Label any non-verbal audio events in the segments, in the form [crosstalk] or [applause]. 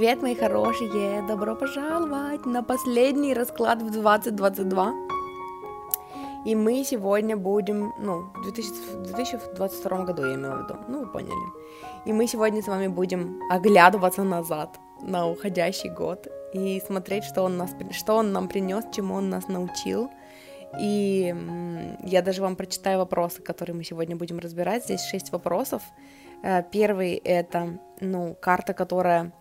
Привет, мои хорошие! Добро пожаловать на последний расклад в 2022. И мы сегодня будем, ну, в 2022 году я имела в виду, ну, вы поняли. И мы сегодня с вами будем оглядываться назад на уходящий год и смотреть, что он, нас, что он нам принес, чему он нас научил. И я даже вам прочитаю вопросы, которые мы сегодня будем разбирать. Здесь шесть вопросов. Э, первый это, ну, карта, которая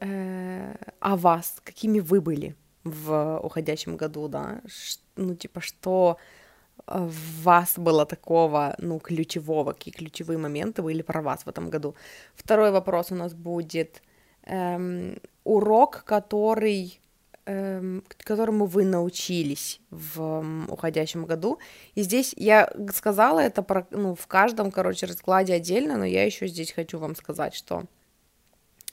э, о вас, какими вы были в уходящем году, да, ну, типа, что в вас было такого, ну, ключевого, какие ключевые моменты были про вас в этом году. Второй вопрос у нас будет эм, урок, который эм, которому вы научились в уходящем году. И здесь я сказала это про, ну, в каждом, короче, раскладе отдельно, но я еще здесь хочу вам сказать, что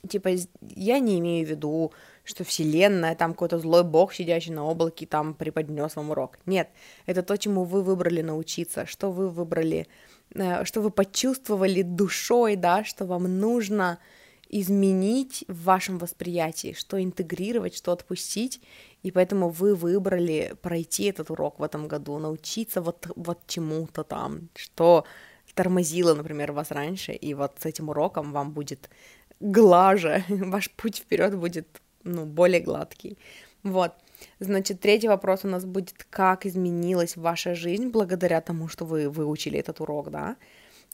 типа, я не имею в виду, что Вселенная, там какой-то злой бог, сидящий на облаке, там преподнес вам урок. Нет, это то, чему вы выбрали научиться, что вы выбрали, э, что вы почувствовали душой, да, что вам нужно изменить в вашем восприятии, что интегрировать, что отпустить, и поэтому вы выбрали пройти этот урок в этом году, научиться вот, вот чему-то там, что тормозило, например, вас раньше, и вот с этим уроком вам будет глаже, [laughs] ваш путь вперед будет ну, более гладкий. Вот. Значит, третий вопрос у нас будет, как изменилась ваша жизнь благодаря тому, что вы выучили этот урок, да?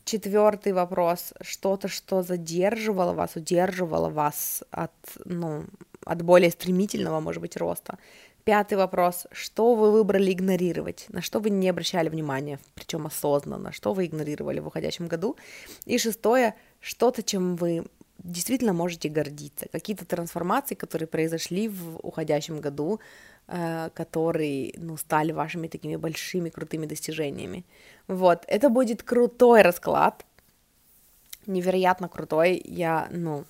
Четвертый вопрос, что-то, что задерживало вас, удерживало вас от, ну, от более стремительного, может быть, роста. Пятый вопрос, что вы выбрали игнорировать, на что вы не обращали внимания, причем осознанно, что вы игнорировали в уходящем году. И шестое, что-то, чем вы действительно можете гордиться. Какие-то трансформации, которые произошли в уходящем году, э, которые, ну, стали вашими такими большими, крутыми достижениями. Вот, это будет крутой расклад, невероятно крутой, я, ну,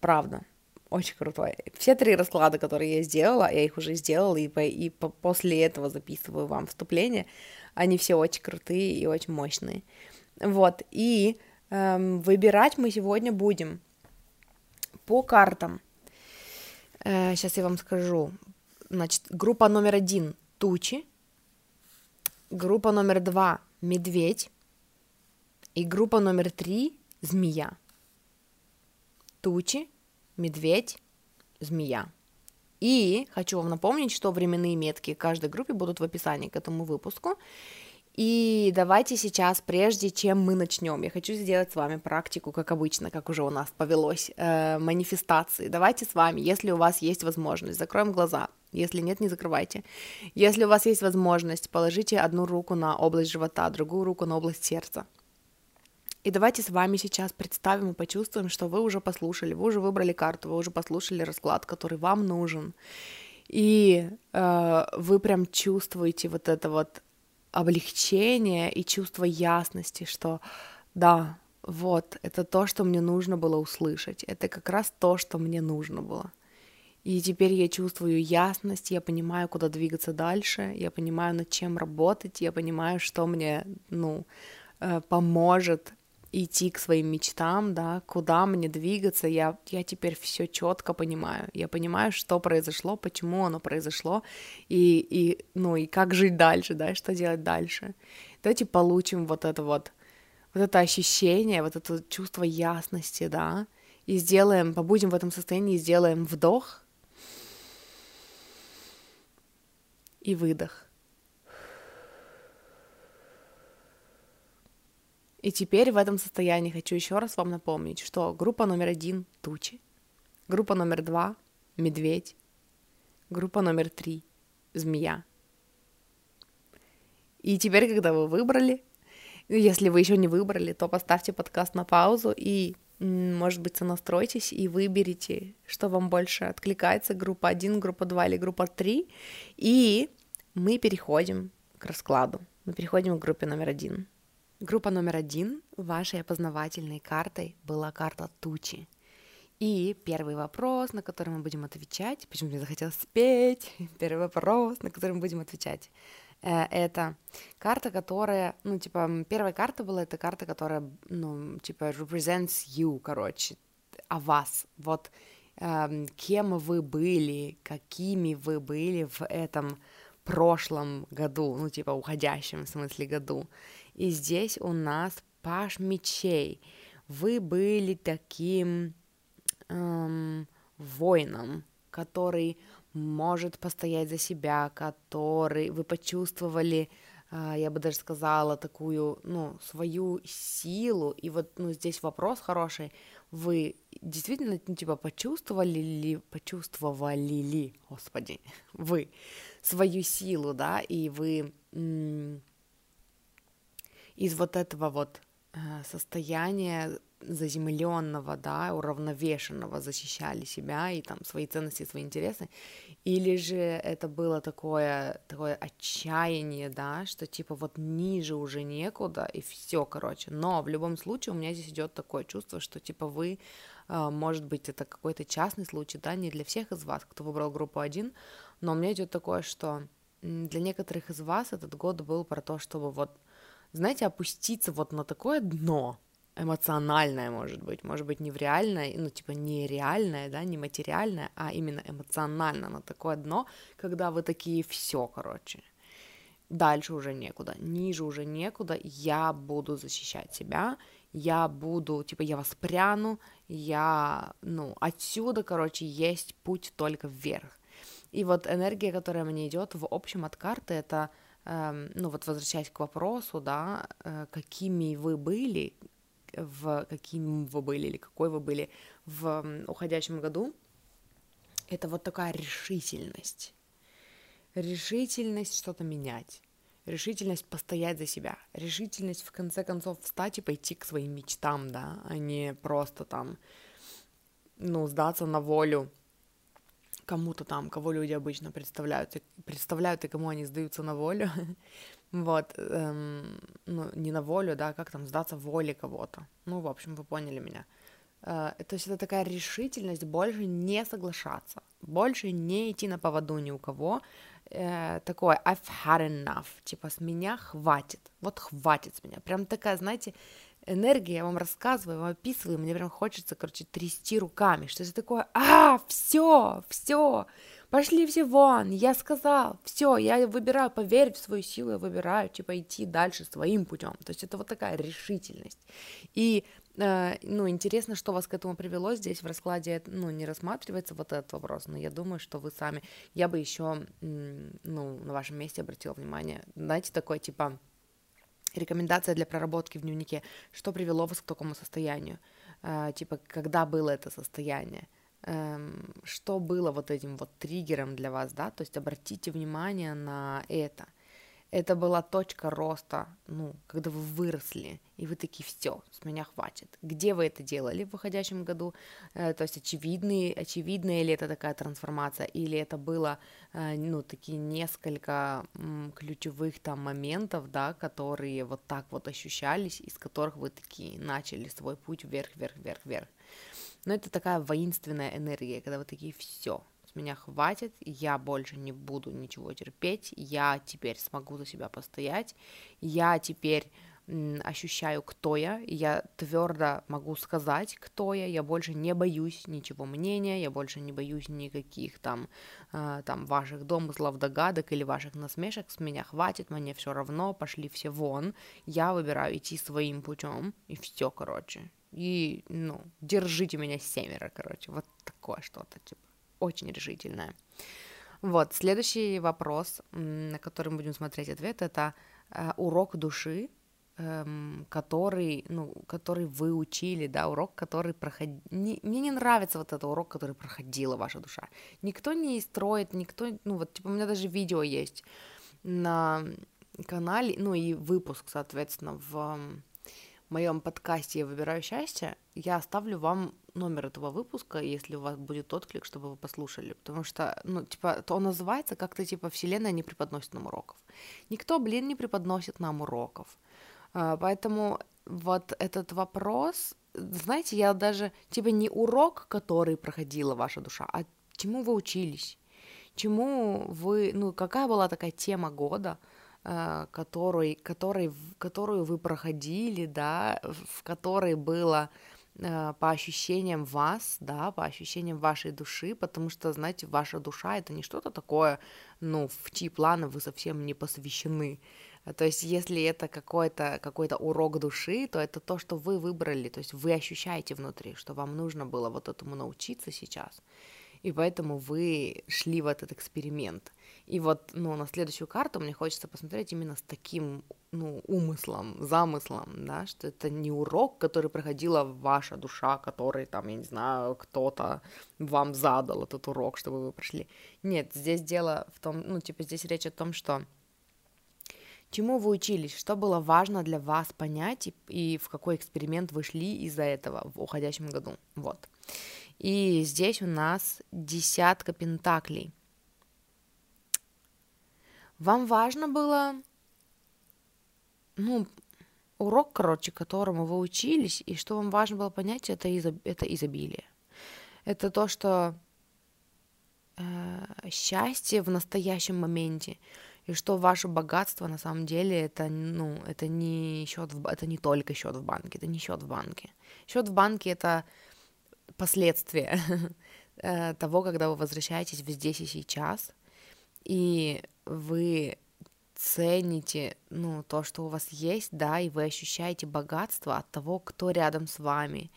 правда, очень крутой. Все три расклада, которые я сделала, я их уже сделала, и, по, и по, после этого записываю вам вступление, они все очень крутые и очень мощные. Вот, и эм, выбирать мы сегодня будем по картам. Э, сейчас я вам скажу. Значит, группа номер один – тучи. Группа номер два – медведь. И группа номер три – змея. Тучи, медведь, змея. И хочу вам напомнить, что временные метки каждой группе будут в описании к этому выпуску. И давайте сейчас, прежде чем мы начнем, я хочу сделать с вами практику, как обычно, как уже у нас повелось, э, манифестации. Давайте с вами, если у вас есть возможность, закроем глаза, если нет, не закрывайте. Если у вас есть возможность, положите одну руку на область живота, другую руку на область сердца. И давайте с вами сейчас представим и почувствуем, что вы уже послушали, вы уже выбрали карту, вы уже послушали расклад, который вам нужен. И э, вы прям чувствуете вот это вот облегчение и чувство ясности, что да, вот, это то, что мне нужно было услышать, это как раз то, что мне нужно было. И теперь я чувствую ясность, я понимаю, куда двигаться дальше, я понимаю, над чем работать, я понимаю, что мне, ну, э, поможет идти к своим мечтам, да, куда мне двигаться, я, я теперь все четко понимаю. Я понимаю, что произошло, почему оно произошло, и, и, ну, и как жить дальше, да, что делать дальше. Давайте получим вот это вот, вот это ощущение, вот это чувство ясности, да, и сделаем, побудем в этом состоянии, сделаем вдох и выдох. И теперь в этом состоянии хочу еще раз вам напомнить, что группа номер один — тучи, группа номер два — медведь, группа номер три — змея. И теперь, когда вы выбрали, если вы еще не выбрали, то поставьте подкаст на паузу и, может быть, сонастройтесь и выберите, что вам больше откликается, группа 1, группа 2 или группа 3, и мы переходим к раскладу. Мы переходим к группе номер один. Группа номер один вашей опознавательной картой была карта тучи. И первый вопрос, на который мы будем отвечать, почему мне захотелось спеть, [laughs] первый вопрос, на который мы будем отвечать, э, это карта, которая, ну, типа, первая карта была, это карта, которая, ну, типа, represents you, короче, о вас, вот, э, кем вы были, какими вы были в этом прошлом году, ну, типа, уходящем, в смысле, году. И здесь у нас Паш мечей. Вы были таким эм, воином, который может постоять за себя, который вы почувствовали, э, я бы даже сказала, такую, ну, свою силу. И вот, ну, здесь вопрос хороший. Вы действительно, ну, типа, почувствовали ли, почувствовали ли, господи, [laughs] вы свою силу, да, и вы м- из вот этого вот Э, состояния заземленного, да, уравновешенного защищали себя и там свои ценности, свои интересы, или же это было такое, такое отчаяние, да, что типа вот ниже уже некуда, и все, короче, но в любом случае у меня здесь идет такое чувство, что типа вы, э, может быть, это какой-то частный случай, да, не для всех из вас, кто выбрал группу 1, но у меня идет такое, что для некоторых из вас этот год был про то, чтобы вот знаете, опуститься вот на такое дно, эмоциональное, может быть, может быть, не в реальное, ну, типа, не реальное, да, не материальное, а именно эмоционально на такое дно, когда вы такие, все, короче, дальше уже некуда, ниже уже некуда, я буду защищать себя, я буду, типа, я воспряну, я, ну, отсюда, короче, есть путь только вверх. И вот энергия, которая мне идет в общем от карты, это ну вот возвращаясь к вопросу, да, э, какими вы были, в каким вы были или какой вы были в уходящем году, это вот такая решительность. Решительность что-то менять, решительность постоять за себя, решительность в конце концов встать и пойти к своим мечтам, да, а не просто там, ну, сдаться на волю кому-то там, кого люди обычно представляют, представляют и кому они сдаются на волю, [laughs] вот, эм, ну, не на волю, да, как там, сдаться воле кого-то, ну, в общем, вы поняли меня. Э, то есть это такая решительность больше не соглашаться, больше не идти на поводу ни у кого, э, такое I've had enough, типа с меня хватит, вот хватит с меня, прям такая, знаете, энергия, я вам рассказываю, вам описываю, мне прям хочется, короче, трясти руками, что это такое, а, все, все, пошли все вон, я сказал, все, я выбираю поверить в свою силу, я выбираю, типа, идти дальше своим путем, то есть это вот такая решительность, и, э, ну, интересно, что вас к этому привело, здесь в раскладе, ну, не рассматривается вот этот вопрос, но я думаю, что вы сами, я бы еще, ну, на вашем месте обратила внимание, знаете, такое, типа, рекомендация для проработки в дневнике, что привело вас к такому состоянию, э, типа, когда было это состояние, эм, что было вот этим вот триггером для вас, да, то есть обратите внимание на это – это была точка роста, ну, когда вы выросли, и вы такие, все, с меня хватит. Где вы это делали в выходящем году? Э, то есть очевидный, очевидная ли это такая трансформация, или это было, э, ну, такие несколько ключевых там моментов, да, которые вот так вот ощущались, из которых вы такие начали свой путь вверх, вверх, вверх, вверх. Но это такая воинственная энергия, когда вы такие, все, меня хватит, я больше не буду ничего терпеть, я теперь смогу за себя постоять, я теперь ощущаю, кто я, я твердо могу сказать, кто я, я больше не боюсь ничего мнения, я больше не боюсь никаких там, э, там ваших домыслов, догадок или ваших насмешек, с меня хватит, мне все равно, пошли все вон, я выбираю идти своим путем, и все, короче, и, ну, держите меня семеро, короче, вот такое что-то, типа очень решительная. Вот, следующий вопрос, на который мы будем смотреть ответ, это э, урок души, эм, который, ну, который вы учили, да, урок, который проходил. Мне не нравится вот этот урок, который проходила ваша душа. Никто не строит, никто, ну, вот, типа, у меня даже видео есть на канале, ну, и выпуск, соответственно, в моем подкасте «Я выбираю счастье», я оставлю вам номер этого выпуска, если у вас будет отклик, чтобы вы послушали, потому что, ну, типа, то он называется как-то, типа, «Вселенная не преподносит нам уроков». Никто, блин, не преподносит нам уроков. А, поэтому вот этот вопрос, знаете, я даже, типа, не урок, который проходила ваша душа, а чему вы учились, чему вы, ну, какая была такая тема года, который, который, которую вы проходили, да, в которой было э, по ощущениям вас, да, по ощущениям вашей души, потому что, знаете, ваша душа это не что-то такое, ну, в чьи планы вы совсем не посвящены. То есть, если это какой-то какой урок души, то это то, что вы выбрали, то есть вы ощущаете внутри, что вам нужно было вот этому научиться сейчас, и поэтому вы шли в этот эксперимент. И вот, ну, на следующую карту мне хочется посмотреть именно с таким, ну, умыслом, замыслом, да, что это не урок, который проходила ваша душа, который там, я не знаю, кто-то вам задал этот урок, чтобы вы прошли. Нет, здесь дело в том, ну, типа, здесь речь о том, что чему вы учились, что было важно для вас понять и, и в какой эксперимент вы шли из-за этого в уходящем году. Вот. И здесь у нас десятка пентаклей – вам важно было, ну, урок, короче, которому вы учились, и что вам важно было понять, это, изоб... это изобилие. Это то, что э, счастье в настоящем моменте, и что ваше богатство на самом деле это, ну, это не счет, в... это не только счет в банке, это не счет в банке. Счет в банке это последствия [laughs] э, того, когда вы возвращаетесь в здесь и сейчас, и вы цените, ну, то, что у вас есть, да, и вы ощущаете богатство от того, кто рядом с вами,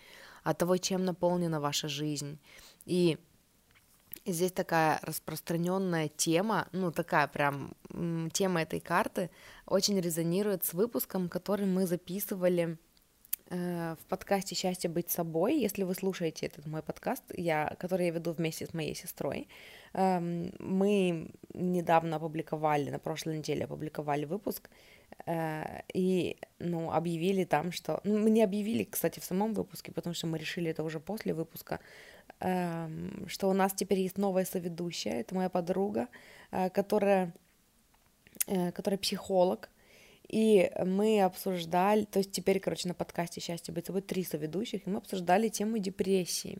от того, чем наполнена ваша жизнь. И здесь такая распространенная тема, ну, такая прям тема этой карты очень резонирует с выпуском, который мы записывали Э, в подкасте «Счастье быть собой». Если вы слушаете этот мой подкаст, я, который я веду вместе с моей сестрой, мы недавно опубликовали, на прошлой неделе опубликовали выпуск, э, и, ну, объявили там, что... Ну, мы не объявили, кстати, в самом выпуске, потому что мы решили это уже после выпуска, эм, что у нас теперь есть новая соведущая, это моя подруга, э, которая, которая психолог, и мы обсуждали, то есть теперь, короче, на подкасте «Счастье быть собой» три соведущих, и мы обсуждали тему депрессии.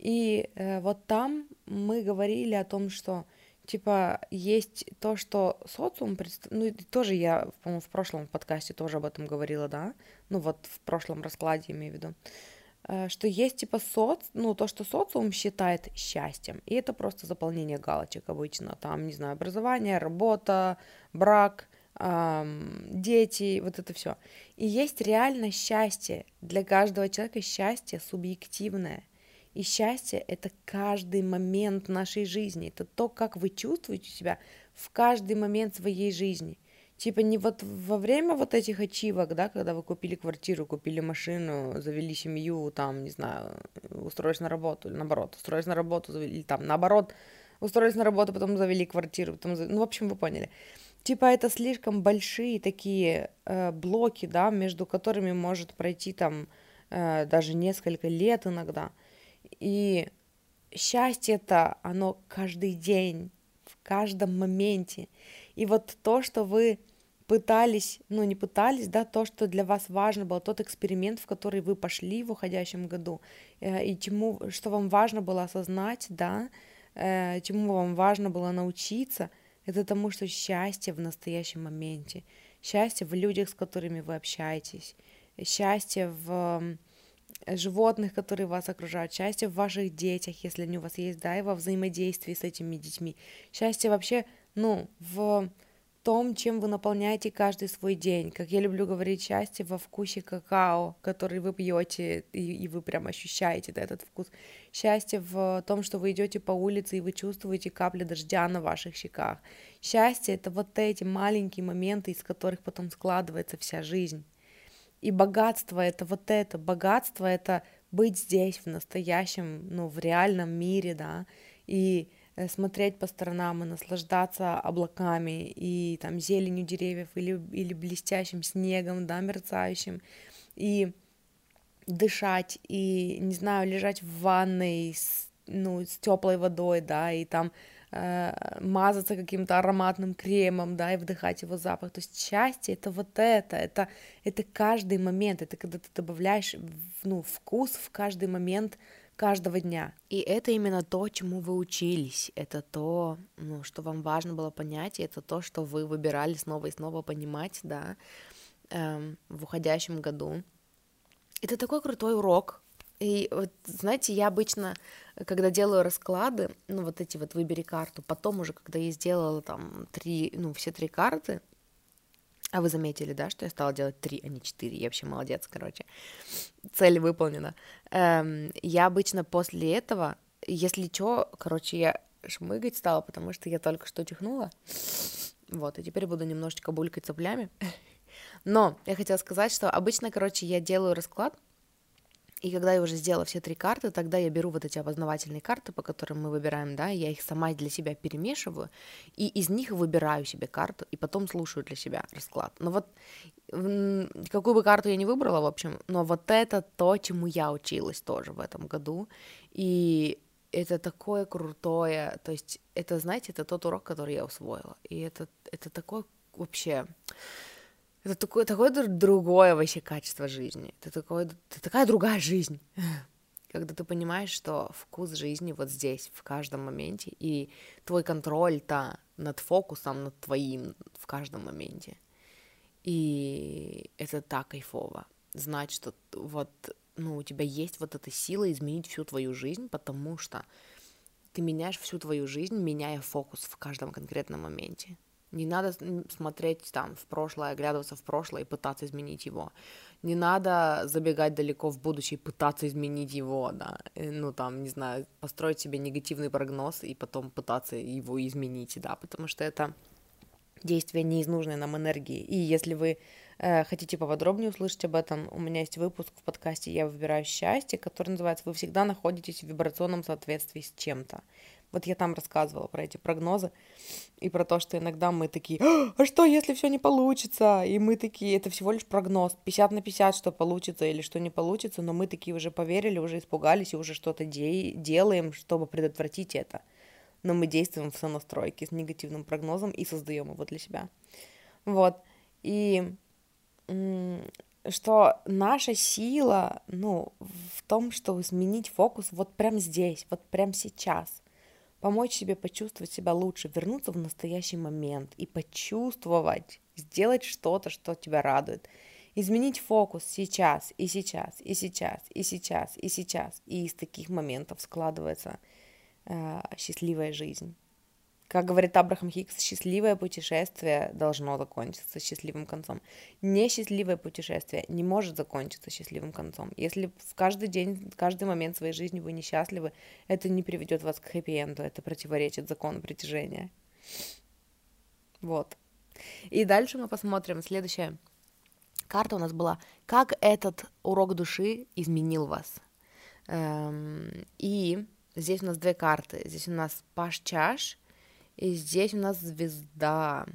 И э, вот там мы говорили о том, что типа есть то, что социум, предст... ну тоже я, по-моему, в прошлом подкасте тоже об этом говорила, да, ну вот в прошлом раскладе имею в виду, э, что есть типа соц, ну то, что социум считает счастьем, и это просто заполнение галочек обычно, там, не знаю, образование, работа, брак, дети, вот это все. И есть реально счастье. Для каждого человека счастье субъективное. И счастье — это каждый момент нашей жизни. Это то, как вы чувствуете себя в каждый момент своей жизни. Типа не вот во время вот этих ачивок, да, когда вы купили квартиру, купили машину, завели семью, там, не знаю, устроились на работу, или наоборот, устроились на работу, или там, наоборот, устроились на работу, потом завели квартиру, потом, ну, в общем, вы поняли типа это слишком большие такие э, блоки, да, между которыми может пройти там э, даже несколько лет иногда. И счастье-то, оно каждый день, в каждом моменте. И вот то, что вы пытались, ну не пытались, да, то, что для вас важно было, тот эксперимент, в который вы пошли в уходящем году, э, и чему, что вам важно было осознать, да, э, чему вам важно было научиться – это тому, что счастье в настоящем моменте, счастье в людях, с которыми вы общаетесь, счастье в животных, которые вас окружают, счастье в ваших детях, если они у вас есть, да, и во взаимодействии с этими детьми, счастье вообще, ну, в том, чем вы наполняете каждый свой день. Как я люблю говорить, счастье во вкусе какао, который вы пьете, и, и вы прям ощущаете да, этот вкус. Счастье в том, что вы идете по улице, и вы чувствуете капли дождя на ваших щеках. Счастье — это вот эти маленькие моменты, из которых потом складывается вся жизнь. И богатство — это вот это. Богатство — это быть здесь, в настоящем, ну, в реальном мире, да, и Э, смотреть по сторонам и наслаждаться облаками и там зеленью деревьев или, или блестящим снегом, да, мерцающим, и дышать, и, не знаю, лежать в ванной с, ну, с теплой водой, да, и там мазаться каким-то ароматным кремом, да, и вдыхать его запах. То есть счастье — это вот это, это, это каждый момент, это когда ты добавляешь, ну, вкус в каждый момент каждого дня. И это именно то, чему вы учились, это то, ну, что вам важно было понять, и это то, что вы выбирали снова и снова понимать, да, эм, в уходящем году. Это такой крутой урок, И вот, знаете, я обычно, когда делаю расклады, ну, вот эти вот выбери карту, потом уже, когда я сделала там три, ну, все три карты, а вы заметили, да, что я стала делать три, а не четыре, я вообще молодец, короче, цель выполнена. Эм, я обычно после этого, если что, короче, я шмыгать стала, потому что я только что чихнула, вот, и теперь буду немножечко булькать соплями. [laughs] Но я хотела сказать, что обычно, короче, я делаю расклад, и когда я уже сделала все три карты, тогда я беру вот эти опознавательные карты, по которым мы выбираем, да, я их сама для себя перемешиваю, и из них выбираю себе карту, и потом слушаю для себя расклад. Но вот какую бы карту я не выбрала, в общем, но вот это то, чему я училась тоже в этом году, и это такое крутое, то есть это, знаете, это тот урок, который я усвоила, и это, это такое вообще это такое, такое другое вообще качество жизни. Это, такое, это такая другая жизнь. Когда ты понимаешь, что вкус жизни вот здесь, в каждом моменте, и твой контроль-то над фокусом, над твоим в каждом моменте. И это так кайфово. Знать, что вот, ну, у тебя есть вот эта сила изменить всю твою жизнь, потому что ты меняешь всю твою жизнь, меняя фокус в каждом конкретном моменте. Не надо смотреть там в прошлое, оглядываться в прошлое и пытаться изменить его. Не надо забегать далеко в будущее и пытаться изменить его, да. Э, ну, там, не знаю, построить себе негативный прогноз и потом пытаться его изменить, да, потому что это действие не из нужной нам энергии. И если вы э, хотите поподробнее услышать об этом, у меня есть выпуск в подкасте «Я выбираю счастье», который называется «Вы всегда находитесь в вибрационном соответствии с чем-то». Вот я там рассказывала про эти прогнозы и про то, что иногда мы такие, а что, если все не получится? И мы такие, это всего лишь прогноз, 50 на 50, что получится или что не получится, но мы такие уже поверили, уже испугались и уже что-то де- делаем, чтобы предотвратить это. Но мы действуем в сонастройке с негативным прогнозом и создаем его для себя. Вот. И что наша сила, ну, в том, чтобы изменить фокус вот прямо здесь, вот прямо сейчас – помочь себе почувствовать себя лучше, вернуться в настоящий момент и почувствовать, сделать что-то, что тебя радует. Изменить фокус сейчас, и сейчас, и сейчас, и сейчас, и сейчас. И из таких моментов складывается э, счастливая жизнь. Как говорит Абрахам Хикс, счастливое путешествие должно закончиться счастливым концом. Несчастливое путешествие не может закончиться счастливым концом. Если в каждый день, в каждый момент своей жизни вы несчастливы, это не приведет вас к хэппи-энду, это противоречит закону притяжения. Вот. И дальше мы посмотрим. Следующая карта у нас была «Как этот урок души изменил вас?» эм, И здесь у нас две карты. Здесь у нас Паш Чаш и здесь у нас звезда.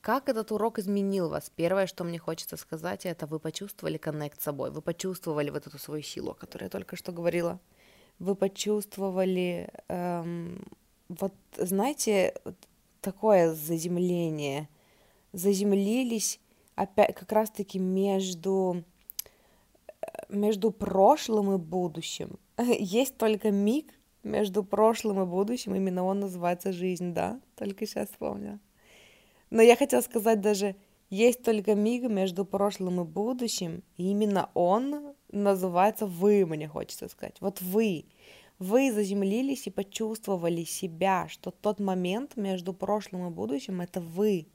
Как этот урок изменил вас? Первое, что мне хочется сказать, это вы почувствовали коннект с собой, вы почувствовали вот эту свою силу, о которой я только что говорила. Вы почувствовали, эм, вот знаете, такое заземление, заземлились опять как раз-таки между э, между прошлым и будущим. [laughs] Есть только миг, между прошлым и будущим, именно он называется жизнь, да, только сейчас вспомнила. Но я хотела сказать даже, есть только миг между прошлым и будущим, и именно он называется вы, мне хочется сказать. Вот вы. Вы заземлились и почувствовали себя, что тот момент между прошлым и будущим — это вы.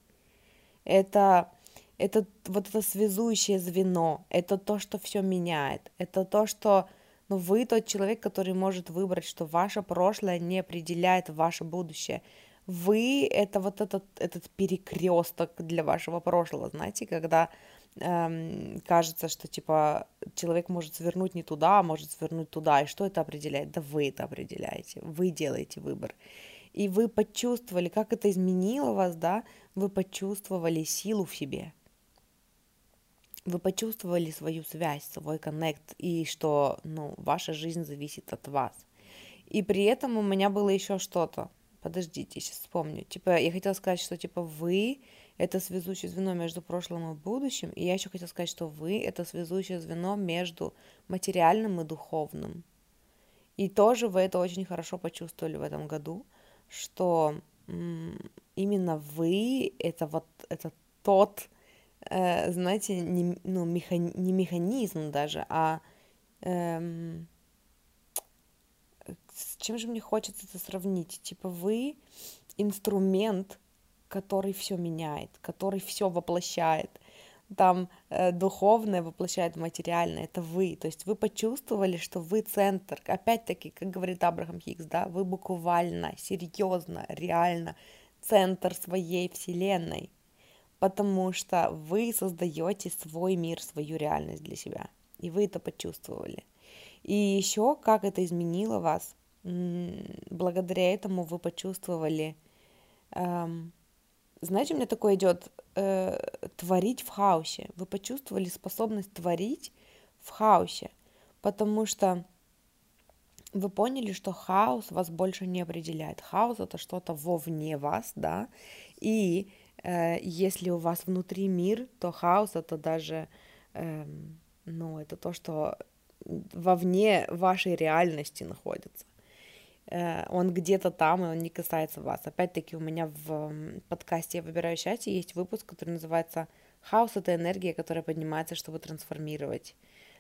Это, это вот это связующее звено, это то, что все меняет, это то, что но вы тот человек, который может выбрать, что ваше прошлое не определяет ваше будущее. Вы это вот этот, этот перекресток для вашего прошлого, знаете, когда эм, кажется, что типа человек может свернуть не туда, а может свернуть туда. И что это определяет? Да вы это определяете, вы делаете выбор. И вы почувствовали, как это изменило вас, да, вы почувствовали силу в себе вы почувствовали свою связь, свой коннект, и что, ну, ваша жизнь зависит от вас. И при этом у меня было еще что-то. Подождите, сейчас вспомню. Типа, я хотела сказать, что, типа, вы — это связующее звено между прошлым и будущим, и я еще хотела сказать, что вы — это связующее звено между материальным и духовным. И тоже вы это очень хорошо почувствовали в этом году, что именно вы — это вот это тот э, знаете, не, ну, механи- не механизм даже, а эм, с чем же мне хочется это сравнить? Типа вы инструмент, который все меняет, который все воплощает. Там э, духовное воплощает материальное, это вы. То есть вы почувствовали, что вы центр. Опять-таки, как говорит Абрахам Хиггс, да, вы буквально, серьезно, реально центр своей вселенной, потому что вы создаете свой мир, свою реальность для себя. И вы это почувствовали. И еще как это изменило вас, благодаря этому вы почувствовали, эм, знаете, у меня такое идет э, творить в хаосе. Вы почувствовали способность творить в хаосе, потому что вы поняли, что хаос вас больше не определяет. Хаос это что-то вовне вас, да, и если у вас внутри мир, то хаос это даже, э, ну, это то, что вовне вашей реальности находится. Э, он где-то там, и он не касается вас. Опять-таки у меня в подкасте «Я выбираю счастье» есть выпуск, который называется «Хаос — это энергия, которая поднимается, чтобы трансформировать».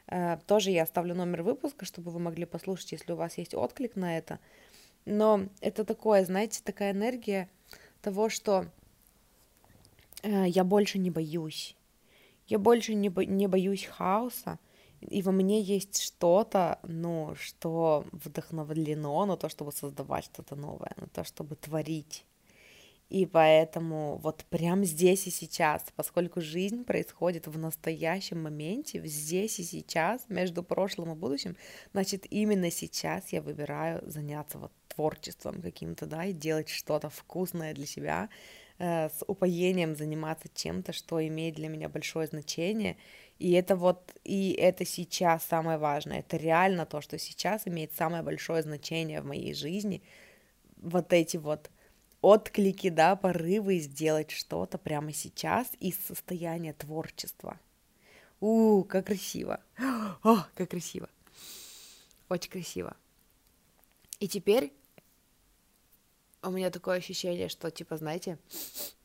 Э, тоже я оставлю номер выпуска, чтобы вы могли послушать, если у вас есть отклик на это. Но это такое, знаете, такая энергия того, что э, я больше не боюсь. Я больше не, бо- не боюсь хаоса, и во мне есть что-то, ну, что вдохновлено на то, чтобы создавать что-то новое, на то, чтобы творить. И поэтому вот прямо здесь и сейчас, поскольку жизнь происходит в настоящем моменте, здесь и сейчас, между прошлым и будущим, значит, именно сейчас я выбираю заняться вот творчеством каким-то, да, и делать что-то вкусное для себя, э, с упоением заниматься чем-то, что имеет для меня большое значение. И это вот, и это сейчас самое важное. Это реально то, что сейчас имеет самое большое значение в моей жизни. Вот эти вот отклики, да, порывы сделать что-то прямо сейчас из состояния творчества. У, как красиво. [gasps] О, как красиво. Очень красиво. И теперь у меня такое ощущение, что, типа, знаете,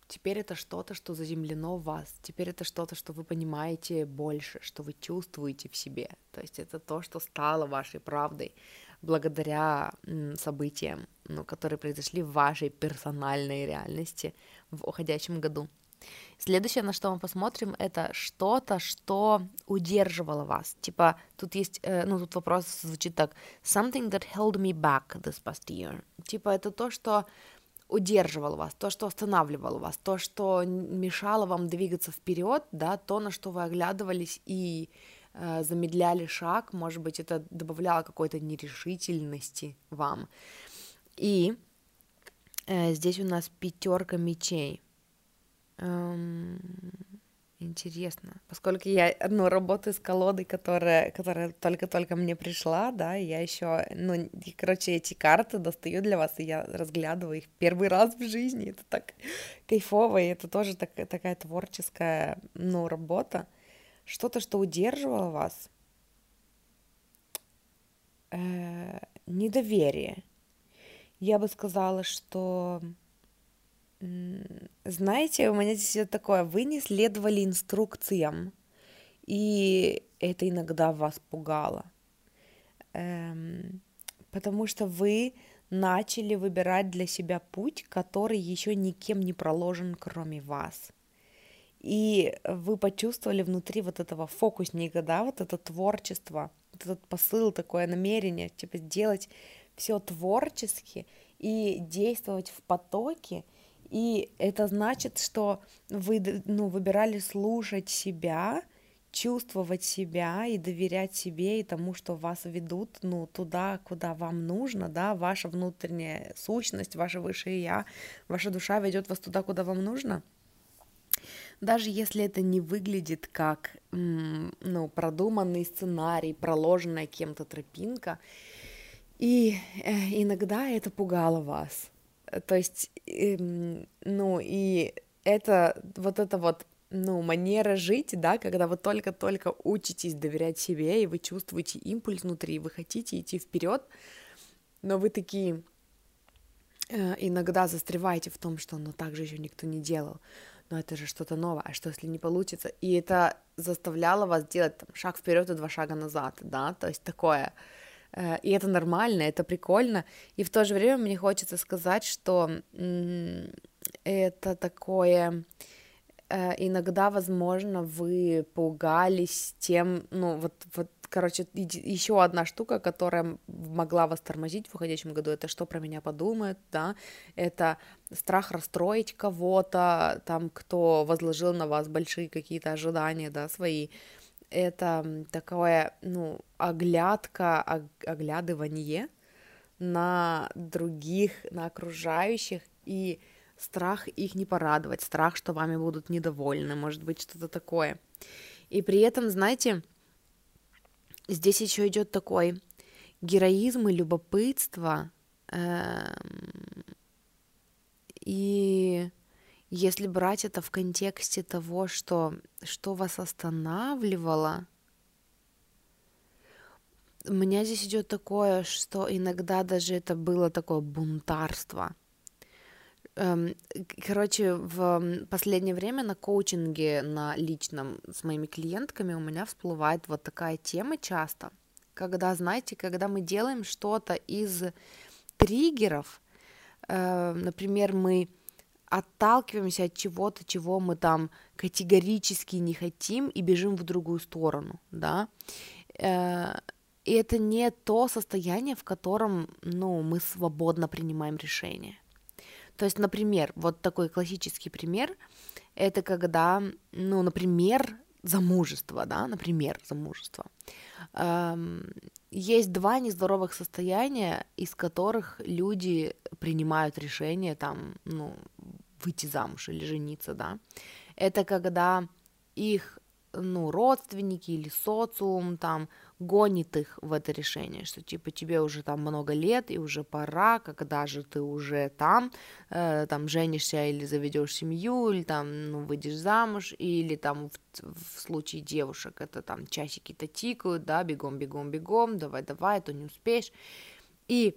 теперь это что-то, что заземлено в вас, теперь это что-то, что вы понимаете больше, что вы чувствуете в себе, то есть это то, что стало вашей правдой, благодаря событиям, ну, которые произошли в вашей персональной реальности в уходящем году. Следующее, на что мы посмотрим, это что-то, что удерживало вас. Типа, тут есть, э, ну, тут вопрос звучит так. Something that held me back this past year. Типа, это то, что удерживало вас, то, что останавливало вас, то, что мешало вам двигаться вперед, да, то, на что вы оглядывались и Э, замедляли шаг, может быть, это добавляло какой-то нерешительности вам. И э, здесь у нас пятерка мечей. Эм, интересно, поскольку я ну, работаю с колодой, которая, которая только-только мне пришла, да, я еще, ну, короче, эти карты достаю для вас, и я разглядываю их первый раз в жизни, это так кайфово, и это тоже так, такая творческая, ну, работа. Что-то, что удерживало вас, э, недоверие. Я бы сказала, что, знаете, у меня здесь такое, вы не следовали инструкциям, и это иногда вас пугало, эм, потому что вы начали выбирать для себя путь, который еще никем не проложен, кроме вас. И вы почувствовали внутри вот этого фокусника, да, вот это творчество, вот этот посыл, такое намерение, типа сделать все творчески и действовать в потоке, и это значит, что вы ну, выбирали слушать себя, чувствовать себя и доверять себе и тому, что вас ведут, ну, туда, куда вам нужно, да, ваша внутренняя сущность, ваше высшее я, ваша душа ведет вас туда, куда вам нужно — даже если это не выглядит как ну, продуманный сценарий, проложенная кем-то тропинка, и э, иногда это пугало вас. То есть, э, ну, и это вот это вот ну, манера жить, да, когда вы только-только учитесь доверять себе, и вы чувствуете импульс внутри, и вы хотите идти вперед, но вы такие э, иногда застреваете в том, что ну так же еще никто не делал но это же что-то новое, а что если не получится? И это заставляло вас делать там, шаг вперед и два шага назад, да, то есть такое, Э, и это нормально, это прикольно. И в то же время мне хочется сказать, что это такое э, иногда, возможно, вы пугались тем, ну, вот, вот короче, еще одна штука, которая могла вас тормозить в уходящем году, это что про меня подумают, да, это страх расстроить кого-то, там, кто возложил на вас большие какие-то ожидания, да, свои, это такое, ну, оглядка, оглядывание на других, на окружающих, и страх их не порадовать, страх, что вами будут недовольны, может быть, что-то такое. И при этом, знаете, здесь еще идет такой героизм и любопытство, эм, и если брать это в контексте того, что, что вас останавливало, у меня здесь идет такое, что иногда даже это было такое бунтарство. Эм, короче, в последнее время на коучинге, на личном с моими клиентками у меня всплывает вот такая тема часто, когда, знаете, когда мы делаем что-то из триггеров, э, например, мы отталкиваемся от чего-то, чего мы там категорически не хотим и бежим в другую сторону, да. Э, и это не то состояние, в котором, ну, мы свободно принимаем решения. То есть, например, вот такой классический пример, это когда, ну, например, замужество, да, например, замужество. Эм, есть два нездоровых состояния, из которых люди принимают решение там, ну, выйти замуж или жениться, да, это когда их, ну, родственники или социум там гонит их в это решение, что типа тебе уже там много лет и уже пора, когда же ты уже там, э, там женишься или заведешь семью, или там, ну, выйдешь замуж, или там в, в случае девушек это там часики-то тикают, да, бегом, бегом, бегом, давай, давай, а то не успеешь. И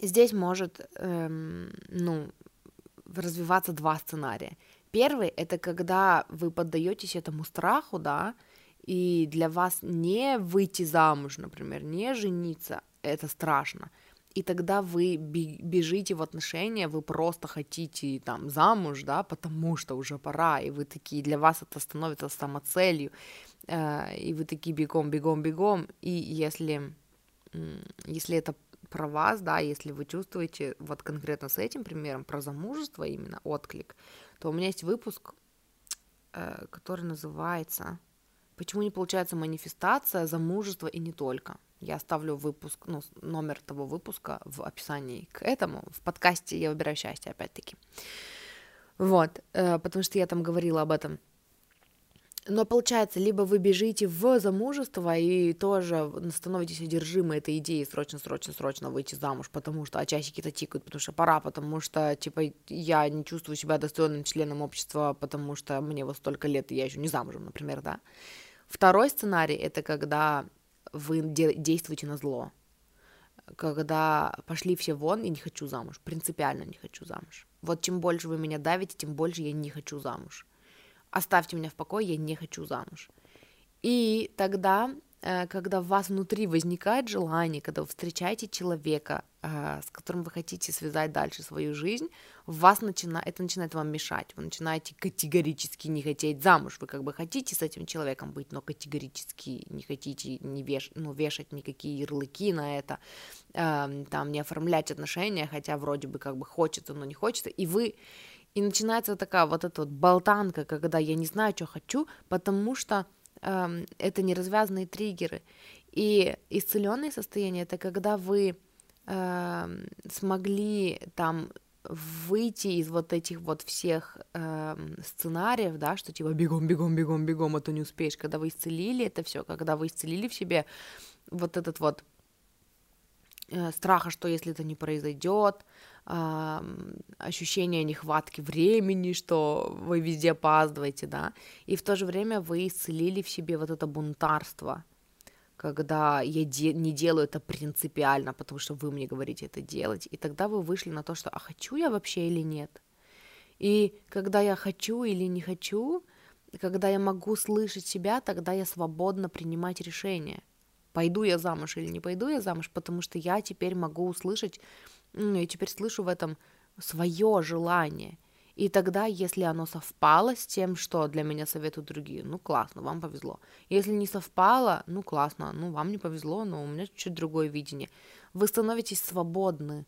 здесь может, эм, ну, развиваться два сценария. Первый — это когда вы поддаетесь этому страху, да, и для вас не выйти замуж, например, не жениться, это страшно. И тогда вы бежите в отношения, вы просто хотите там замуж, да, потому что уже пора, и вы такие, для вас это становится самоцелью, э, и вы такие бегом, бегом, бегом, и если, если это про вас, да, если вы чувствуете вот конкретно с этим примером про замужество именно отклик, то у меня есть выпуск, э, который называется «Почему не получается манифестация, замужество и не только». Я оставлю выпуск, ну, номер того выпуска в описании к этому, в подкасте «Я выбираю счастье», опять-таки. Вот, э, потому что я там говорила об этом но получается, либо вы бежите в замужество и тоже становитесь одержимы этой идеей срочно, срочно, срочно выйти замуж, потому что а часики-то тикают, потому что пора, потому что, типа, я не чувствую себя достойным членом общества, потому что мне вот столько лет, и я еще не замужем, например, да. Второй сценарий — это когда вы де- действуете на зло, когда пошли все вон и не хочу замуж, принципиально не хочу замуж. Вот чем больше вы меня давите, тем больше я не хочу замуж оставьте меня в покое, я не хочу замуж. И тогда, э, когда у вас внутри возникает желание, когда вы встречаете человека, э, с которым вы хотите связать дальше свою жизнь, вас начина... это начинает вам мешать. Вы начинаете категорически не хотеть замуж. Вы как бы хотите с этим человеком быть, но категорически не хотите не веш... ну, вешать никакие ярлыки на это, эм, там не оформлять отношения, хотя вроде бы как бы хочется, но не хочется. И вы и начинается такая вот эта вот болтанка, когда я не знаю, что хочу, потому что эм, это неразвязанные триггеры. И исцеленное состояние это когда вы эм, смогли там выйти из вот этих вот всех эм, сценариев, да, что типа бегом, бегом, бегом, бегом, а то не успеешь, когда вы исцелили это все, когда вы исцелили в себе вот этот вот э, страха, что если это не произойдет, э, ощущение нехватки времени, что вы везде опаздываете, да, и в то же время вы исцелили в себе вот это бунтарство, когда я де- не делаю это принципиально, потому что вы мне говорите это делать, и тогда вы вышли на то, что а хочу я вообще или нет. И когда я хочу или не хочу, когда я могу слышать себя, тогда я свободно принимать решения. пойду я замуж или не пойду я замуж, потому что я теперь могу услышать, я теперь слышу в этом свое желание. И тогда, если оно совпало с тем, что для меня советуют другие, ну классно, вам повезло. Если не совпало, ну классно, ну вам не повезло, но у меня чуть другое видение. Вы становитесь свободны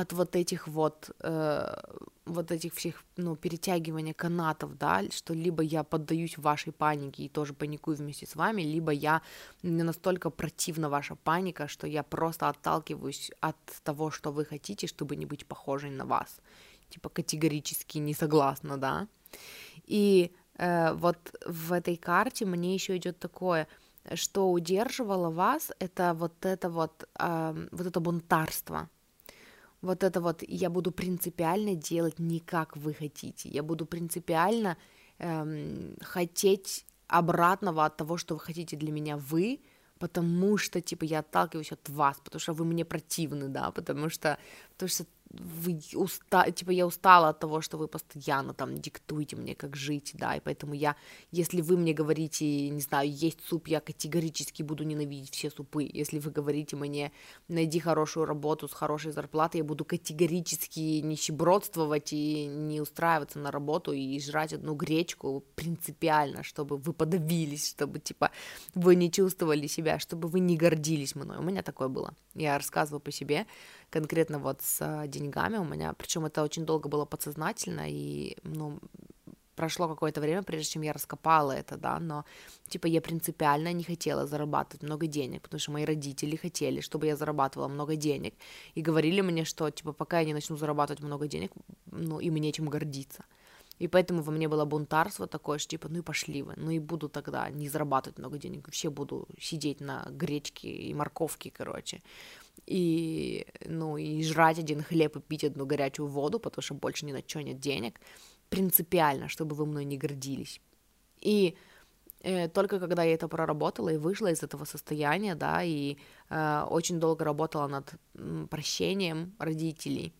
от вот этих вот, э, вот этих всех, ну, перетягивания канатов, да, что либо я поддаюсь вашей панике и тоже паникую вместе с вами, либо я, мне настолько противна ваша паника, что я просто отталкиваюсь от того, что вы хотите, чтобы не быть похожей на вас. Типа категорически не согласна, да. И э, вот в этой карте мне еще идет такое, что удерживало вас, это вот это вот, э, вот это бунтарство, вот это вот я буду принципиально делать не как вы хотите, я буду принципиально эм, хотеть обратного от того, что вы хотите для меня вы, потому что, типа, я отталкиваюсь от вас, потому что вы мне противны, да, потому что, потому что вы уста... типа я устала от того, что вы постоянно там диктуете мне, как жить, да, и поэтому я, если вы мне говорите, не знаю, есть суп, я категорически буду ненавидеть все супы, если вы говорите мне, найди хорошую работу с хорошей зарплатой, я буду категорически нищебродствовать и не устраиваться на работу и жрать одну гречку принципиально, чтобы вы подавились, чтобы, типа, вы не чувствовали себя, чтобы вы не гордились мной, у меня такое было, я рассказываю по себе, конкретно вот с а, деньгами у меня, причем это очень долго было подсознательно, и, ну, прошло какое-то время, прежде чем я раскопала это, да, но, типа, я принципиально не хотела зарабатывать много денег, потому что мои родители хотели, чтобы я зарабатывала много денег, и говорили мне, что, типа, пока я не начну зарабатывать много денег, ну, и мне чем гордиться. И поэтому во мне было бунтарство такое, что типа, ну и пошли вы, ну и буду тогда не зарабатывать много денег, вообще буду сидеть на гречке и морковке, короче и, ну, и жрать один хлеб и пить одну горячую воду, потому что больше ни на что нет денег, принципиально, чтобы вы мной не гордились. И э, только когда я это проработала и вышла из этого состояния, да, и э, очень долго работала над прощением родителей,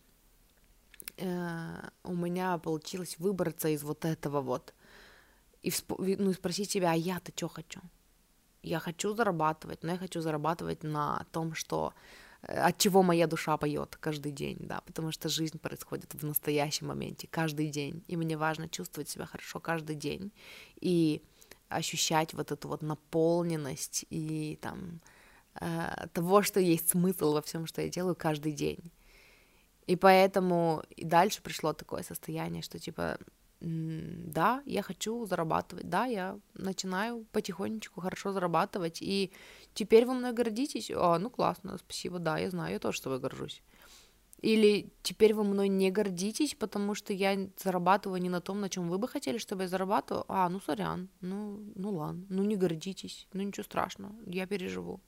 э, у меня получилось выбраться из вот этого вот и всп- ну, спросить себя, а я-то что хочу? Я хочу зарабатывать, но я хочу зарабатывать на том, что от чего моя душа поет каждый день, да, потому что жизнь происходит в настоящем моменте, каждый день, и мне важно чувствовать себя хорошо каждый день и ощущать вот эту вот наполненность и там э, того, что есть смысл во всем, что я делаю каждый день. И поэтому и дальше пришло такое состояние, что типа да, я хочу зарабатывать, да, я начинаю потихонечку хорошо зарабатывать, и теперь вы мной гордитесь, а, ну классно, спасибо, да, я знаю, я тоже с тобой горжусь. Или теперь вы мной не гордитесь, потому что я зарабатываю не на том, на чем вы бы хотели, чтобы я зарабатывала. А, ну сорян, ну, ну ладно, ну не гордитесь, ну ничего страшного, я переживу.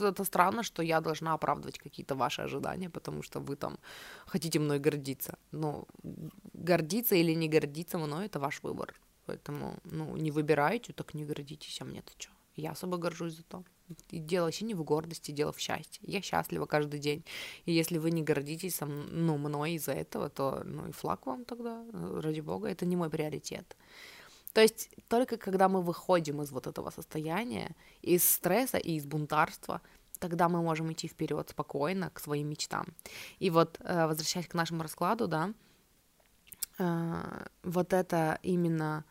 Это странно, что я должна оправдывать какие-то ваши ожидания, потому что вы там хотите мной гордиться. Но гордиться или не гордиться мной это ваш выбор. Поэтому, ну, не выбираете, так не гордитесь, а мне-то что? Я особо горжусь за то. И дело вообще не в гордости, дело в счастье. Я счастлива каждый день. И если вы не гордитесь со ну, мной из-за этого, то ну и флаг вам тогда, ради бога, это не мой приоритет. То есть только когда мы выходим из вот этого состояния, из стресса и из бунтарства, тогда мы можем идти вперед спокойно к своим мечтам. И вот э, возвращаясь к нашему раскладу, да, э, вот это именно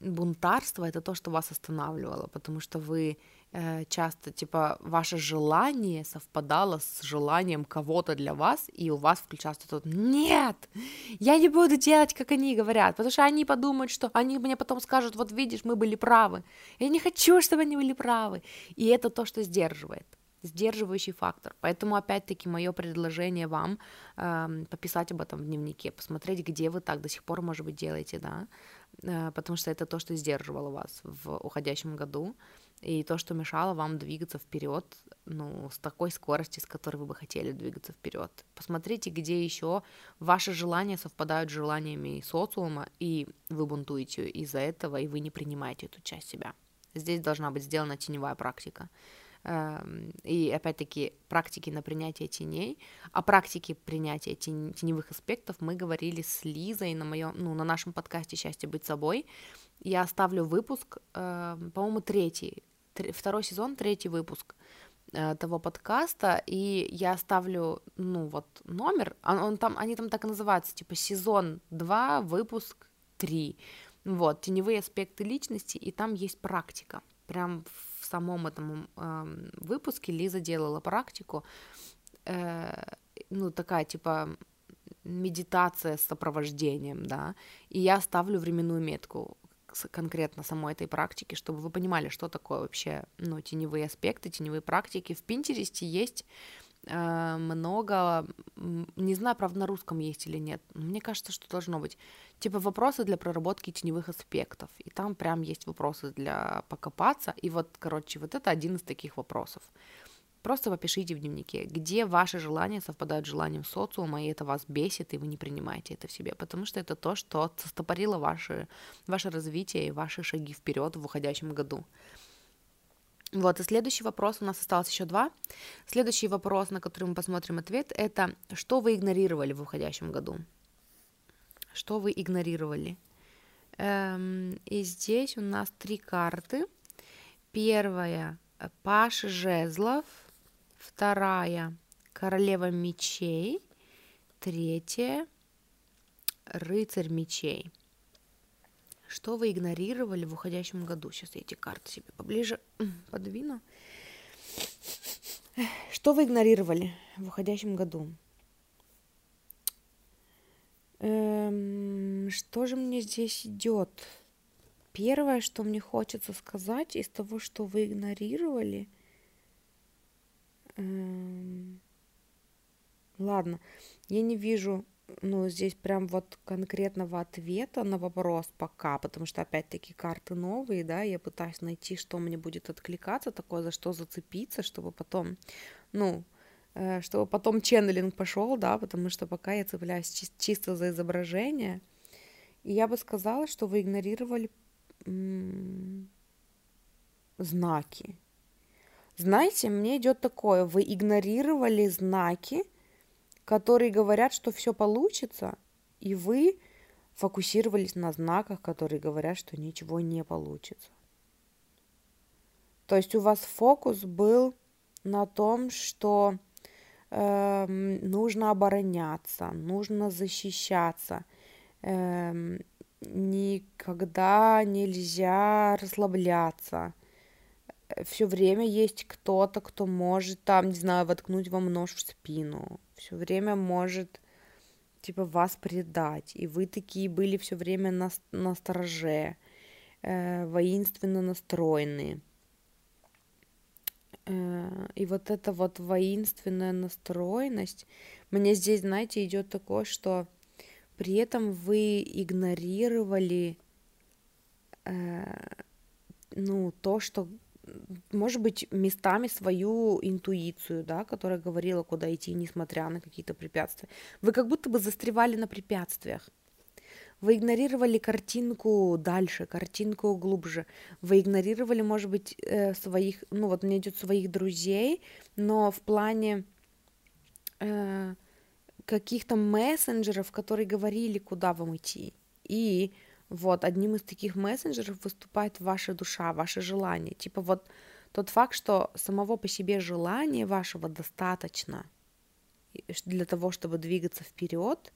бунтарство, это то, что вас останавливало, потому что вы часто, типа, ваше желание совпадало с желанием кого-то для вас, и у вас включался тот «Нет! Я не буду делать, как они говорят, потому что они подумают, что они мне потом скажут, вот видишь, мы были правы. Я не хочу, чтобы они были правы». И это то, что сдерживает сдерживающий фактор. Поэтому, опять-таки, мое предложение вам э, пописать об этом в дневнике, посмотреть, где вы так до сих пор, может быть, делаете, да, э, потому что это то, что сдерживало вас в уходящем году и то, что мешало вам двигаться вперед, ну, с такой скоростью, с которой вы бы хотели двигаться вперед. Посмотрите, где еще ваши желания совпадают с желаниями социума, и вы бунтуете из-за этого, и вы не принимаете эту часть себя. Здесь должна быть сделана теневая практика. Эм, и опять-таки практики на принятие теней. О практике принятия теневых аспектов мы говорили с Лизой на моем, ну, на нашем подкасте «Счастье быть собой». Я оставлю выпуск, эм, по-моему, третий, второй сезон, третий выпуск. э, того подкаста, и я оставлю, ну, вот номер, он, он там, они там так и называются, типа сезон 2, выпуск 3, вот, теневые аспекты личности, и там есть практика, прям в самом этом э, выпуске Лиза делала практику, э, ну, такая, типа, медитация с сопровождением, да, и я ставлю временную метку конкретно самой этой практики, чтобы вы понимали, что такое вообще, ну, теневые аспекты, теневые практики. В Пинтересте есть э, много, не знаю, правда, на русском есть или нет, но мне кажется, что должно быть, типа вопросы для проработки теневых аспектов, и там прям есть вопросы для покопаться, и вот, короче, вот это один из таких вопросов. Просто попишите в дневнике, где ваши желания совпадают с желанием социума, и это вас бесит, и вы не принимаете это в себе, потому что это то, что застопорило ваше, ваше развитие и ваши шаги вперед в уходящем году. Вот, и следующий вопрос, у нас осталось еще два. Следующий вопрос, на который мы посмотрим ответ, это что вы игнорировали в уходящем году? Что вы игнорировали? Эм, и здесь у нас три карты. Первая Паш Жезлов – вторая королева мечей, третья рыцарь мечей. Что вы игнорировали в уходящем году? Сейчас я эти карты себе поближе подвину. Что вы игнорировали в уходящем году? Эм, что же мне здесь идет? Первое, что мне хочется сказать из того, что вы игнорировали – ладно, я не вижу, ну, здесь прям вот конкретного ответа на вопрос пока, потому что, опять-таки, карты новые, да, я пытаюсь найти, что мне будет откликаться, такое, за что зацепиться, чтобы потом, ну, э, чтобы потом ченнелинг пошел, да, потому что пока я цепляюсь чи- чисто за изображение, и я бы сказала, что вы игнорировали знаки, знаете, мне идет такое, вы игнорировали знаки, которые говорят, что все получится, и вы фокусировались на знаках, которые говорят, что ничего не получится. То есть у вас фокус был на том, что э, нужно обороняться, нужно защищаться, э, никогда нельзя расслабляться все время есть кто-то, кто может там, не знаю, воткнуть вам нож в спину, все время может типа вас предать, и вы такие были все время на, на стороже, э, воинственно настроенные. Э, и вот эта вот воинственная настроенность, мне здесь, знаете, идет такое, что при этом вы игнорировали э, ну, то, что может быть, местами свою интуицию, да, которая говорила, куда идти, несмотря на какие-то препятствия. Вы как будто бы застревали на препятствиях. Вы игнорировали картинку дальше, картинку глубже. Вы игнорировали, может быть, э, своих, ну вот мне идет своих друзей, но в плане э, каких-то мессенджеров, которые говорили, куда вам идти. И вот, одним из таких мессенджеров выступает ваша душа, ваше желание. Типа вот тот факт, что самого по себе желания вашего достаточно для того, чтобы двигаться вперед,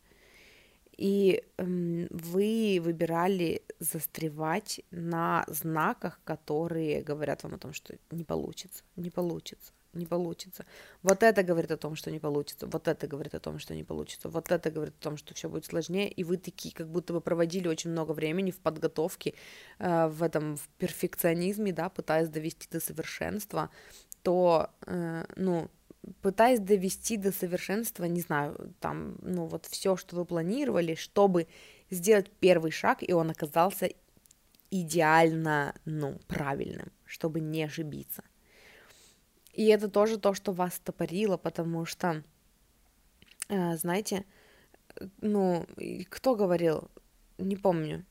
и эм, вы выбирали застревать на знаках, которые говорят вам о том, что не получится, не получится не получится. Вот это говорит о том, что не получится. Вот это говорит о том, что не получится. Вот это говорит о том, что все будет сложнее. И вы такие, как будто бы проводили очень много времени в подготовке, э, в этом в перфекционизме, да, пытаясь довести до совершенства, то, э, ну, пытаясь довести до совершенства, не знаю, там, ну, вот все, что вы планировали, чтобы сделать первый шаг, и он оказался идеально, ну, правильным, чтобы не ошибиться. И это тоже то, что вас топорило, потому что, э, знаете, ну, кто говорил, не помню,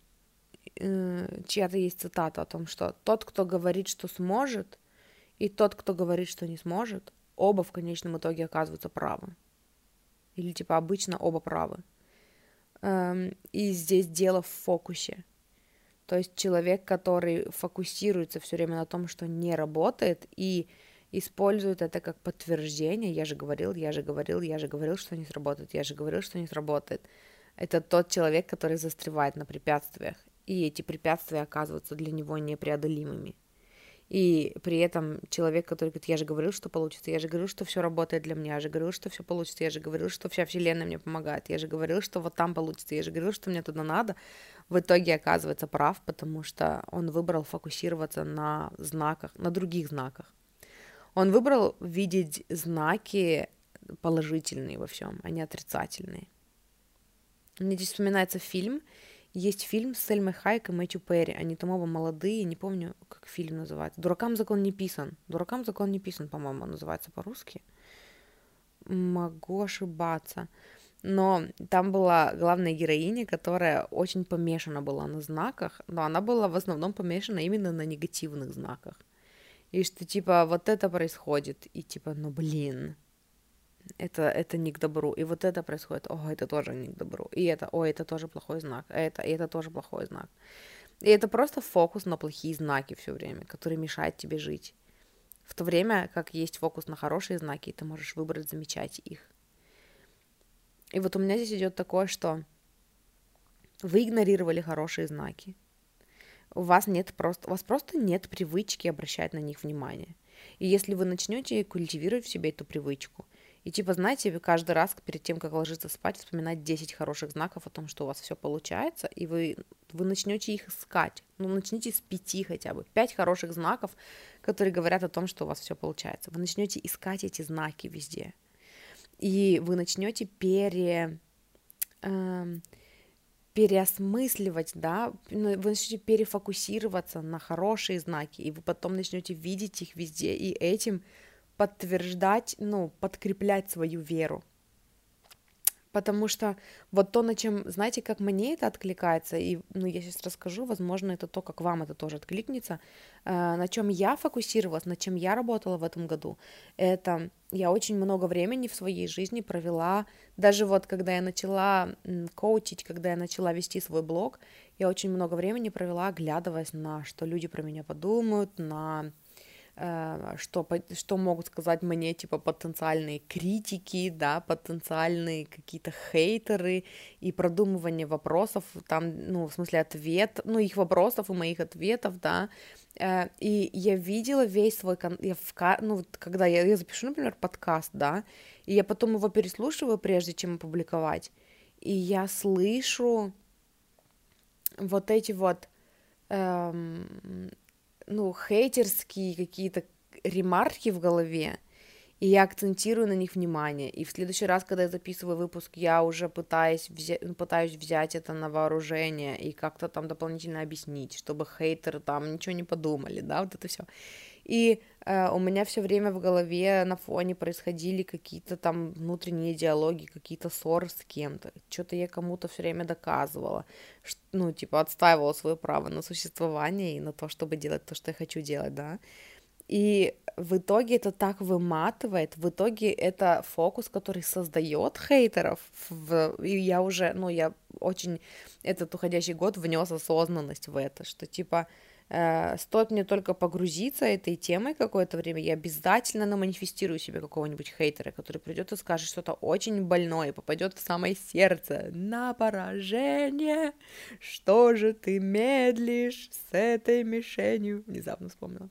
э, чья-то есть цитата о том, что тот, кто говорит, что сможет, и тот, кто говорит, что не сможет, оба в конечном итоге оказываются правы. Или типа обычно оба правы. Эм, и здесь дело в фокусе. То есть человек, который фокусируется все время на том, что не работает, и используют это как подтверждение. Я же говорил, я же говорил, я же говорил, что не сработает, я же говорил, что не сработает. Это тот человек, который застревает на препятствиях, и эти препятствия оказываются для него непреодолимыми. И при этом человек, который говорит, я же говорил, что получится, я же говорил, что все работает для меня, я же говорил, что все получится, я же говорил, что вся вселенная мне помогает, я же говорил, что вот там получится, я же говорил, что мне туда надо, в итоге оказывается прав, потому что он выбрал фокусироваться на знаках, на других знаках. Он выбрал видеть знаки положительные во всем, а не отрицательные. Мне здесь вспоминается фильм, есть фильм с Сельмой Хайк и Мэтью Перри. Они там оба молодые, не помню, как фильм называется. «Дуракам закон не писан». «Дуракам закон не писан», по-моему, называется по-русски. Могу ошибаться. Но там была главная героиня, которая очень помешана была на знаках, но она была в основном помешана именно на негативных знаках. И что, типа, вот это происходит, и типа, ну блин, это, это не к добру. И вот это происходит, о, это тоже не к добру. И это, о, это тоже плохой знак. Это, и это тоже плохой знак. И это просто фокус на плохие знаки все время, который мешает тебе жить. В то время, как есть фокус на хорошие знаки, ты можешь выбрать замечать их. И вот у меня здесь идет такое, что вы игнорировали хорошие знаки. У вас нет просто, у вас просто нет привычки обращать на них внимание. И если вы начнете культивировать в себе эту привычку, и типа, знаете, каждый раз перед тем, как ложиться спать, вспоминать 10 хороших знаков о том, что у вас все получается, и вы, вы начнете их искать. Ну, начните с пяти хотя бы. Пять хороших знаков, которые говорят о том, что у вас все получается. Вы начнете искать эти знаки везде. И вы начнете пере... Эм, переосмысливать, да, ну, вы начнете перефокусироваться на хорошие знаки, и вы потом начнете видеть их везде, и этим подтверждать, ну, подкреплять свою веру. Потому что вот то, на чем, знаете, как мне это откликается, и ну, я сейчас расскажу, возможно, это то, как вам это тоже откликнется, э, на чем я фокусировалась, на чем я работала в этом году, это я очень много времени в своей жизни провела, даже вот когда я начала коучить, когда я начала вести свой блог, я очень много времени провела, оглядываясь на что люди про меня подумают, на что, что могут сказать мне, типа, потенциальные критики, да, потенциальные какие-то хейтеры и продумывание вопросов, там, ну, в смысле, ответ, ну, их вопросов и моих ответов, да, э, и я видела весь свой, кон... я в... ну, когда я, я запишу, например, подкаст, да, и я потом его переслушиваю, прежде чем опубликовать, и я слышу вот эти вот эм, ну, хейтерские какие-то ремарки в голове, и я акцентирую на них внимание. И в следующий раз, когда я записываю выпуск, я уже пытаюсь, взять, ну, пытаюсь взять это на вооружение и как-то там дополнительно объяснить, чтобы хейтеры там ничего не подумали, да, вот это все. И э, у меня все время в голове на фоне происходили какие-то там внутренние диалоги, какие-то ссоры с кем-то. Что-то я кому-то все время доказывала, что, ну, типа, отстаивала свое право на существование и на то, чтобы делать то, что я хочу делать, да. И в итоге это так выматывает, в итоге это фокус, который создает хейтеров. В... И я уже, ну, я очень этот уходящий год внес осознанность в это, что типа Э, стоит мне только погрузиться этой темой какое-то время, я обязательно наманифестирую себе какого-нибудь хейтера, который придет и скажет что-то очень больное, попадет в самое сердце. На поражение! Что же ты медлишь с этой мишенью? Внезапно вспомнила.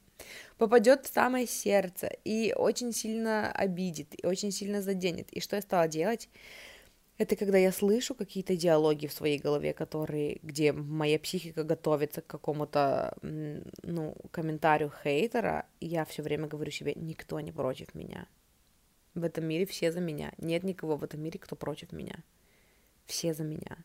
Попадет в самое сердце и очень сильно обидит, и очень сильно заденет. И что я стала делать? Это когда я слышу какие-то диалоги в своей голове, которые, где моя психика готовится к какому-то, ну, комментарию хейтера, и я все время говорю себе, никто не против меня. В этом мире все за меня. Нет никого в этом мире, кто против меня. Все за меня.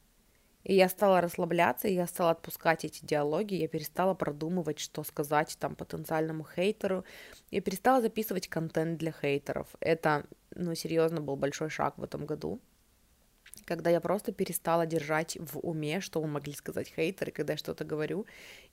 И я стала расслабляться, я стала отпускать эти диалоги, я перестала продумывать, что сказать там потенциальному хейтеру, я перестала записывать контент для хейтеров. Это, ну, серьезно, был большой шаг в этом году когда я просто перестала держать в уме, что могли сказать хейтеры, когда я что-то говорю,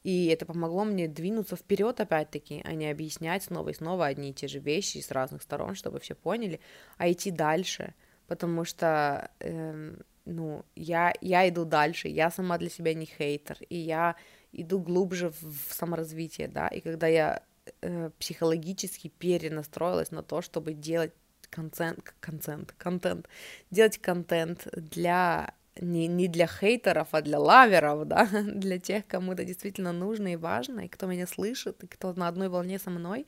и это помогло мне двинуться вперед опять-таки, а не объяснять снова и снова одни и те же вещи с разных сторон, чтобы все поняли, а идти дальше, потому что, э, ну, я, я иду дальше, я сама для себя не хейтер, и я иду глубже в, саморазвитие, да, и когда я э, психологически перенастроилась на то, чтобы делать контент, контент, контент, делать контент для не, не для хейтеров, а для лаверов, [laughs] да, для тех, кому это действительно нужно и важно, и кто меня слышит, и кто на одной волне со мной.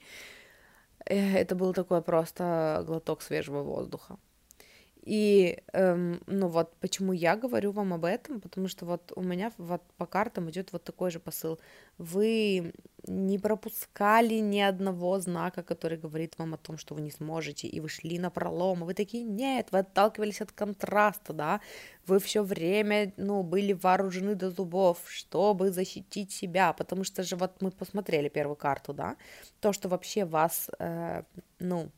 Э, это был такой просто глоток свежего воздуха. И, эм, ну вот, почему я говорю вам об этом, потому что вот у меня вот по картам идет вот такой же посыл. Вы не пропускали ни одного знака, который говорит вам о том, что вы не сможете, и вы шли на пролом, и вы такие, нет, вы отталкивались от контраста, да, вы все время, ну, были вооружены до зубов, чтобы защитить себя, потому что же вот мы посмотрели первую карту, да, то, что вообще вас, э, ну,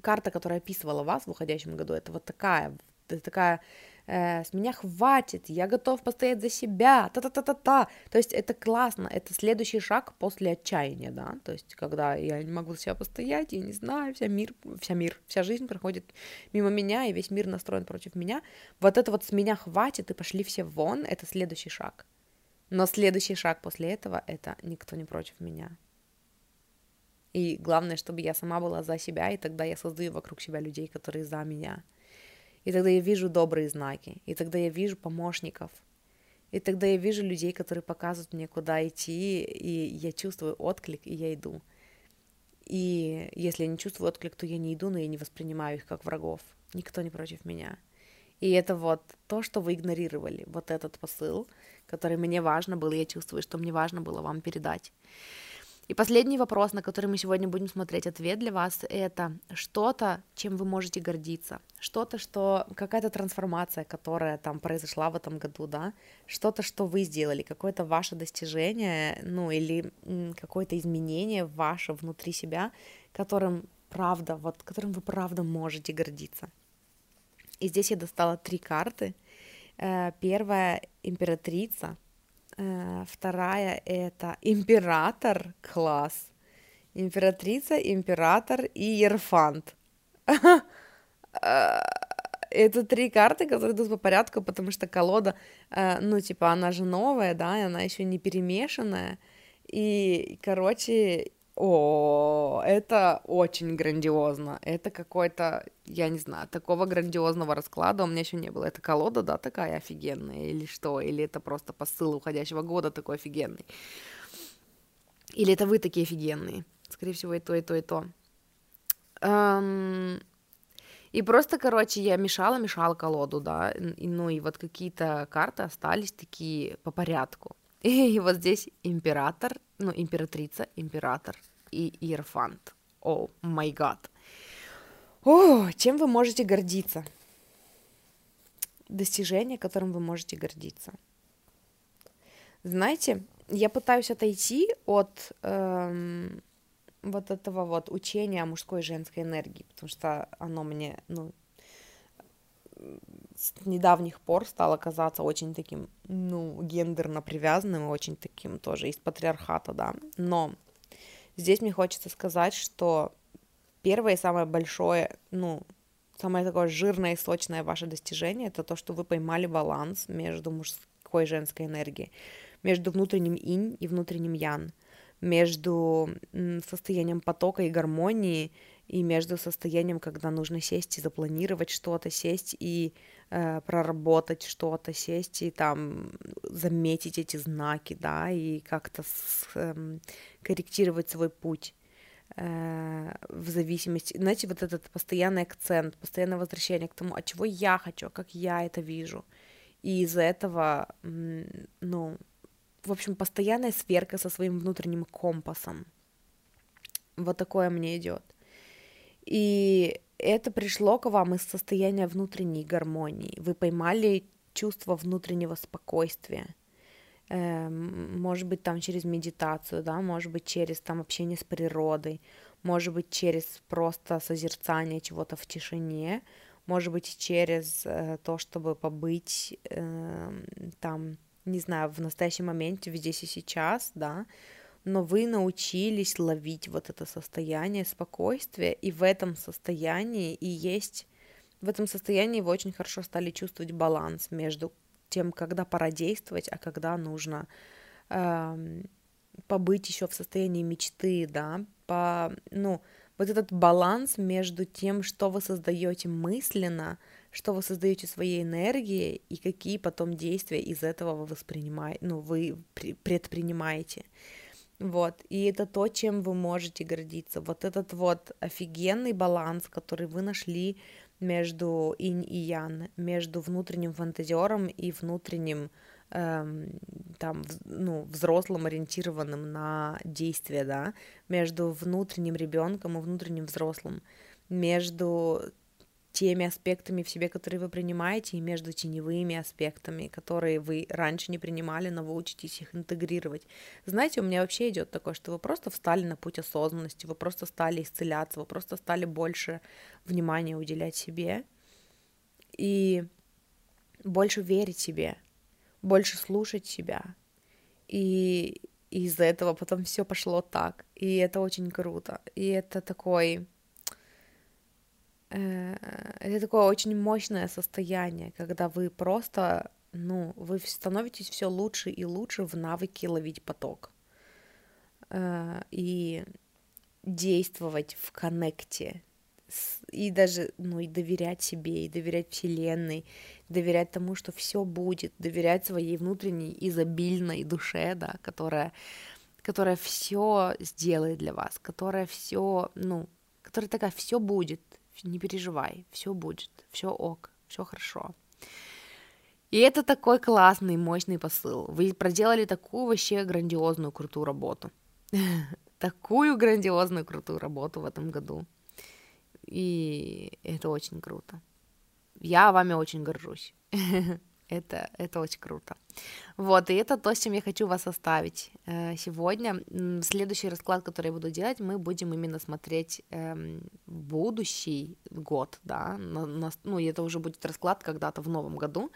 карта, которая описывала вас в уходящем году, это вот такая, это такая, э, с меня хватит, я готов постоять за себя, та-та-та-та-та. То есть это классно, это следующий шаг после отчаяния, да, то есть когда я не могу за себя постоять, я не знаю, вся мир, вся мир, вся жизнь проходит мимо меня, и весь мир настроен против меня. Вот это вот с меня хватит, и пошли все вон, это следующий шаг. Но следующий шаг после этого — это никто не против меня. И главное, чтобы я сама была за себя, и тогда я создаю вокруг себя людей, которые за меня. И тогда я вижу добрые знаки, и тогда я вижу помощников, и тогда я вижу людей, которые показывают мне, куда идти, и я чувствую отклик, и я иду. И если я не чувствую отклик, то я не иду, но я не воспринимаю их как врагов. Никто не против меня. И это вот то, что вы игнорировали, вот этот посыл, который мне важно было, я чувствую, что мне важно было вам передать. И последний вопрос, на который мы сегодня будем смотреть ответ для вас, это что-то, чем вы можете гордиться, что-то, что какая-то трансформация, которая там произошла в этом году, да, что-то, что вы сделали, какое-то ваше достижение, ну или какое-то изменение ваше внутри себя, которым правда, вот которым вы правда можете гордиться. И здесь я достала три карты. Э, первая императрица, вторая это император, класс. Императрица, император и Ерфант. Э, это три карты, которые идут по порядку, потому что колода, э, ну, типа, она же новая, да, и она еще не перемешанная. И, короче, о, это очень грандиозно. Это какой-то, я не знаю, такого грандиозного расклада у меня еще не было. Это колода, да, такая офигенная, или что? Или это просто посыл уходящего года такой офигенный? Или это вы такие офигенные? Скорее всего, и то, и то, и то. Эм... И просто, короче, я мешала, мешала колоду, да, и, ну и вот какие-то карты остались такие по порядку. [laughs] И вот здесь император, ну, императрица, император и Иерфант. О, май гад. О, чем вы можете гордиться? Достижение, которым вы можете гордиться. Знаете, я пытаюсь отойти от эм, вот этого вот учения о мужской и женской энергии, потому что оно мне, ну, с недавних пор стало казаться очень таким, ну, гендерно привязанным очень таким тоже из патриархата, да. Но здесь мне хочется сказать, что первое и самое большое, ну, самое такое жирное и сочное ваше достижение это то, что вы поймали баланс между мужской и женской энергией, между внутренним инь и внутренним ян, между состоянием потока и гармонии и между состоянием, когда нужно сесть и запланировать что-то, сесть и э, проработать что-то, сесть и там заметить эти знаки, да, и как-то с, э, корректировать свой путь э, в зависимости, знаете, вот этот постоянный акцент, постоянное возвращение к тому, от чего я хочу, как я это вижу. И из-за этого, ну, в общем, постоянная сверка со своим внутренним компасом. Вот такое мне идет. И это пришло к вам из состояния внутренней гармонии. Вы поймали чувство внутреннего спокойствия. Эм, может быть, там через медитацию, да, может быть, через там общение с природой, может быть, через просто созерцание чего-то в тишине, может быть, через э, то, чтобы побыть э, там, не знаю, в настоящем моменте, здесь и сейчас, да, но вы научились ловить вот это состояние спокойствия, и в этом состоянии и есть, в этом состоянии вы очень хорошо стали чувствовать баланс между тем, когда пора действовать, а когда нужно, э, побыть еще в состоянии мечты, да, по, ну, вот этот баланс между тем, что вы создаете мысленно, что вы создаете своей энергией и какие потом действия из этого вы воспринимаете, ну, вы предпринимаете. Вот, и это то, чем вы можете гордиться. Вот этот вот офигенный баланс, который вы нашли между инь и ян, между внутренним фантазером и внутренним эм, там, ну, взрослым, ориентированным на действие, да, между внутренним ребенком и внутренним взрослым, между теми аспектами в себе, которые вы принимаете, и между теневыми аспектами, которые вы раньше не принимали, но вы учитесь их интегрировать. Знаете, у меня вообще идет такое, что вы просто встали на путь осознанности, вы просто стали исцеляться, вы просто стали больше внимания уделять себе и больше верить себе, больше слушать себя. И из-за этого потом все пошло так. И это очень круто. И это такой это такое очень мощное состояние, когда вы просто, ну, вы становитесь все лучше и лучше в навыке ловить поток. Э, и действовать в коннекте и даже, ну, и доверять себе, и доверять Вселенной, доверять тому, что все будет, доверять своей внутренней изобильной душе, да, которая, которая все сделает для вас, которая все, ну, которая такая, все будет, не переживай, все будет, все ок, все хорошо. И это такой классный, мощный посыл. Вы проделали такую вообще грандиозную, крутую работу. [laughs] Такую грандиозную, крутую работу в этом году. И это очень круто. Я вами очень горжусь. [laughs] Это, это очень круто. Вот, и это то, с чем я хочу вас оставить э, сегодня. Следующий расклад, который я буду делать, мы будем именно смотреть э, будущий год, да, ну, это уже будет расклад когда-то в новом году.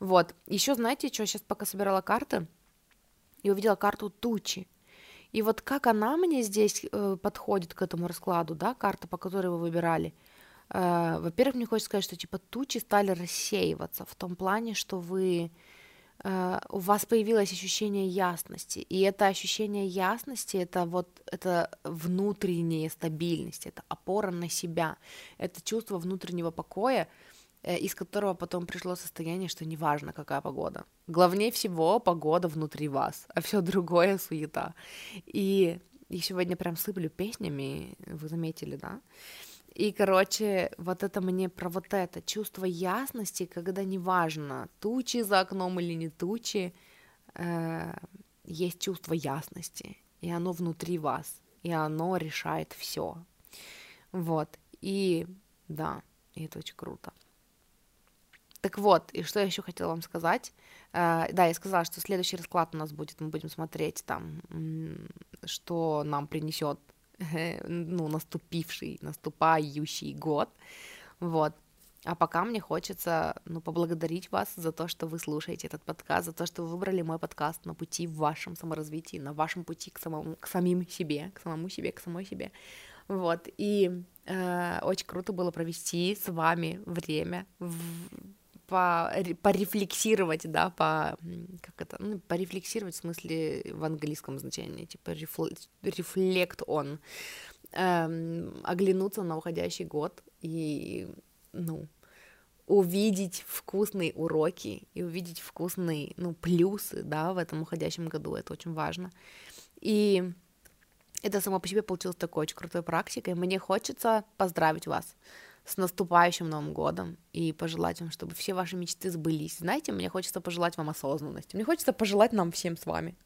Вот, еще знаете, что, сейчас пока собирала карты, и увидела карту тучи. И вот как она мне здесь э, подходит к этому раскладу, да, карта, по которой вы выбирали – Э, во-первых, мне хочется сказать, что типа тучи стали рассеиваться в том плане, что вы э, у вас появилось ощущение ясности, и это ощущение ясности, это вот это внутренняя стабильность, это опора на себя, это чувство внутреннего покоя, э, из которого потом пришло состояние, что неважно, какая погода. Главнее всего погода внутри вас, а все другое суета. И, и сегодня прям сыплю песнями, вы заметили, да? И, короче, вот это мне про вот это чувство ясности, когда неважно, тучи за окном или не тучи, э, есть чувство ясности, и оно внутри вас, и оно решает все. Вот, и да, и это очень круто. Так вот, и что я еще хотела вам сказать? Э, да, я сказала, что следующий расклад у нас будет, мы будем смотреть там, что нам принесет [laughs] ну, наступивший, наступающий год, вот. А пока мне хочется, ну, поблагодарить вас за то, что вы слушаете этот подкаст, за то, что вы выбрали мой подкаст на пути в вашем саморазвитии, на вашем пути к самому, к самим себе, к самому себе, к самой себе. Вот, и э, очень круто было провести с вами время в, порефлексировать, да, по, как это, ну, порефлексировать в смысле в английском значении, типа reflect on, эм, оглянуться на уходящий год и, ну, увидеть вкусные уроки и увидеть вкусные, ну, плюсы, да, в этом уходящем году, это очень важно. И это само по себе получилось такой очень крутой практикой. Мне хочется поздравить вас с наступающим Новым годом и пожелать вам, чтобы все ваши мечты сбылись. Знаете, мне хочется пожелать вам осознанности. Мне хочется пожелать нам всем с вами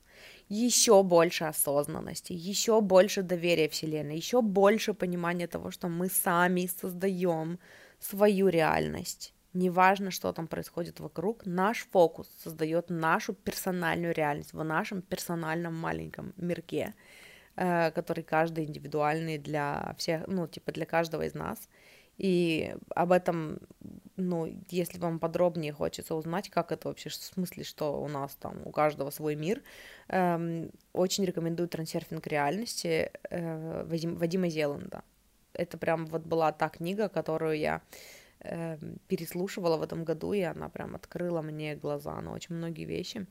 еще больше осознанности, еще больше доверия Вселенной, еще больше понимания того, что мы сами создаем свою реальность. Неважно, что там происходит вокруг, наш фокус создает нашу персональную реальность в нашем персональном маленьком мирке, э, который каждый индивидуальный для всех, ну, типа для каждого из нас. И об этом, ну, если вам подробнее хочется узнать, как это вообще, в смысле, что у нас там, у каждого свой мир, эм, очень рекомендую трансерфинг реальности э, Вадим, Вадима Зеланда. Это прям вот была та книга, которую я э, переслушивала в этом году, и она прям открыла мне глаза на очень многие вещи.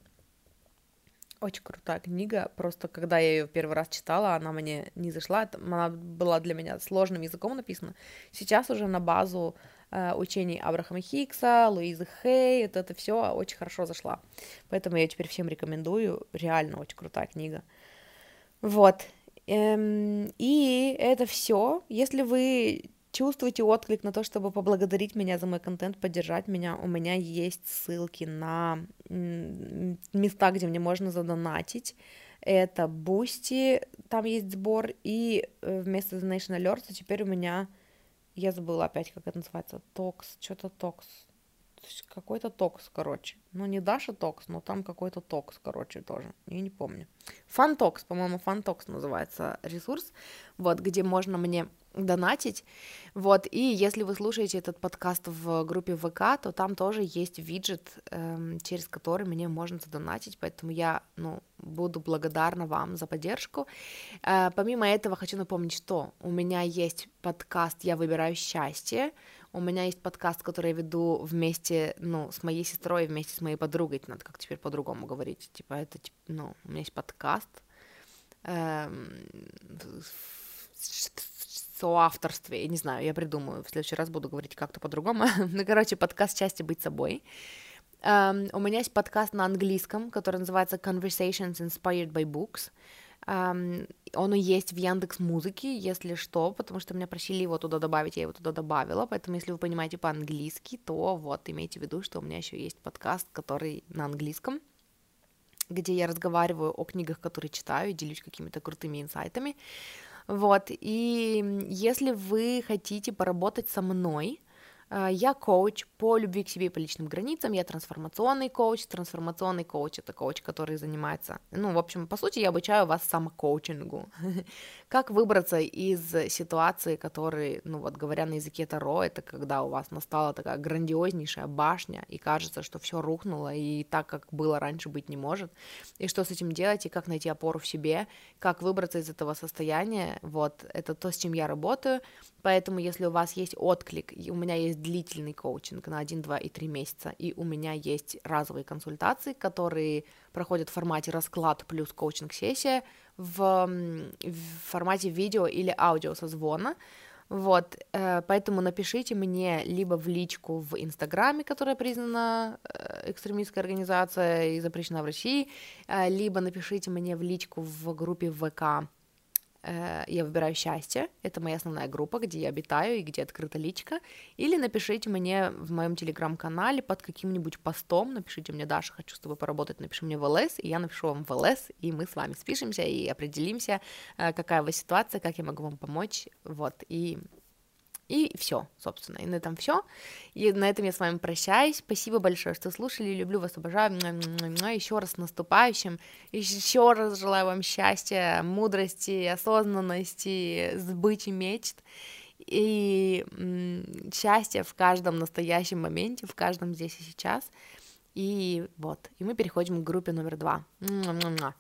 Очень крутая книга. Просто когда я ее первый раз читала, она мне не зашла. Она была для меня сложным языком написана. Сейчас уже на базу э, учений Абрахама Хикса, Луизы Хей, вот это все очень хорошо зашла. Поэтому я теперь всем рекомендую. Реально очень крутая книга. Вот. Эм, и это все. Если вы чувствуете отклик на то, чтобы поблагодарить меня за мой контент, поддержать меня, у меня есть ссылки на места, где мне можно задонатить. Это Boosty, там есть сбор, и э, вместо Donation Alerts теперь у меня, я забыла опять, как это называется, Talks, что-то Talks, какой-то talks, короче. Ну, не Даша talks, но там какой-то talks, короче, тоже. Я не помню. Fantalks, по-моему, Fantalks называется ресурс, вот, где можно мне донатить, вот, и если вы слушаете этот подкаст в группе ВК, то там тоже есть виджет, эм, через который мне можно задонатить, поэтому я, ну, буду благодарна вам за поддержку. Э, помимо этого, хочу напомнить, что у меня есть подкаст «Я выбираю счастье», у меня есть подкаст, который я веду вместе, ну, с моей сестрой, вместе с моей подругой, надо как теперь по-другому говорить, типа, это, типа, ну, у меня есть подкаст, эм, соавторстве, я не знаю, я придумаю, в следующий раз буду говорить как-то по-другому, [laughs] ну, короче, подкаст «Счастье быть собой», Um, у меня есть подкаст на английском, который называется Conversations Inspired by Books. Um, он есть в Яндекс Музыке, если что, потому что меня просили его туда добавить, я его туда добавила, поэтому если вы понимаете по-английски, то вот имейте в виду, что у меня еще есть подкаст, который на английском, где я разговариваю о книгах, которые читаю, и делюсь какими-то крутыми инсайтами. Вот, и если вы хотите поработать со мной, я коуч по любви к себе и по личным границам, я трансформационный коуч. Трансформационный коуч — это коуч, который занимается... Ну, в общем, по сути, я обучаю вас самокоучингу. [laughs] как выбраться из ситуации, которые, ну вот, говоря на языке Таро, это когда у вас настала такая грандиознейшая башня, и кажется, что все рухнуло, и так, как было раньше, быть не может. И что с этим делать, и как найти опору в себе, как выбраться из этого состояния, вот, это то, с чем я работаю. Поэтому, если у вас есть отклик, и у меня есть длительный коучинг на 1, 2 и 3 месяца, и у меня есть разовые консультации, которые проходят в формате расклад плюс коучинг-сессия в, в формате видео или аудио созвона, вот, э, поэтому напишите мне либо в личку в Инстаграме, которая признана э, экстремистской организацией и запрещена в России, э, либо напишите мне в личку в группе ВК я выбираю счастье, это моя основная группа, где я обитаю и где открыта личка, или напишите мне в моем телеграм-канале под каким-нибудь постом, напишите мне, Даша, хочу с тобой поработать, напиши мне в ЛС, и я напишу вам в ЛС, и мы с вами спишемся и определимся, э, какая у вас ситуация, как я могу вам помочь, вот, и и все, собственно, и на этом все. И на этом я с вами прощаюсь. Спасибо большое, что слушали. Люблю вас, обожаю. Еще раз наступающим. Еще раз желаю вам счастья, мудрости, осознанности, сбычи мечт. И счастья в каждом настоящем моменте, в каждом здесь и сейчас. И вот, и мы переходим к группе номер два.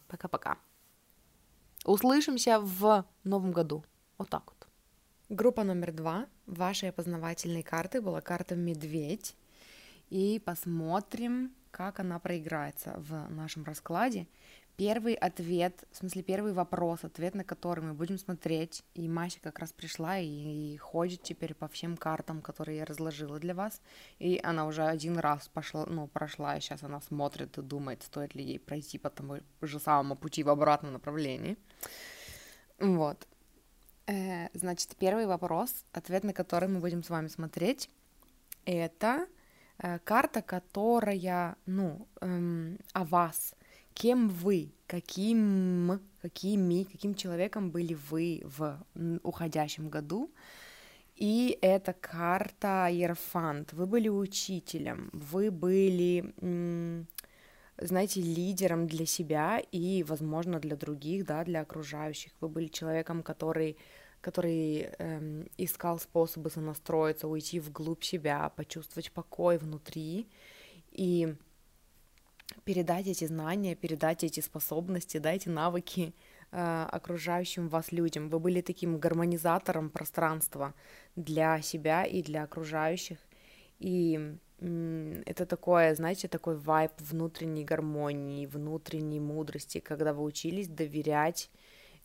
Пока-пока. Услышимся в новом году. Вот так вот. Группа номер два вашей опознавательной карты была карта «Медведь». И посмотрим, как она проиграется в нашем раскладе. Первый ответ, в смысле первый вопрос, ответ на который мы будем смотреть. И Мася как раз пришла и, и ходит теперь по всем картам, которые я разложила для вас. И она уже один раз пошла, ну, прошла, и сейчас она смотрит и думает, стоит ли ей пройти по тому же самому пути в обратном направлении. Вот. Э, значит, первый вопрос, ответ на который мы будем с вами смотреть, это э, карта, которая, ну, эм, о вас, кем вы, каким, какими, каким человеком были вы в уходящем году, и это карта Ерфант. Вы были учителем, вы были, знаете, лидером для себя и, возможно, для других, да, для окружающих. Вы были человеком, который который эм, искал способы сонастроиться, уйти вглубь себя, почувствовать покой внутри и передать эти знания, передать эти способности, да, эти навыки э, окружающим вас людям. Вы были таким гармонизатором пространства для себя и для окружающих. И это такое, знаете, такой вайб внутренней гармонии, внутренней мудрости, когда вы учились доверять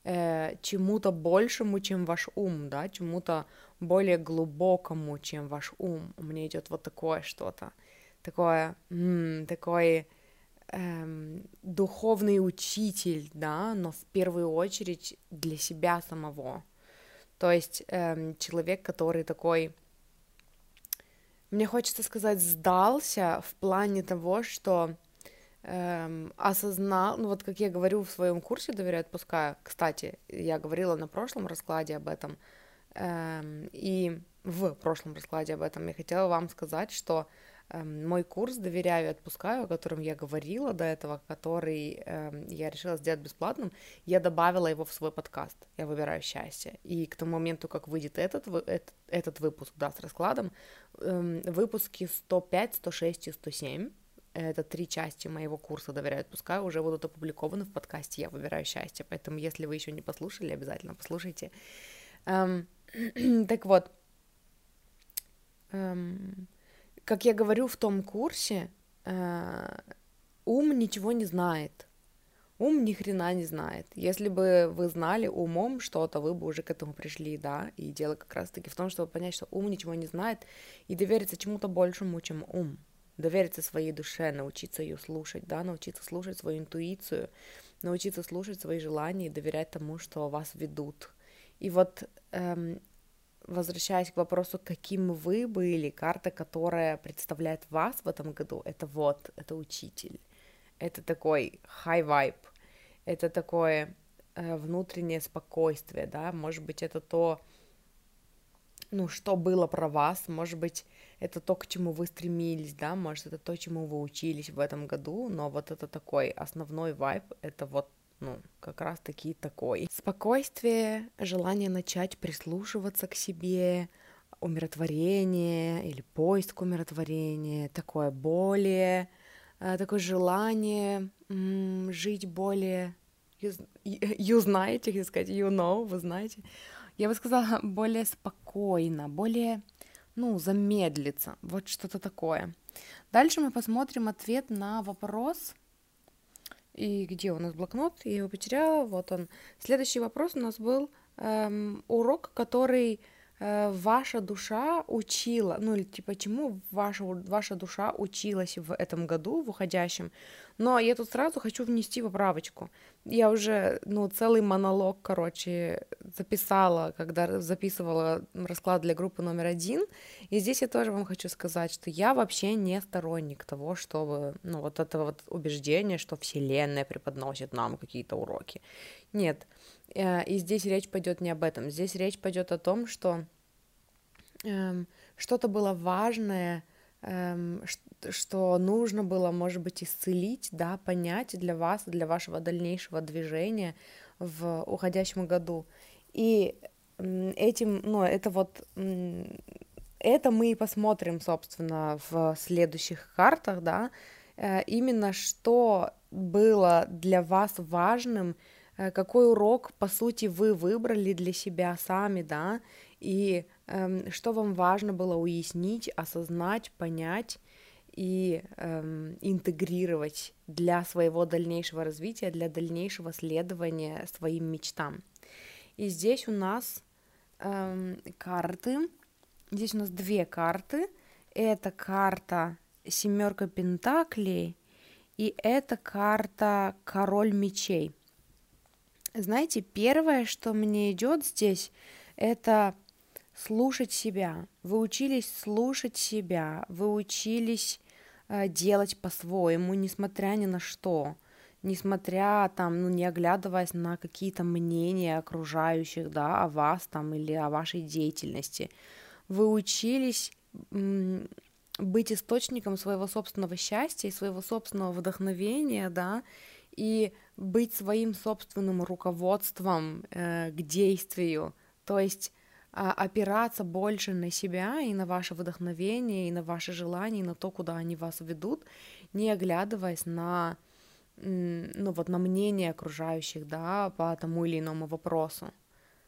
э, чему-то большему, чем ваш ум, да, чему-то более глубокому, чем ваш ум. У меня идет вот такое что-то, такое, м- такой эм, духовный учитель, да, но в первую очередь для себя самого. То есть эм, человек, который такой мне хочется сказать, сдался в плане того, что эм, осознал, ну вот как я говорю в своем курсе «Доверяю, отпускаю», кстати, я говорила на прошлом раскладе об этом, эм, и в прошлом раскладе об этом. Я хотела вам сказать, что мой курс «Доверяю и отпускаю», о котором я говорила до этого, который э, я решила сделать бесплатным, я добавила его в свой подкаст «Я выбираю счастье». И к тому моменту, как выйдет этот, этот, этот выпуск да, с раскладом, э, выпуски 105, 106 и 107 это три части моего курса «Доверяю, отпускаю» уже будут опубликованы в подкасте «Я выбираю счастье», поэтому если вы еще не послушали, обязательно послушайте. Эм, [clears throat] так вот, эм, как я говорю в том курсе, э, ум ничего не знает. Ум ни хрена не знает. Если бы вы знали умом что-то, вы бы уже к этому пришли, да. И дело как раз-таки в том, чтобы понять, что ум ничего не знает, и довериться чему-то большему, чем ум. Довериться своей душе, научиться ее слушать, да, научиться слушать свою интуицию, научиться слушать свои желания и доверять тому, что вас ведут. И вот эм, возвращаясь к вопросу, каким вы были, карта, которая представляет вас в этом году, это вот, это учитель. Это такой high vibe, это такое э, внутреннее спокойствие, да, может быть, это то, ну, что было про вас, может быть, это то, к чему вы стремились, да, может, это то, чему вы учились в этом году, но вот это такой основной вайб, это вот ну, как раз таки такой. Спокойствие, желание начать прислушиваться к себе, умиротворение или поиск умиротворения, такое более, э, такое желание жить более, you, you знаете, как сказать, you know, вы знаете, я бы сказала, [laughs] более спокойно, более, ну, замедлиться, вот что-то такое. Дальше мы посмотрим ответ на вопрос, и где у нас блокнот? Я его потеряла. Вот он. Следующий вопрос у нас был эм, урок, который ваша душа учила, ну или типа чему ваша, ваша душа училась в этом году, в уходящем. Но я тут сразу хочу внести поправочку. Я уже, ну, целый монолог, короче, записала, когда записывала расклад для группы номер один. И здесь я тоже вам хочу сказать, что я вообще не сторонник того, чтобы, ну, вот этого вот убеждения, что Вселенная преподносит нам какие-то уроки. Нет. Э, и здесь речь пойдет не об этом. Здесь речь пойдет о том, что эм, что-то было важное, эм, что нужно было, может быть, исцелить, да, понять для вас, для вашего дальнейшего движения в уходящем году. И этим, ну, это вот, это мы и посмотрим, собственно, в следующих картах, да, э, именно что было для вас важным, какой урок, по сути, вы выбрали для себя сами, да, и эм, что вам важно было уяснить, осознать, понять и эм, интегрировать для своего дальнейшего развития, для дальнейшего следования своим мечтам. И здесь у нас эм, карты, здесь у нас две карты. Это карта семерка пентаклей и это карта король мечей. Знаете, первое, что мне идет здесь, это слушать себя. Вы учились слушать себя, вы учились э, делать по-своему, несмотря ни на что, несмотря там, ну, не оглядываясь на какие-то мнения окружающих, да, о вас там или о вашей деятельности. Вы учились быть источником своего собственного счастья и своего собственного вдохновения, да, и быть своим собственным руководством э, к действию. То есть а, опираться больше на себя и на ваше вдохновение, и на ваши желания, и на то, куда они вас ведут, не оглядываясь на, ну вот, на мнение окружающих, да, по тому или иному вопросу.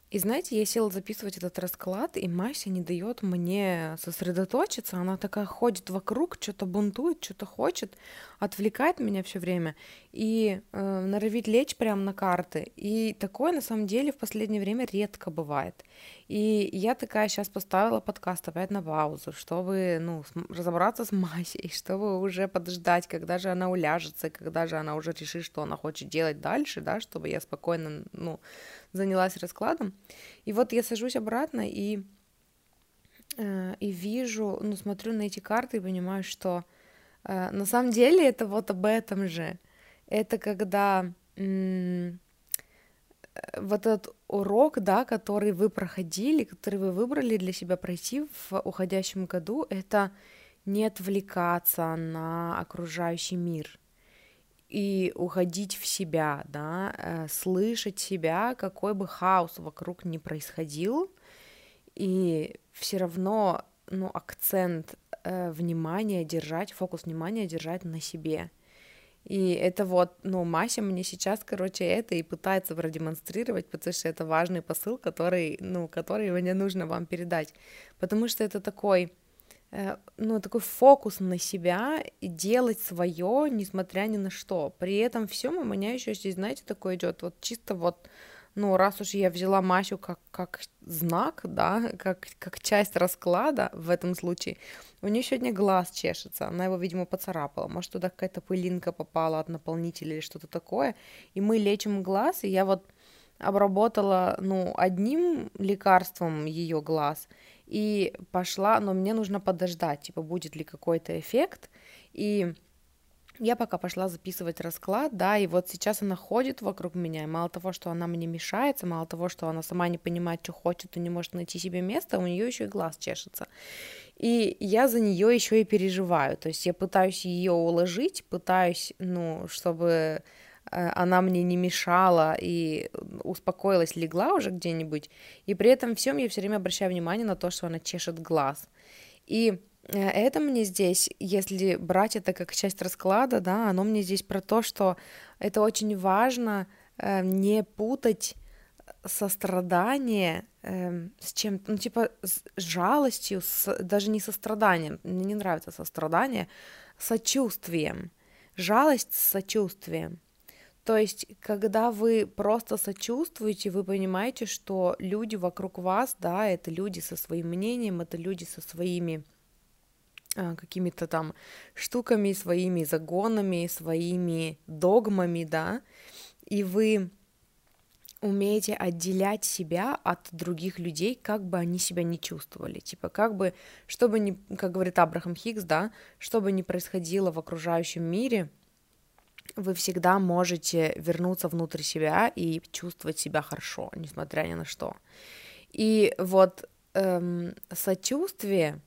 И знаете, я села записывать этот расклад, и Мася не дает мне сосредоточиться. Она такая ходит вокруг, что-то бунтует, что-то хочет, отвлекает меня все время и э, норовит лечь прямо на карты. И такое на самом деле в последнее время редко бывает. И я такая сейчас поставила подкаст опять на паузу, чтобы, ну, разобраться с Масей, [laughs] чтобы уже подождать, когда же она уляжется, когда же она уже решит, что она хочет делать дальше, да, чтобы я спокойно, ну, занялась раскладом. И вот я сажусь обратно и, э, и вижу, ну, смотрю на эти карты и понимаю, что э, на самом деле это вот об этом же. Это когда м- вот этот урок, да, который вы проходили, который вы выбрали для себя пройти в уходящем году, это не отвлекаться на окружающий мир и уходить в себя, да, э, слышать себя, какой бы хаос вокруг ни происходил, и все равно, ну, акцент э, внимания держать, фокус внимания держать на себе. И это вот, ну, Мася мне сейчас, короче, это и пытается продемонстрировать, потому что это важный посыл, который, ну, который мне нужно вам передать. Потому что это такой, ну, такой фокус на себя делать свое, несмотря ни на что. При этом всем у меня еще здесь, знаете, такое идет вот чисто вот ну, раз уж я взяла Масю как, как знак, да, [laughs] как, как часть расклада в этом случае, у нее сегодня глаз чешется, она его, видимо, поцарапала, может, туда какая-то пылинка попала от наполнителя или что-то такое, и мы лечим глаз, и я вот обработала, ну, одним лекарством ее глаз, и пошла, но мне нужно подождать, типа, будет ли какой-то эффект, и я пока пошла записывать расклад, да, и вот сейчас она ходит вокруг меня, и мало того, что она мне мешается, мало того, что она сама не понимает, что хочет и не может найти себе место, у нее еще и глаз чешется. И я за нее еще и переживаю, то есть я пытаюсь ее уложить, пытаюсь, ну, чтобы она мне не мешала и успокоилась, легла уже где-нибудь, и при этом всем я все время обращаю внимание на то, что она чешет глаз. И Э, это мне здесь, если брать это как часть расклада, да, оно мне здесь про то, что это очень важно э, не путать сострадание э, с чем ну, типа, с жалостью, с, даже не состраданием, мне не нравится сострадание, сочувствием. Жалость с сочувствием. То есть, когда вы просто сочувствуете, вы понимаете, что люди вокруг вас, да, это люди со своим мнением, это люди со своими а, какими-то там штуками, своими загонами, своими догмами, да, и вы умеете отделять себя от других людей, как бы они себя не чувствовали. Типа, как бы, чтобы не, как говорит Абрахам Хиггс, да, что бы ни происходило в окружающем мире, вы всегда можете вернуться внутрь себя и чувствовать себя хорошо, несмотря ни на что. И вот эм, сочувствие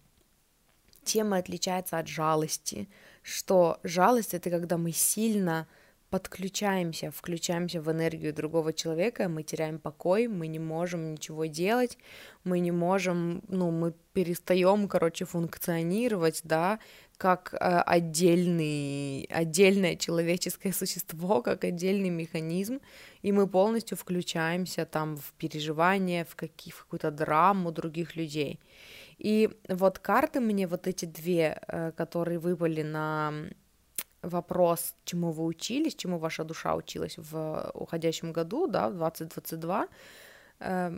тема отличается от жалости, что жалость это когда мы сильно подключаемся, включаемся в энергию другого человека, мы теряем покой, мы не можем ничего делать, мы не можем, ну, мы перестаем, короче, функционировать, да, как э, отдельный, отдельное человеческое [laughs] существо, как отдельный механизм, и мы полностью включаемся там в переживания, в, какие, в какую-то драму других людей. И вот карты мне, вот эти две, э, которые выпали на вопрос, чему вы учились, чему ваша душа училась в уходящем году, да, в 2022, э,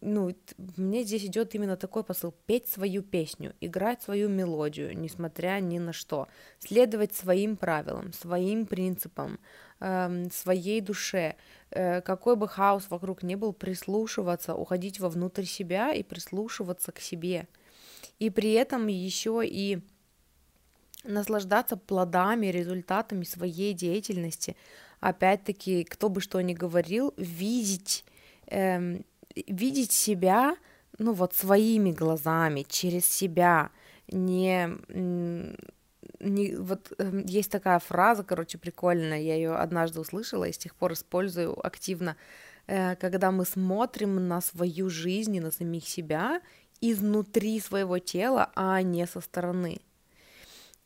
ну, мне здесь идет именно такой посыл петь свою песню, играть свою мелодию, несмотря ни на что, следовать своим правилам, своим принципам, эм, своей душе, э, какой бы хаос вокруг ни был, прислушиваться, уходить вовнутрь себя и прислушиваться к себе – и при этом еще и наслаждаться плодами, результатами своей деятельности. Опять-таки, кто бы что ни говорил, видеть, эм, видеть себя, ну вот своими глазами, через себя, не, не вот э, есть такая фраза, короче, прикольная, я ее однажды услышала и с тех пор использую активно, э, когда мы смотрим на свою жизнь и на самих себя изнутри своего тела, а не со стороны.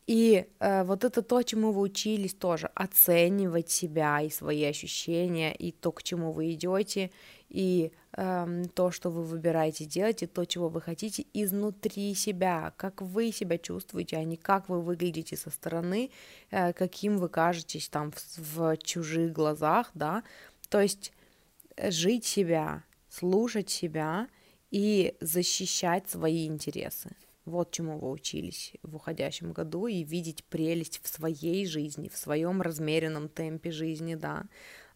И э, вот это то, чему вы учились тоже, оценивать себя и свои ощущения, и то, к чему вы идете, и э, то, что вы выбираете делать, и то, чего вы хотите изнутри себя, как вы себя чувствуете, а не как вы выглядите со стороны, э, каким вы кажетесь там в, в чужих глазах, да, то есть э, жить себя, слушать себя и защищать свои интересы. Вот чему вы учились в уходящем году, и видеть прелесть в своей жизни, в своем размеренном темпе жизни, да,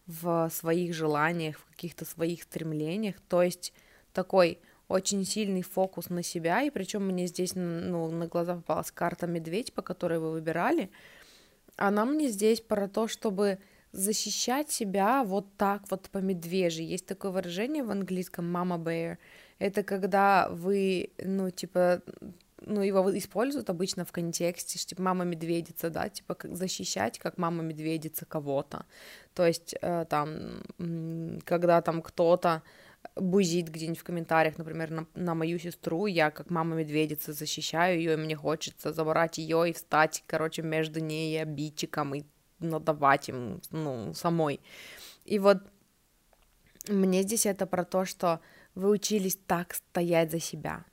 в своих желаниях, в каких-то своих стремлениях. То есть такой очень сильный фокус на себя, и причем мне здесь ну, на глаза попалась карта медведь, по которой вы выбирали. Она мне здесь про то, чтобы защищать себя вот так вот по медвежьи. Есть такое выражение в английском «mama bear», это когда вы, ну, типа, ну, его используют обычно в контексте, что, типа, мама медведица, да, типа, как защищать, как мама медведица кого-то. То есть, э, там, когда там кто-то бузит где-нибудь в комментариях, например, на, на мою сестру, я как мама медведица защищаю ее, и мне хочется забрать ее и встать, короче, между ней и обидчиком, и надавать им, ну, самой. И вот мне здесь это про то, что вы учились так стоять за себя.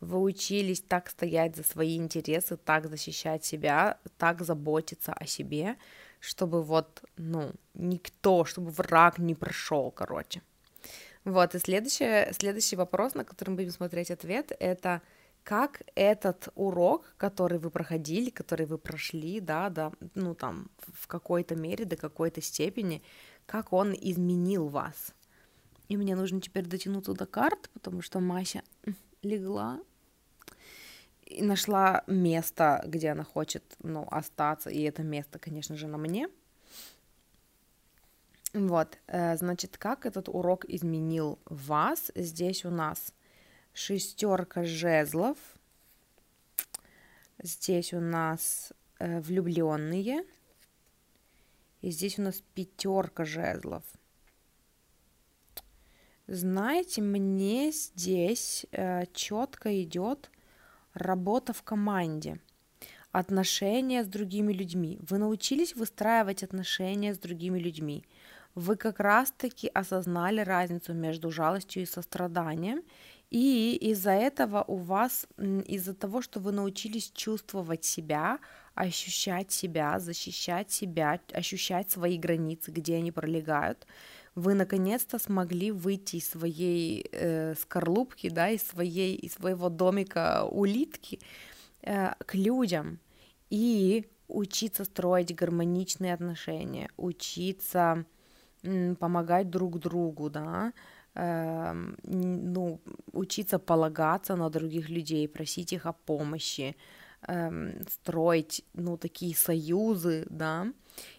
Вы учились так стоять за свои интересы, так защищать себя, так заботиться о себе, чтобы вот, ну, никто, чтобы враг не прошел, короче. Вот, и следующий, следующий вопрос, на который мы будем смотреть ответ, это как этот урок, который вы проходили, который вы прошли, да, да, ну там в какой-то мере, до какой-то степени, как он изменил вас. И мне нужно теперь дотянуться до карт, потому что Мася легла и нашла место, где она хочет, ну, остаться, и это место, конечно же, на мне. Вот, э, значит, как этот урок изменил вас? Здесь у нас шестерка жезлов, здесь у нас э, влюбленные, и здесь у нас пятерка жезлов – знаете, мне здесь э, четко идет работа в команде, отношения с другими людьми. Вы научились выстраивать отношения с другими людьми. Вы как раз-таки осознали разницу между жалостью и состраданием, и из-за этого у вас, из-за того, что вы научились чувствовать себя, ощущать себя, защищать себя, ощущать свои границы, где они пролегают, вы наконец-то смогли выйти из своей э, скорлупки, да, из своей, из своего домика улитки э, к людям и учиться строить гармоничные отношения, учиться м, помогать друг другу, да, э, ну, учиться полагаться на других людей, просить их о помощи, э, строить, ну, такие союзы, да,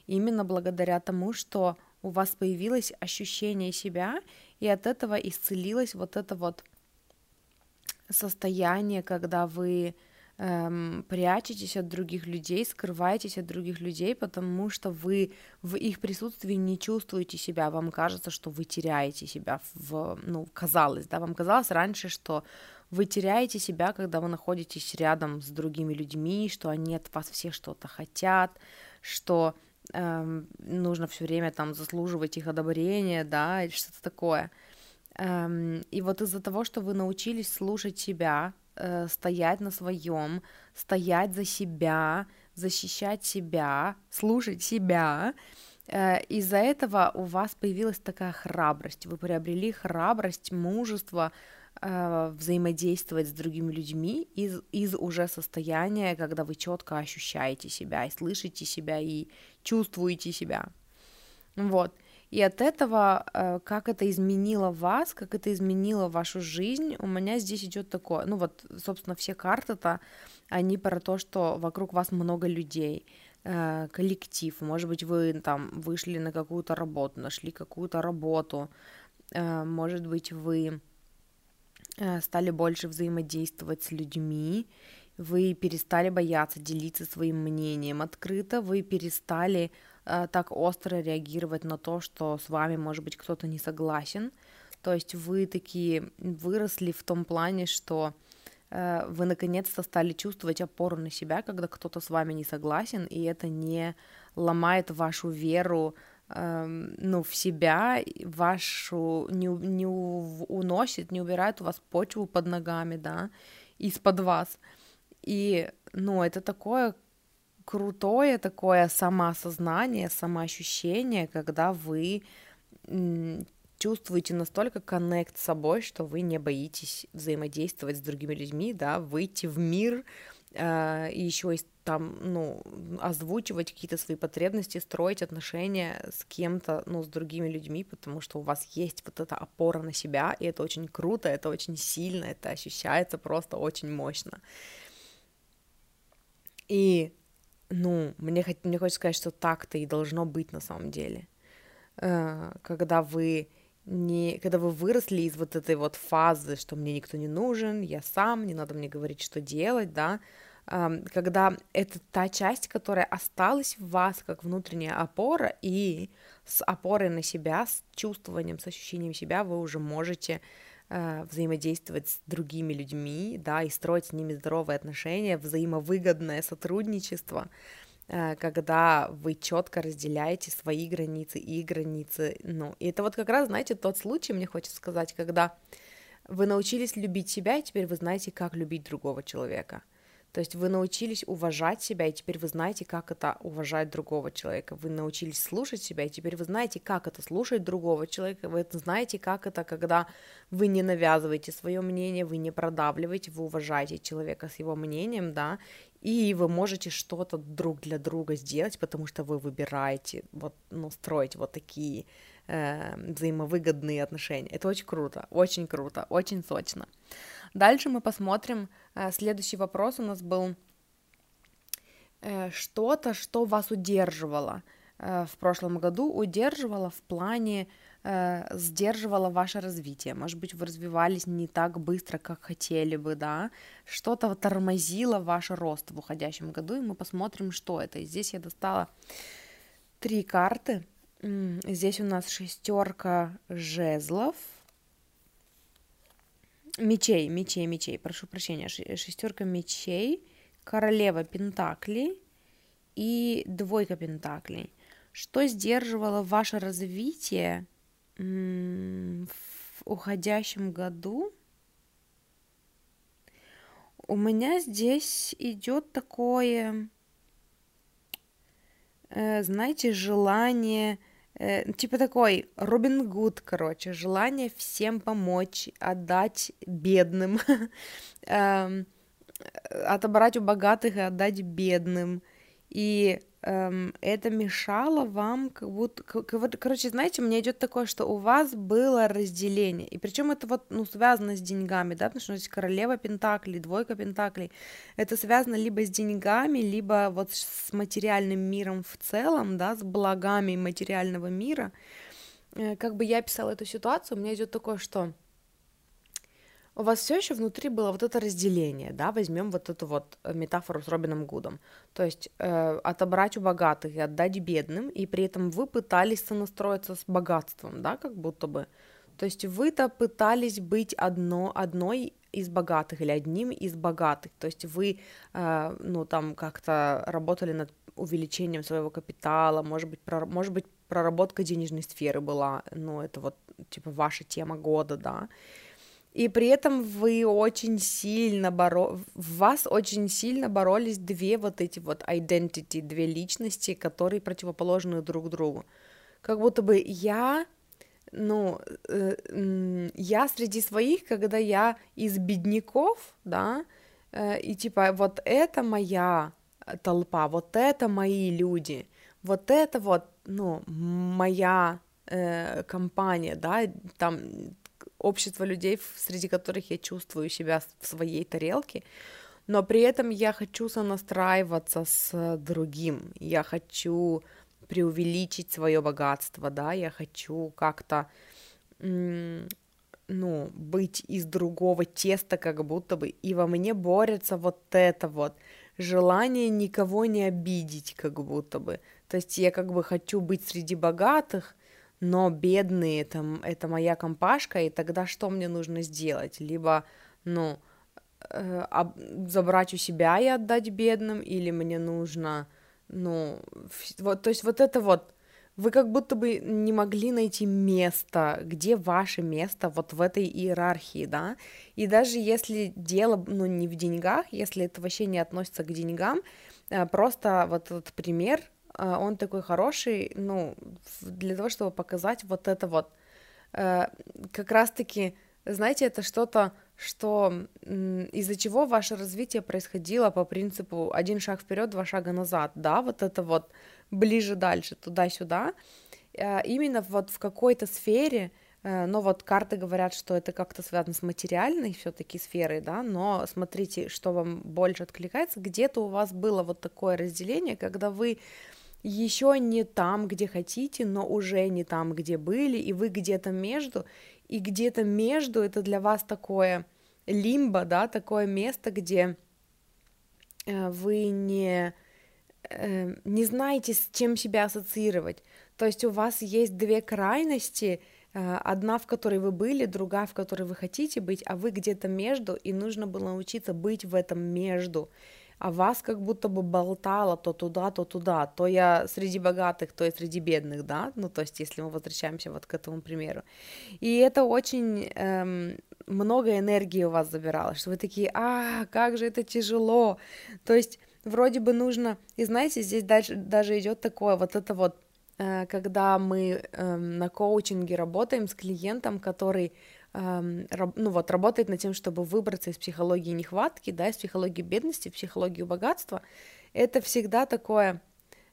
именно благодаря тому, что у вас появилось ощущение себя, и от этого исцелилось вот это вот состояние, когда вы эм, прячетесь от других людей, скрываетесь от других людей, потому что вы в их присутствии не чувствуете себя, вам кажется, что вы теряете себя в, ну, казалось, да, вам казалось раньше, что вы теряете себя, когда вы находитесь рядом с другими людьми, что они от вас все что-то хотят, что эм, нужно все время там заслуживать их одобрения, да, или что-то такое. Эм, и вот из-за того, что вы научились слушать себя, э, стоять на своем, стоять за себя, защищать себя, слушать себя, э, из-за этого у вас появилась такая храбрость, вы приобрели храбрость, мужество, взаимодействовать с другими людьми из, из уже состояния, когда вы четко ощущаете себя и слышите себя и чувствуете себя. Вот. И от этого, э, как это изменило вас, как это изменило вашу жизнь, у меня здесь идет такое, ну вот, собственно, все карты-то, они про то, что вокруг вас много людей, э, коллектив, может быть, вы там вышли на какую-то работу, нашли какую-то работу, э, может быть, вы стали больше взаимодействовать с людьми, вы перестали бояться делиться своим мнением открыто, вы перестали э, так остро реагировать на то, что с вами, может быть, кто-то не согласен. То есть вы такие выросли в том плане, что э, вы наконец-то стали чувствовать опору на себя, когда кто-то с вами не согласен, и это не ломает вашу веру ну, в себя, вашу не, не уносит, не убирает у вас почву под ногами, да, из-под вас. И, ну, это такое крутое такое самоосознание, самоощущение, когда вы чувствуете настолько коннект с собой, что вы не боитесь взаимодействовать с другими людьми, да, выйти в мир э, еще и там, ну, озвучивать какие-то свои потребности, строить отношения с кем-то, ну, с другими людьми, потому что у вас есть вот эта опора на себя, и это очень круто, это очень сильно, это ощущается просто очень мощно. И, ну, мне, мне хочется сказать, что так-то и должно быть на самом деле. Э, когда вы не, когда вы выросли из вот этой вот фазы, что мне никто не нужен, я сам, не надо мне говорить, что делать, да, когда это та часть, которая осталась в вас как внутренняя опора, и с опорой на себя, с чувствованием, с ощущением себя вы уже можете э, взаимодействовать с другими людьми, да, и строить с ними здоровые отношения, взаимовыгодное сотрудничество, Э, когда вы четко разделяете свои границы и границы, ну, и это вот как раз, знаете, тот случай, мне хочется сказать, когда вы научились любить себя, и теперь вы знаете, как любить другого человека. То есть вы научились уважать себя, и теперь вы знаете, как это уважать другого человека. Вы научились слушать себя, и теперь вы знаете, как это слушать другого человека. Вы знаете, как это, когда вы не навязываете свое мнение, вы не продавливаете, вы уважаете человека с его мнением, да, и вы можете что-то друг для друга сделать, потому что вы выбираете вот, ну, строить вот такие э, взаимовыгодные отношения. Это очень круто, очень круто, очень сочно. Дальше мы посмотрим. Э, следующий вопрос у нас был э, что-то, что вас удерживало э, в прошлом году, удерживало в плане сдерживало ваше развитие. Может быть, вы развивались не так быстро, как хотели бы, да, что-то тормозило ваш рост в уходящем году, и мы посмотрим, что это. И здесь я достала три карты. Здесь у нас шестерка жезлов, мечей, мечей, мечей, прошу прощения, шестерка мечей, королева пентаклей и двойка пентаклей. Что сдерживало ваше развитие в уходящем году у меня здесь идет такое, э, знаете, желание, э, типа такой Робин Гуд, короче, желание всем помочь, отдать бедным, [laughs] эм, отобрать у богатых и отдать бедным. И эм, это мешало вам, как будто, вот, короче, знаете, мне идет такое, что у вас было разделение, и причем это вот, ну, связано с деньгами, да, потому что здесь королева пентаклей, двойка пентаклей, это связано либо с деньгами, либо вот с материальным миром в целом, да, с благами материального мира, э, как бы я описала эту ситуацию, у меня идет такое, что у вас все еще внутри было вот это разделение, да, возьмем вот эту вот э, метафору с Робином Гудом, то есть э, отобрать у богатых и отдать бедным, и при этом вы пытались сонастроиться с богатством, да, как будто бы, то есть вы-то пытались быть одно, одной из богатых или одним из богатых, то есть вы, э, ну, там как-то работали над увеличением своего капитала, может быть, про, может быть, проработка денежной сферы была, ну, это вот, типа, ваша тема года, да, и при этом вы очень сильно боро... в вас очень сильно боролись две вот эти вот identity, две личности, которые противоположны друг другу. Как будто бы я, ну, э, я среди своих, когда я из бедняков, да, э, и типа вот это моя толпа, вот это мои люди, вот это вот, ну, моя э, компания, да, там общество людей, среди которых я чувствую себя в своей тарелке, но при этом я хочу сонастраиваться с другим, я хочу преувеличить свое богатство, да, я хочу как-то, ну, быть из другого теста, как будто бы, и во мне борется вот это вот желание никого не обидеть, как будто бы, то есть я как бы хочу быть среди богатых, но бедные, это, это моя компашка, и тогда что мне нужно сделать? Либо, ну, э, забрать у себя и отдать бедным, или мне нужно, ну, вот, то есть вот это вот, вы как будто бы не могли найти место, где ваше место вот в этой иерархии, да, и даже если дело, ну, не в деньгах, если это вообще не относится к деньгам, э, просто вот этот пример, он такой хороший, ну, для того, чтобы показать вот это вот, э, как раз-таки, знаете, это что-то, что из-за чего ваше развитие происходило по принципу один шаг вперед, два шага назад, да, вот это вот ближе дальше, туда-сюда, э, именно вот в какой-то сфере, э, но вот карты говорят, что это как-то связано с материальной все-таки сферой, да, но смотрите, что вам больше откликается, где-то у вас было вот такое разделение, когда вы еще не там, где хотите, но уже не там, где были, и вы где-то между, и где-то между это для вас такое лимбо, да, такое место, где э, вы не э, не знаете, с чем себя ассоциировать. То есть у вас есть две крайности, э, одна, в которой вы были, другая, в которой вы хотите быть, а вы где-то между, и нужно было научиться быть в этом между. А вас как будто бы болтало то туда, то туда, то я среди богатых, то я среди бедных, да, ну то есть если мы возвращаемся вот к этому примеру. И это очень эм, много энергии у вас забирало, что вы такие, а, как же это тяжело, то есть вроде бы нужно, и знаете, здесь дальше даже идет такое, вот это вот, э, когда мы эм, на коучинге работаем с клиентом, который ну вот, работает над тем, чтобы выбраться из психологии нехватки, да, из психологии бедности в психологию богатства, это всегда такое,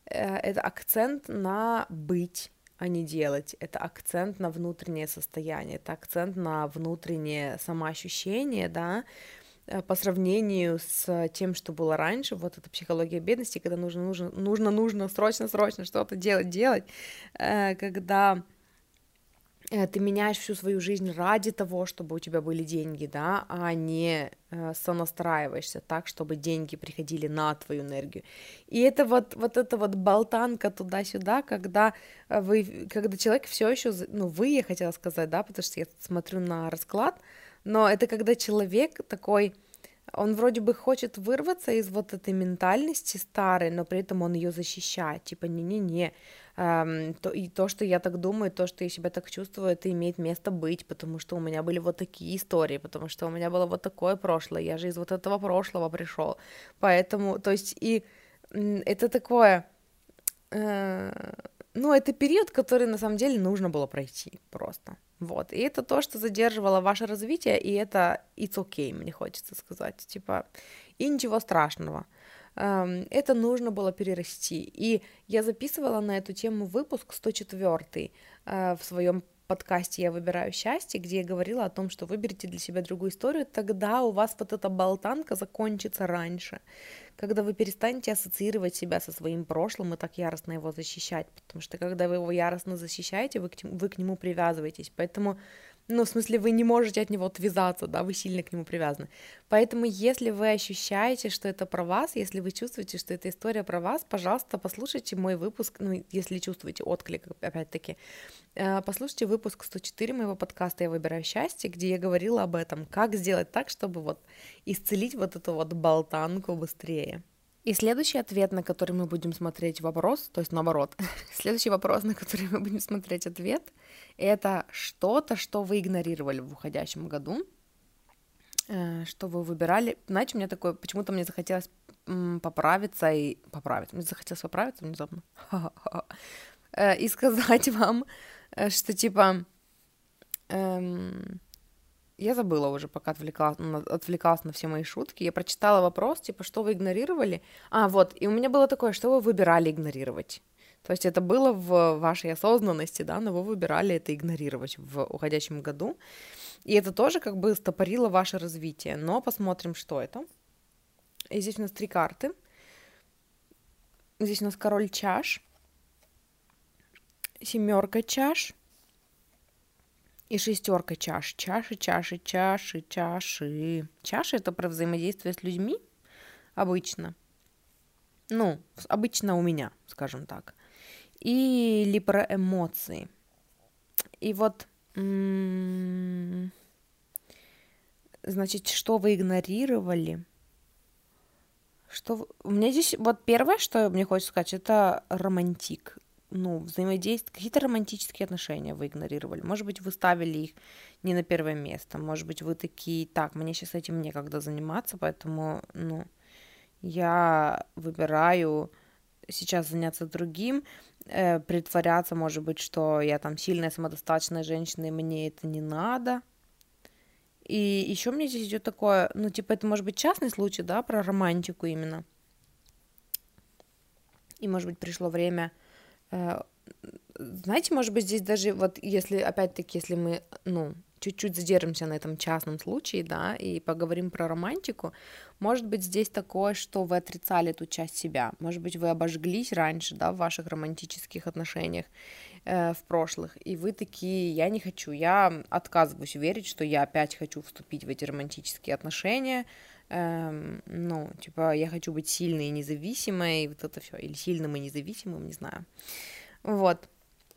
э, это акцент на быть, а не делать. Это акцент на внутреннее состояние, это акцент на внутреннее самоощущение, да, Э, по сравнению с тем, что было раньше, вот эта психология бедности, когда нужно, нужно, нужно, нужно срочно, срочно что-то делать, делать, э, когда ты меняешь всю свою жизнь ради того, чтобы у тебя были деньги, да, а не сонастраиваешься так, чтобы деньги приходили на твою энергию. И это вот, вот эта вот болтанка туда-сюда, когда вы, когда человек все еще, ну, вы, я хотела сказать, да, потому что я смотрю на расклад, но это когда человек такой, он вроде бы хочет вырваться из вот этой ментальности старой, но при этом он ее защищает, типа не-не-не, эм, то, и то, что я так думаю, то, что я себя так чувствую, это имеет место быть, потому что у меня были вот такие истории, потому что у меня было вот такое прошлое, я же из вот этого прошлого пришел, поэтому, то есть и это такое, э, ну, это период, который на самом деле нужно было пройти просто. Вот. И это то, что задерживало ваше развитие, и это it's okay, мне хочется сказать. Типа, и ничего страшного. Эм, это нужно было перерасти. И я записывала на эту тему выпуск 104 э, в своем подкасте «Я выбираю счастье», где я говорила о том, что выберите для себя другую историю, тогда у вас вот эта болтанка закончится раньше, когда вы перестанете ассоциировать себя со своим прошлым и так яростно его защищать, потому что когда вы его яростно защищаете, вы к, вы к нему привязываетесь, поэтому ну, в смысле, вы не можете от него отвязаться, да, вы сильно к нему привязаны. Поэтому, если вы ощущаете, что это про вас, если вы чувствуете, что эта история про вас, пожалуйста, послушайте мой выпуск, ну, если чувствуете отклик, опять-таки, э, послушайте выпуск 104 моего подкаста «Я выбираю счастье», где я говорила об этом, как сделать так, чтобы вот исцелить вот эту вот болтанку быстрее. И следующий ответ, на который мы будем смотреть вопрос, то есть наоборот, [laughs] следующий вопрос, на который мы будем смотреть ответ, это что-то, что вы игнорировали в уходящем году, э, что вы выбирали. Знаете, у меня такое, почему-то мне захотелось поправиться и поправиться, мне захотелось поправиться внезапно [laughs] э, и сказать [laughs] вам, э, что типа эм, я забыла уже, пока отвлекалась, отвлекалась на все мои шутки. Я прочитала вопрос, типа, что вы игнорировали? А, вот, и у меня было такое, что вы выбирали игнорировать. То есть это было в вашей осознанности, да, но вы выбирали это игнорировать в уходящем году. И это тоже как бы стопорило ваше развитие. Но посмотрим, что это. И здесь у нас три карты. Здесь у нас король чаш, семерка чаш и шестерка чаш. Чаши, чаши, чаши, чаши. Чаши это про взаимодействие с людьми обычно. Ну, обычно у меня, скажем так. Или про эмоции. И вот, значит, что вы игнорировали? Что у меня здесь вот первое, что мне хочется сказать, это романтик. Ну, взаимодействие, какие-то романтические отношения вы игнорировали. Может быть, вы ставили их не на первое место. Может быть, вы такие, так, мне сейчас этим некогда заниматься, поэтому, ну, я выбираю сейчас заняться другим, э, притворяться, может быть, что я там сильная, самодостаточная женщина, и мне это не надо. И еще мне здесь идет такое, ну, типа, это может быть частный случай, да, про романтику именно. И, может быть, пришло время, э, знаете, может быть, здесь даже, вот, если, опять-таки, если мы, ну, чуть-чуть задержимся на этом частном случае, да, и поговорим про романтику, может быть, здесь такое, что вы отрицали эту часть себя, может быть, вы обожглись раньше, да, в ваших романтических отношениях э, в прошлых, и вы такие, я не хочу, я отказываюсь верить, что я опять хочу вступить в эти романтические отношения, эм, ну, типа, я хочу быть сильной и независимой, вот это все, или сильным и независимым, не знаю, вот,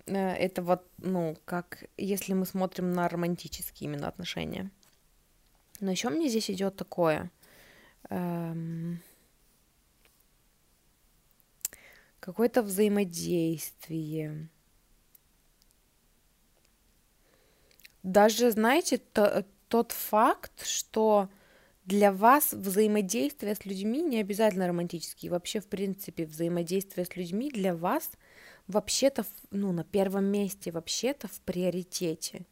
это вот, ну, как если мы смотрим на романтические именно отношения. Но еще мне здесь идет такое. Эм, какое-то взаимодействие. Даже, знаете, то, тот факт, что для вас взаимодействие с людьми не обязательно романтические. Вообще, в принципе, взаимодействие с людьми для вас вообще-то, ну, на первом месте, вообще-то в приоритете.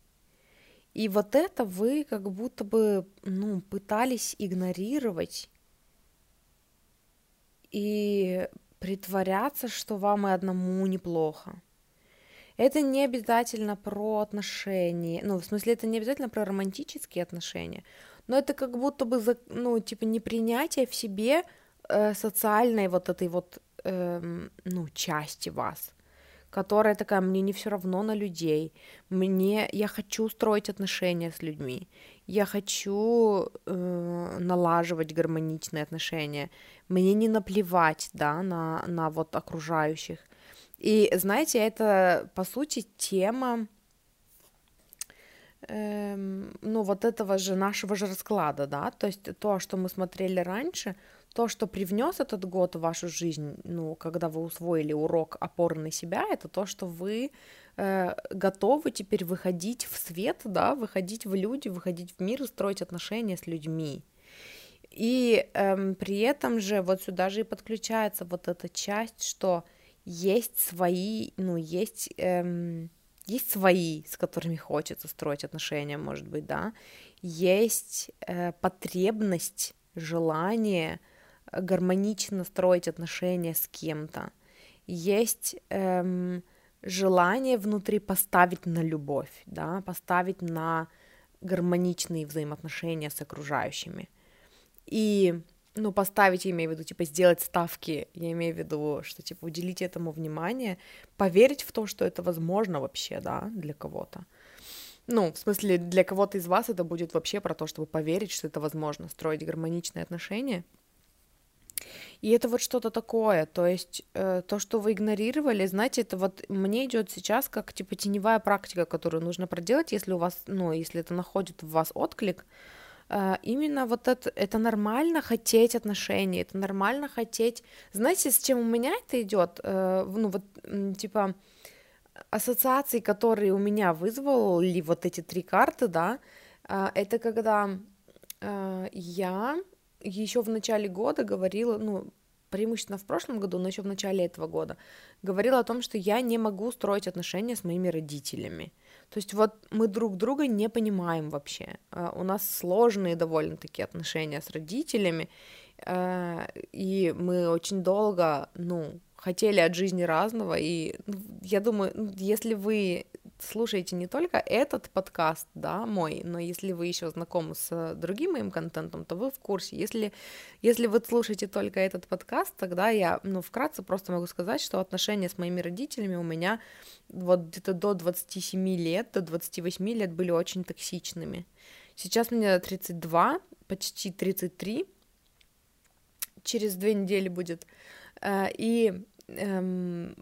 И вот это вы как будто бы, ну, пытались игнорировать и притворяться, что вам и одному неплохо. Это не обязательно про отношения, ну, в смысле, это не обязательно про романтические отношения, но это как будто бы, ну, типа, непринятие в себе э, социальной вот этой вот, э, ну, части вас, которая такая, мне не все равно на людей, мне, я хочу строить отношения с людьми, я хочу э, налаживать гармоничные отношения, мне не наплевать, да, на, на вот окружающих. И знаете, это, по сути, тема, эм, ну, вот этого же нашего же расклада, да, то есть то, что мы смотрели раньше, то, что привнес этот год в вашу жизнь, ну, когда вы усвоили урок опоры на себя, это то, что вы э, готовы теперь выходить в свет, да, выходить в люди, выходить в мир и строить отношения с людьми. И эм, при этом же вот сюда же и подключается вот эта часть, что есть свои, ну, есть эм, есть свои, с которыми хочется строить отношения, может быть, да, есть э, потребность, желание гармонично строить отношения с кем-то, есть эм, желание внутри поставить на любовь, да, поставить на гармоничные взаимоотношения с окружающими. И ну, поставить, я имею в виду, типа, сделать ставки, я имею в виду, что, типа, уделить этому внимание, поверить в то, что это возможно вообще, да, для кого-то. Ну, в смысле, для кого-то из вас это будет вообще про то, чтобы поверить, что это возможно, строить гармоничные отношения. И это вот что-то такое, то есть э, то, что вы игнорировали, знаете, это вот мне идет сейчас как типа теневая практика, которую нужно проделать, если у вас, ну, если это находит в вас отклик, а, именно вот это, это нормально хотеть отношений, это нормально хотеть. Знаете, с чем у меня это идет? Э, ну, вот, типа, ассоциации, которые у меня вызвали вот эти три карты, да, а, это когда а, я еще в начале года говорила, ну, преимущественно в прошлом году, но еще в начале этого года, говорила о том, что я не могу строить отношения с моими родителями. То есть вот мы друг друга не понимаем вообще. А, у нас сложные довольно-таки отношения с родителями, а, и мы очень долго, ну, хотели от жизни разного, и ну, я думаю, ну, если вы слушаете не только этот подкаст, да, мой, но если вы еще знакомы с другим моим контентом, то вы в курсе. Если, если вы слушаете только этот подкаст, тогда я, ну, вкратце просто могу сказать, что отношения с моими родителями у меня вот где-то до 27 лет, до 28 лет были очень токсичными. Сейчас мне 32, почти 33, через две недели будет, э, и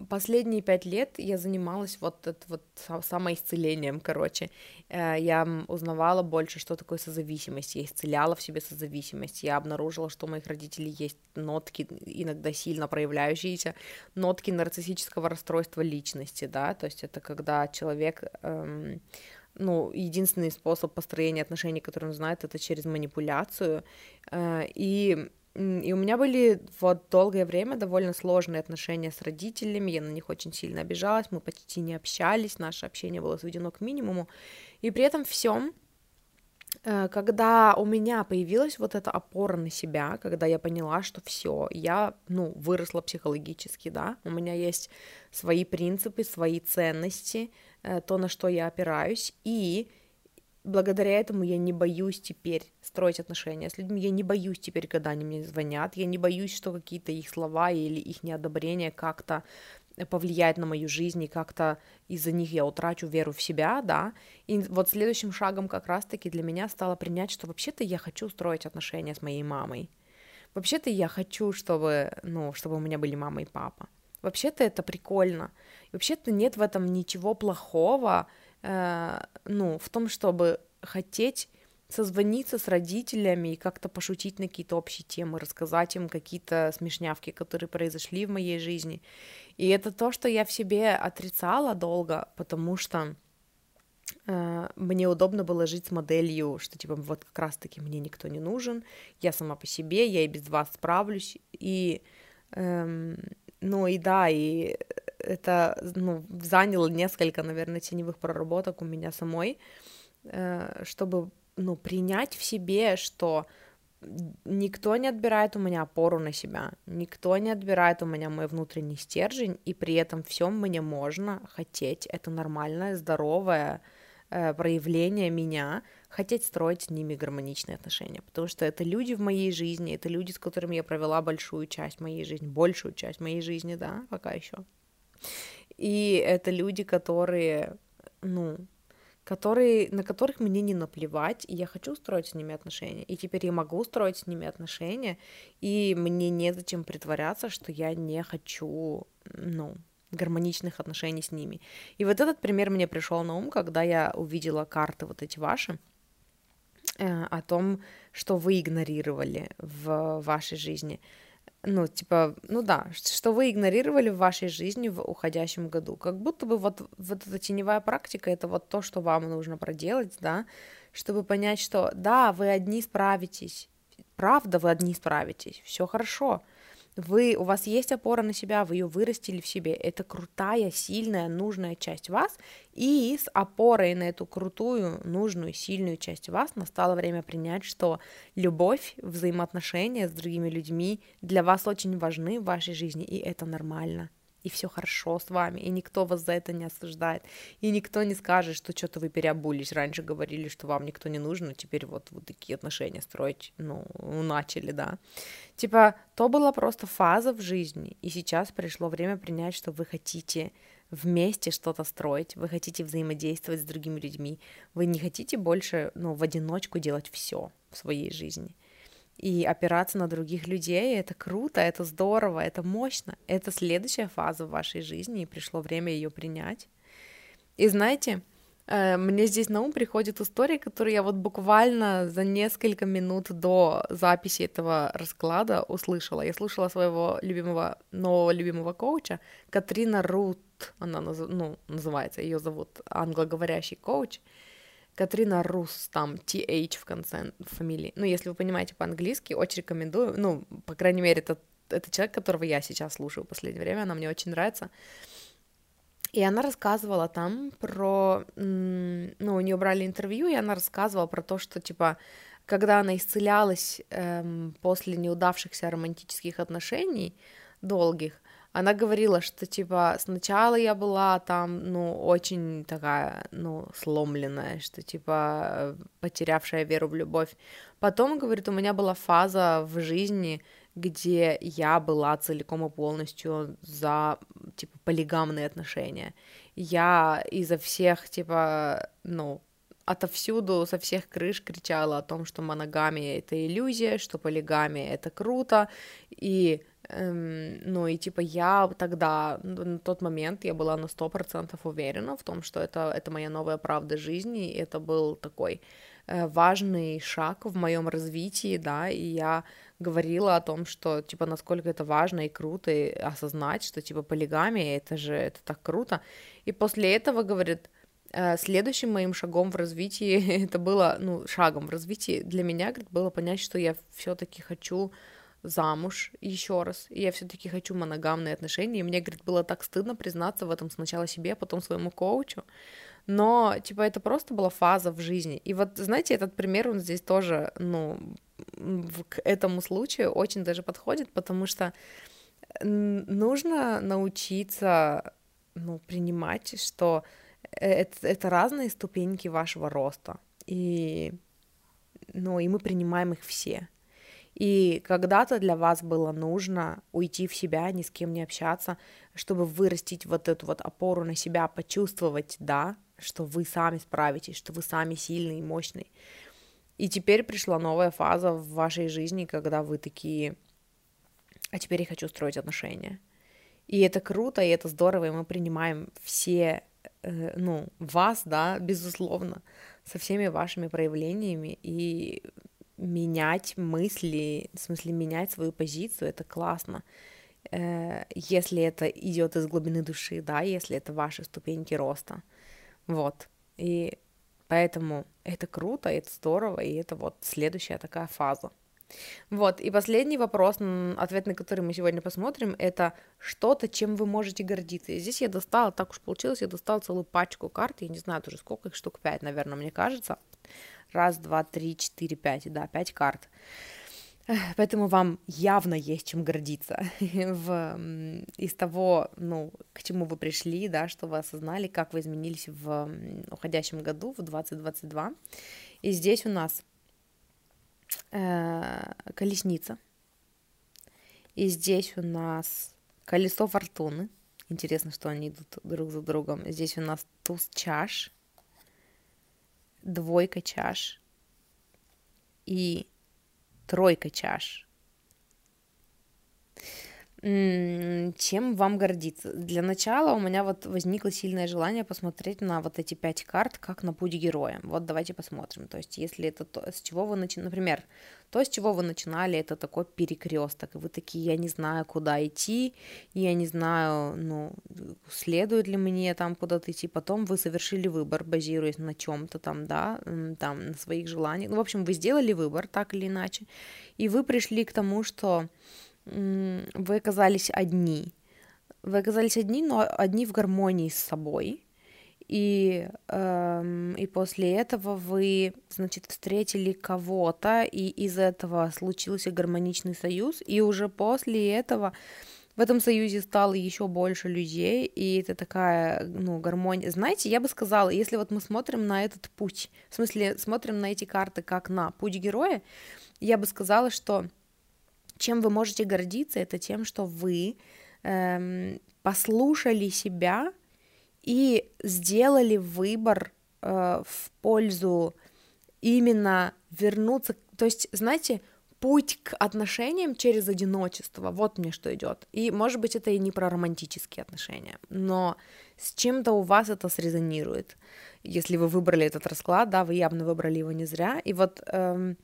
последние пять лет я занималась вот, это, вот самоисцелением, короче. Э, я узнавала больше, что такое созависимость. Я исцеляла в себе созависимость. Я обнаружила, что у моих родителей есть нотки, иногда сильно проявляющиеся, нотки нарциссического расстройства личности, да, то есть это когда человек... Эм, ну, единственный способ построения отношений, который он знает, это через манипуляцию. Э, и и у меня были вот долгое время довольно сложные отношения с родителями, я на них очень сильно обижалась, мы почти не общались, наше общение было сведено к минимуму. И при этом всем, э, когда у меня появилась вот эта опора на себя, когда я поняла, что все, я, ну, выросла психологически, да, у меня есть свои принципы, свои ценности, э, то, на что я опираюсь, и благодаря этому я не боюсь теперь строить отношения с людьми, я не боюсь теперь, когда они мне звонят, я не боюсь, что какие-то их слова или их неодобрение как-то повлияет на мою жизнь, и как-то из-за них я утрачу веру в себя, да, и вот следующим шагом как раз-таки для меня стало принять, что вообще-то я хочу строить отношения с моей мамой, вообще-то я хочу, чтобы, ну, чтобы у меня были мама и папа, вообще-то это прикольно, вообще-то нет в этом ничего плохого, ну, в том, чтобы хотеть созвониться с родителями и как-то пошутить на какие-то общие темы, рассказать им какие-то смешнявки, которые произошли в моей жизни. И это то, что я в себе отрицала долго, потому что э, мне удобно было жить с моделью, что типа вот как раз-таки мне никто не нужен, я сама по себе, я и без вас справлюсь. И, эм, ну и да, и это ну, заняло несколько, наверное, теневых проработок у меня самой, э, чтобы ну, принять в себе, что никто не отбирает у меня опору на себя, никто не отбирает у меня мой внутренний стержень, и при этом всем мне можно хотеть. Это нормальное, здоровое э, проявление меня, хотеть строить с ними гармоничные отношения, потому что это люди в моей жизни, это люди, с которыми я провела большую часть моей жизни, большую часть моей жизни, да, пока еще. И это люди, которые, ну, которые, на которых мне не наплевать, и я хочу строить с ними отношения. И теперь я могу строить с ними отношения, и мне незачем притворяться, что я не хочу, ну, гармоничных отношений с ними. И вот этот пример мне пришел на ум, когда я увидела карты вот эти ваши, э, о том, что вы игнорировали в вашей жизни ну, типа, ну да, что вы игнорировали в вашей жизни в уходящем году. Как будто бы вот, вот эта теневая практика — это вот то, что вам нужно проделать, да, чтобы понять, что да, вы одни справитесь, правда, вы одни справитесь, все хорошо, вы, у вас есть опора на себя, вы ее вырастили в себе. Это крутая, сильная, нужная часть вас. И с опорой на эту крутую, нужную, сильную часть вас настало время принять, что любовь, взаимоотношения с другими людьми для вас очень важны в вашей жизни, и это нормально и все хорошо с вами, и никто вас за это не осуждает, и никто не скажет, что что-то вы переобулись, раньше говорили, что вам никто не нужен, но теперь вот, вот такие отношения строить, ну, начали, да. Типа, то была просто фаза в жизни, и сейчас пришло время принять, что вы хотите вместе что-то строить, вы хотите взаимодействовать с другими людьми, вы не хотите больше, ну, в одиночку делать все в своей жизни — и опираться на других людей, это круто, это здорово, это мощно. Это следующая фаза в вашей жизни, и пришло время ее принять. И знаете, э, мне здесь на ум приходит история, которую я вот буквально за несколько минут до записи этого расклада услышала. Я слушала своего любимого, нового любимого коуча, Катрина Рут, она ну, называется, ее зовут англоговорящий коуч, Катрина Рус, там, TH в конце фамилии. Ну, если вы понимаете по-английски, очень рекомендую. Ну, по крайней мере, это, это человек, которого я сейчас слушаю в последнее время, она мне очень нравится. И она рассказывала там про... Ну, у нее брали интервью, и она рассказывала про то, что, типа, когда она исцелялась эм, после неудавшихся романтических отношений долгих, она говорила, что, типа, сначала я была там, ну, очень такая, ну, сломленная, что, типа, потерявшая веру в любовь. Потом, говорит, у меня была фаза в жизни, где я была целиком и полностью за, типа, полигамные отношения. Я изо всех, типа, ну, отовсюду, со всех крыш кричала о том, что моногамия — это иллюзия, что полигамия — это круто, и Эм, ну и типа я тогда, на тот момент я была на сто процентов уверена в том, что это, это моя новая правда жизни, и это был такой э, важный шаг в моем развитии, да, и я говорила о том, что, типа, насколько это важно и круто осознать, что, типа, полигамия, это же, это так круто, и после этого, говорит, следующим моим шагом в развитии, [laughs] это было, ну, шагом в развитии для меня, говорит, было понять, что я все таки хочу замуж еще раз, и я все-таки хочу моногамные отношения, и мне, говорит, было так стыдно признаться в этом сначала себе, а потом своему коучу, но, типа, это просто была фаза в жизни, и вот, знаете, этот пример, он здесь тоже, ну, к этому случаю очень даже подходит, потому что нужно научиться, ну, принимать, что это, это разные ступеньки вашего роста, и, ну, и мы принимаем их все, и когда-то для вас было нужно уйти в себя, ни с кем не общаться, чтобы вырастить вот эту вот опору на себя, почувствовать, да, что вы сами справитесь, что вы сами сильный и мощный. И теперь пришла новая фаза в вашей жизни, когда вы такие, а теперь я хочу строить отношения. И это круто, и это здорово, и мы принимаем все, э, ну, вас, да, безусловно, со всеми вашими проявлениями, и менять мысли, в смысле менять свою позицию, это классно. Э, если это идет из глубины души, да, если это ваши ступеньки роста. Вот. И поэтому это круто, это здорово, и это вот следующая такая фаза. Вот, и последний вопрос, ответ на который мы сегодня посмотрим, это что-то, чем вы можете гордиться. И здесь я достала, так уж получилось, я достала целую пачку карт, я не знаю тоже сколько их, штук пять, наверное, мне кажется. Раз, два, три, четыре, пять, да, пять карт. Поэтому вам явно есть чем гордиться [laughs] в, из того, ну, к чему вы пришли, да, что вы осознали, как вы изменились в уходящем году, в 2022. И здесь у нас э, колесница. И здесь у нас колесо фортуны. Интересно, что они идут друг за другом. Здесь у нас туз чаш двойка чаш и тройка чаш. Чем вам гордиться? Для начала у меня вот возникло сильное желание посмотреть на вот эти пять карт, как на путь героя. Вот давайте посмотрим. То есть, если это то, с чего вы начинали, например, то, с чего вы начинали, это такой перекресток, и вы такие, я не знаю, куда идти, я не знаю, ну, следует ли мне там куда-то идти. Потом вы совершили выбор, базируясь на чем-то там, да, там, на своих желаниях. Ну, в общем, вы сделали выбор, так или иначе, и вы пришли к тому, что вы оказались одни. Вы оказались одни, но одни в гармонии с собой. И, эм, и после этого вы, значит, встретили кого-то, и из этого случился гармоничный союз, и уже после этого в этом союзе стало еще больше людей, и это такая, ну, гармония. Знаете, я бы сказала, если вот мы смотрим на этот путь, в смысле, смотрим на эти карты как на путь героя, я бы сказала, что чем вы можете гордиться, это тем, что вы эм, послушали себя и сделали выбор э, в пользу именно вернуться, то есть, знаете, путь к отношениям через одиночество, вот мне что идет. И, может быть, это и не про романтические отношения, но с чем-то у вас это срезонирует. Если вы выбрали этот расклад, да, вы явно выбрали его не зря. И вот эм,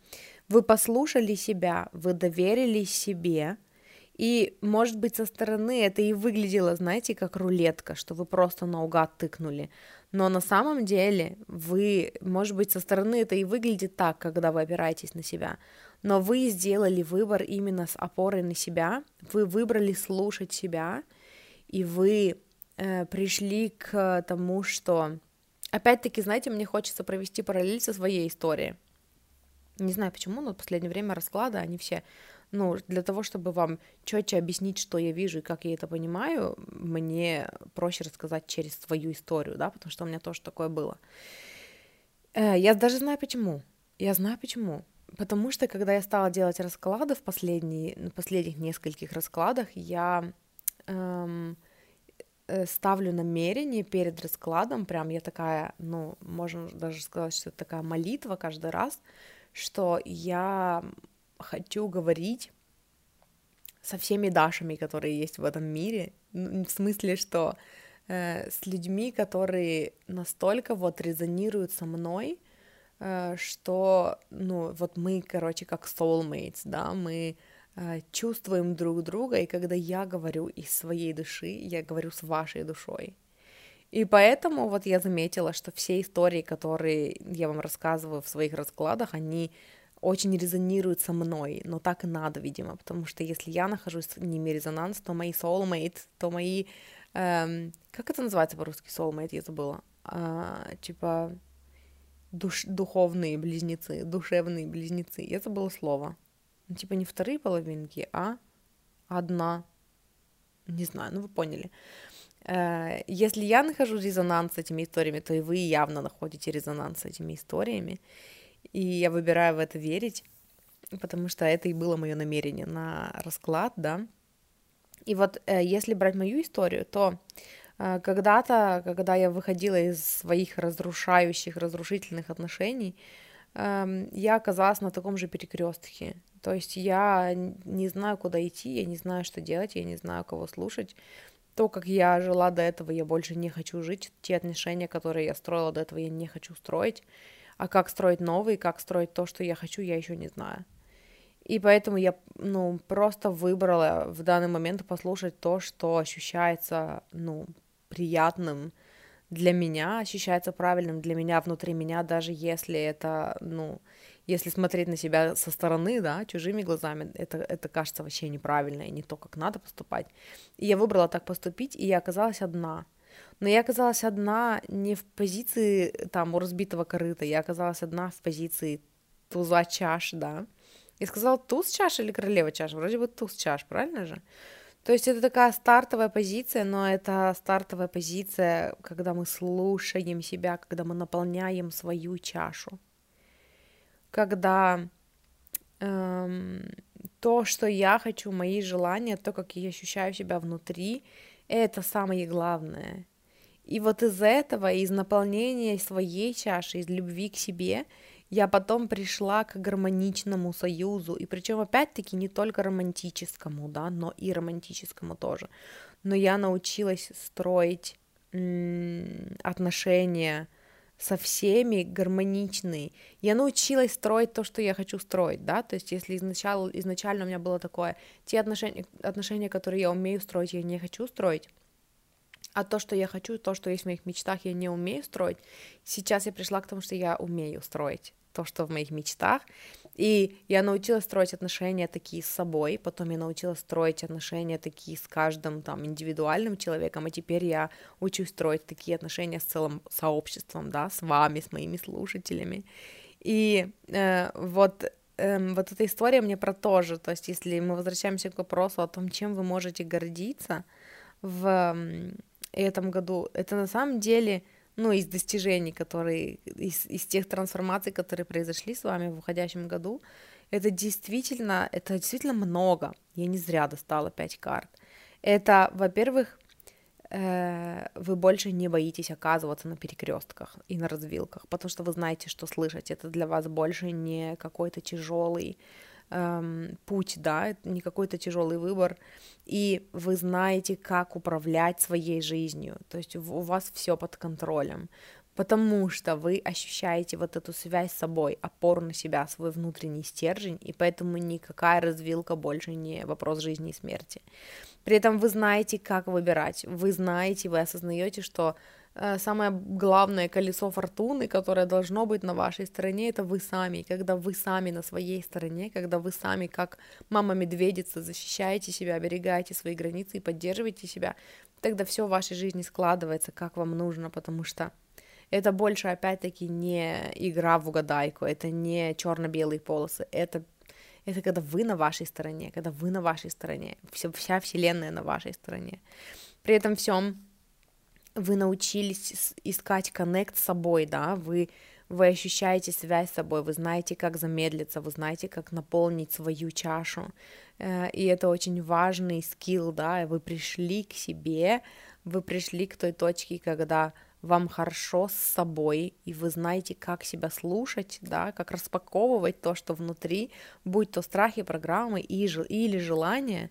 вы послушали себя, вы доверились себе, и, может быть, со стороны это и выглядело, знаете, как рулетка, что вы просто наугад тыкнули. Но на самом деле вы, может быть, со стороны это и выглядит так, когда вы опираетесь на себя. Но вы сделали выбор именно с опорой на себя, вы выбрали слушать себя, и вы э, пришли к тому, что... Опять-таки, знаете, мне хочется провести параллель со своей историей. Не знаю почему, но в последнее время расклады, они все, ну, для того, чтобы вам четче объяснить, что я вижу и как я это понимаю, мне проще рассказать через свою историю, да, потому что у меня тоже такое было. Э, я даже знаю почему. Я знаю почему. Потому что, когда я стала делать расклады в последние, на последних нескольких раскладах, я эм, э, ставлю намерение перед раскладом, прям я такая, ну, можно даже сказать, что это такая молитва каждый раз, что я хочу говорить со всеми Дашами, которые есть в этом мире, в смысле, что э, с людьми, которые настолько вот резонируют со мной, э, что, ну, вот мы, короче, как soulmates, да, мы э, чувствуем друг друга, и когда я говорю из своей души, я говорю с вашей душой. И поэтому вот я заметила, что все истории, которые я вам рассказываю в своих раскладах, они очень резонируют со мной, но так и надо, видимо, потому что если я нахожусь с ними резонанс, то мои soulmate, то мои... Эм, как это называется по-русски soulmate, я забыла? А, типа душ, духовные близнецы, душевные близнецы, я забыла слово. Ну, типа не вторые половинки, а одна. Не знаю, ну вы поняли. Э, если я нахожу резонанс с этими историями, то и вы явно находите резонанс с этими историями. И я выбираю в это верить, потому что это и было мое намерение на расклад, да. И вот э, если брать мою историю, то э, когда-то, когда я выходила из своих разрушающих, разрушительных отношений, эм, я оказалась на таком же перекрестке. То есть я не знаю, куда идти, я не знаю, что делать, я не знаю, кого слушать. То, как я жила до этого, я больше не хочу жить. Те отношения, которые я строила до этого, я не хочу строить. А как строить новый, как строить то, что я хочу, я еще не знаю. И поэтому я, ну, просто выбрала в данный момент послушать то, что ощущается, ну, приятным для меня, ощущается правильным для меня, внутри меня, даже если это, ну, если смотреть на себя со стороны, да, чужими глазами, это, это кажется вообще неправильно и не то, как надо поступать. И я выбрала так поступить, и я оказалась одна. Но я оказалась одна не в позиции там у разбитого корыта, я оказалась одна в позиции туза чаш, да. Я сказала туз чаш или королева чаш? Вроде бы туз чаш, правильно же? То есть это такая стартовая позиция, но это стартовая позиция, когда мы слушаем себя, когда мы наполняем свою чашу. Когда эм, то, что я хочу, мои желания, то, как я ощущаю себя внутри, это самое главное. И вот из этого, из наполнения своей чаши, из любви к себе, я потом пришла к гармоничному союзу, и причем опять-таки не только романтическому, да, но и романтическому тоже. Но я научилась строить отношения со всеми гармоничные. Я научилась строить то, что я хочу строить, да, то есть если изначально, изначально у меня было такое, те отношения, отношения, которые я умею строить, я не хочу строить, а то, что я хочу, то, что есть в моих мечтах, я не умею строить. Сейчас я пришла к тому, что я умею строить то, что в моих мечтах. И я научилась строить отношения такие с собой, потом я научилась строить отношения такие с каждым там индивидуальным человеком, а теперь я учусь строить такие отношения с целым сообществом, да, с вами, с моими слушателями. И э, вот эм, вот эта история мне про то же, то есть если мы возвращаемся к вопросу о том, чем вы можете гордиться в этом году, это на самом деле, ну, из достижений, которые, из, из тех трансформаций, которые произошли с вами в уходящем году, это действительно, это действительно много. Я не зря достала 5 карт. Это, во-первых, э, вы больше не боитесь оказываться на перекрестках и на развилках, потому что вы знаете, что слышать. Это для вас больше не какой-то тяжелый эм, путь, да, не какой-то тяжелый выбор, и вы знаете, как управлять своей жизнью, то есть у вас все под контролем, потому что вы ощущаете вот эту связь с собой, опору на себя, свой внутренний стержень, и поэтому никакая развилка больше не вопрос жизни и смерти. При этом вы знаете, как выбирать, вы знаете, вы осознаете, что самое главное колесо фортуны, которое должно быть на вашей стороне, это вы сами. Когда вы сами на своей стороне, когда вы сами, как мама-медведица, защищаете себя, оберегаете свои границы и поддерживаете себя, тогда все в вашей жизни складывается, как вам нужно, потому что это больше, опять-таки, не игра в угадайку, это не черно-белые полосы, это это когда вы на вашей стороне, когда вы на вашей стороне, вся, вся вселенная на вашей стороне. При этом всем вы научились искать коннект с собой, да, вы, вы ощущаете связь с собой, вы знаете, как замедлиться, вы знаете, как наполнить свою чашу, э, и это очень важный скилл, да, вы пришли к себе вы пришли к той точке, когда вам хорошо с собой, и вы знаете, как себя слушать, да, как распаковывать то, что внутри, будь то страхи, программы или желания,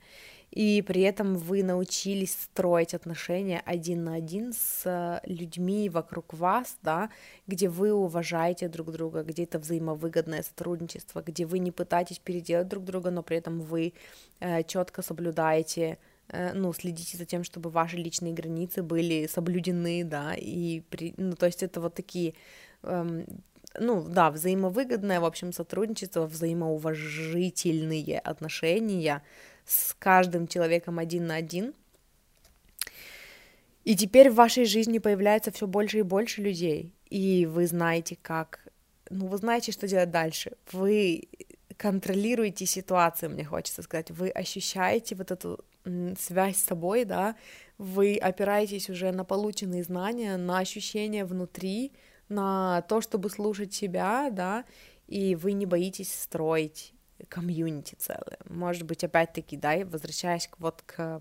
и при этом вы научились строить отношения один на один с людьми вокруг вас, да, где вы уважаете друг друга, где это взаимовыгодное сотрудничество, где вы не пытаетесь переделать друг друга, но при этом вы э, четко соблюдаете Э, ну, следите за тем, чтобы ваши личные границы были соблюдены, да, и, при, ну, то есть это вот такие, эм, ну, да, взаимовыгодное, в общем, сотрудничество, взаимоуважительные отношения с каждым человеком один на один, и теперь в вашей жизни появляется все больше и больше людей, и вы знаете, как, ну, вы знаете, что делать дальше, вы контролируете ситуацию, мне хочется сказать, вы ощущаете вот эту связь с собой, да, вы опираетесь уже на полученные знания, на ощущения внутри, на то, чтобы слушать себя, да, и вы не боитесь строить комьюнити целое. Может быть, опять-таки, да, возвращаясь вот к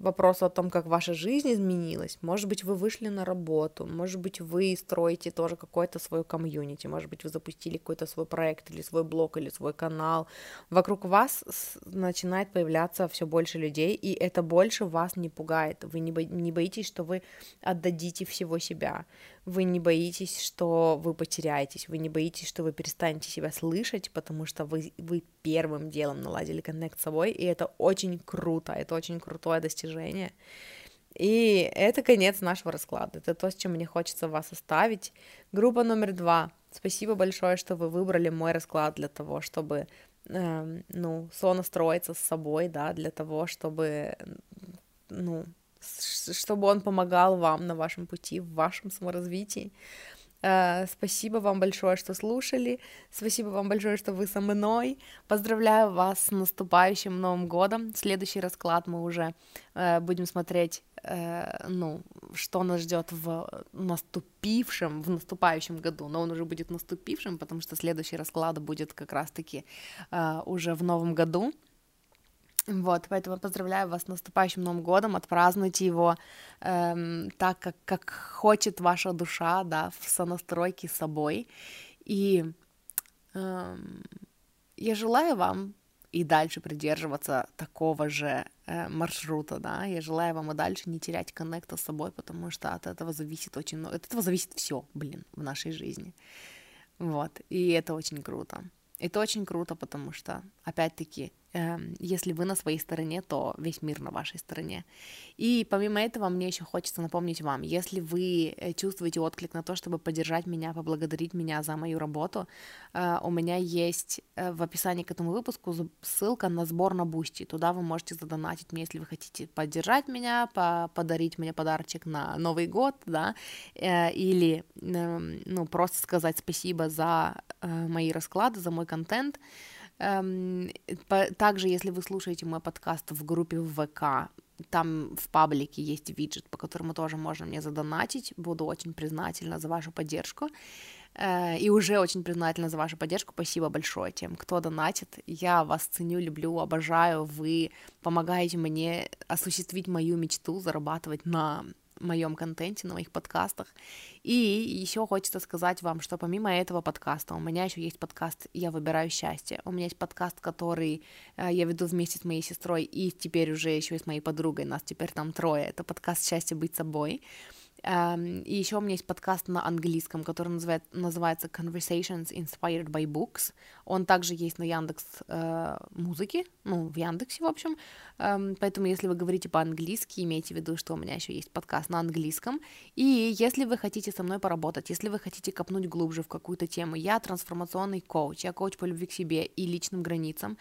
вопросу о том, как ваша жизнь изменилась. Может быть, вы вышли на работу, может быть, вы строите тоже какое-то свое комьюнити, может быть, вы запустили какой-то свой проект или свой блог или свой канал. Вокруг вас начинает появляться все больше людей, и это больше вас не пугает. Вы не, бо- не боитесь, что вы отдадите всего себя вы не боитесь, что вы потеряетесь, вы не боитесь, что вы перестанете себя слышать, потому что вы, вы первым делом наладили коннект с собой, и это очень круто, это очень крутое достижение. И это конец нашего расклада. Это то, с чем мне хочется вас оставить. Группа номер два. Спасибо большое, что вы выбрали мой расклад для того, чтобы э, ну, сонастроиться с собой, да, для того, чтобы ну, чтобы он помогал вам на вашем пути, в вашем саморазвитии. Uh, спасибо вам большое, что слушали. Спасибо вам большое, что вы со мной. Поздравляю вас с наступающим Новым годом. Следующий расклад мы уже uh, будем смотреть, uh, ну, что нас ждет в наступившем, в наступающем году. Но он уже будет наступившим, потому что следующий расклад будет как раз-таки уже в Новом году. Вот, поэтому поздравляю вас с наступающим Новым годом, отпразднуйте его эм, так, как, как хочет ваша душа, да, в сонастройке с собой. И эм, я желаю вам и дальше придерживаться такого же э, маршрута, да, я желаю вам и дальше не терять коннекта с собой, потому что от этого зависит очень много, от этого зависит все, блин, в нашей жизни, вот, и это очень круто. Это очень круто, потому что, опять-таки, если вы на своей стороне, то весь мир на вашей стороне. И помимо этого, мне еще хочется напомнить вам, если вы э, чувствуете отклик на то, чтобы поддержать меня, поблагодарить меня за мою работу, э, у меня есть э, в описании к этому выпуску ссылка на сбор на Boosty. Туда вы можете задонатить мне, если вы хотите поддержать меня, подарить мне подарочек на Новый год, да, или эм, ну, просто сказать спасибо за мои расклады, за мой контент. Эм, также, если вы слушаете мой подкаст в группе ВК, там в паблике есть виджет, по которому тоже можно мне задонатить. Буду очень признательна за вашу поддержку. Э, и уже очень признательна за вашу поддержку. Спасибо большое тем, кто донатит. Я вас ценю, люблю, обожаю. Вы помогаете мне осуществить мою мечту, зарабатывать на моем контенте, на моих подкастах. И еще хочется сказать вам, что помимо этого подкаста, у меня еще есть подкаст «Я выбираю счастье». У меня есть подкаст, который э, я веду вместе с моей сестрой и теперь уже еще и с моей подругой, нас теперь там трое. Это подкаст «Счастье быть собой». Um, и еще у меня есть подкаст на английском, который называет, называется Conversations Inspired by Books. Он также есть на Яндекс э, музыке, ну, в Яндексе, в общем. Um, поэтому, если вы говорите по-английски, имейте в виду, что у меня еще есть подкаст на английском. И если вы хотите со мной поработать, если вы хотите копнуть глубже в какую-то тему, я трансформационный коуч, я коуч по любви к себе и личным границам.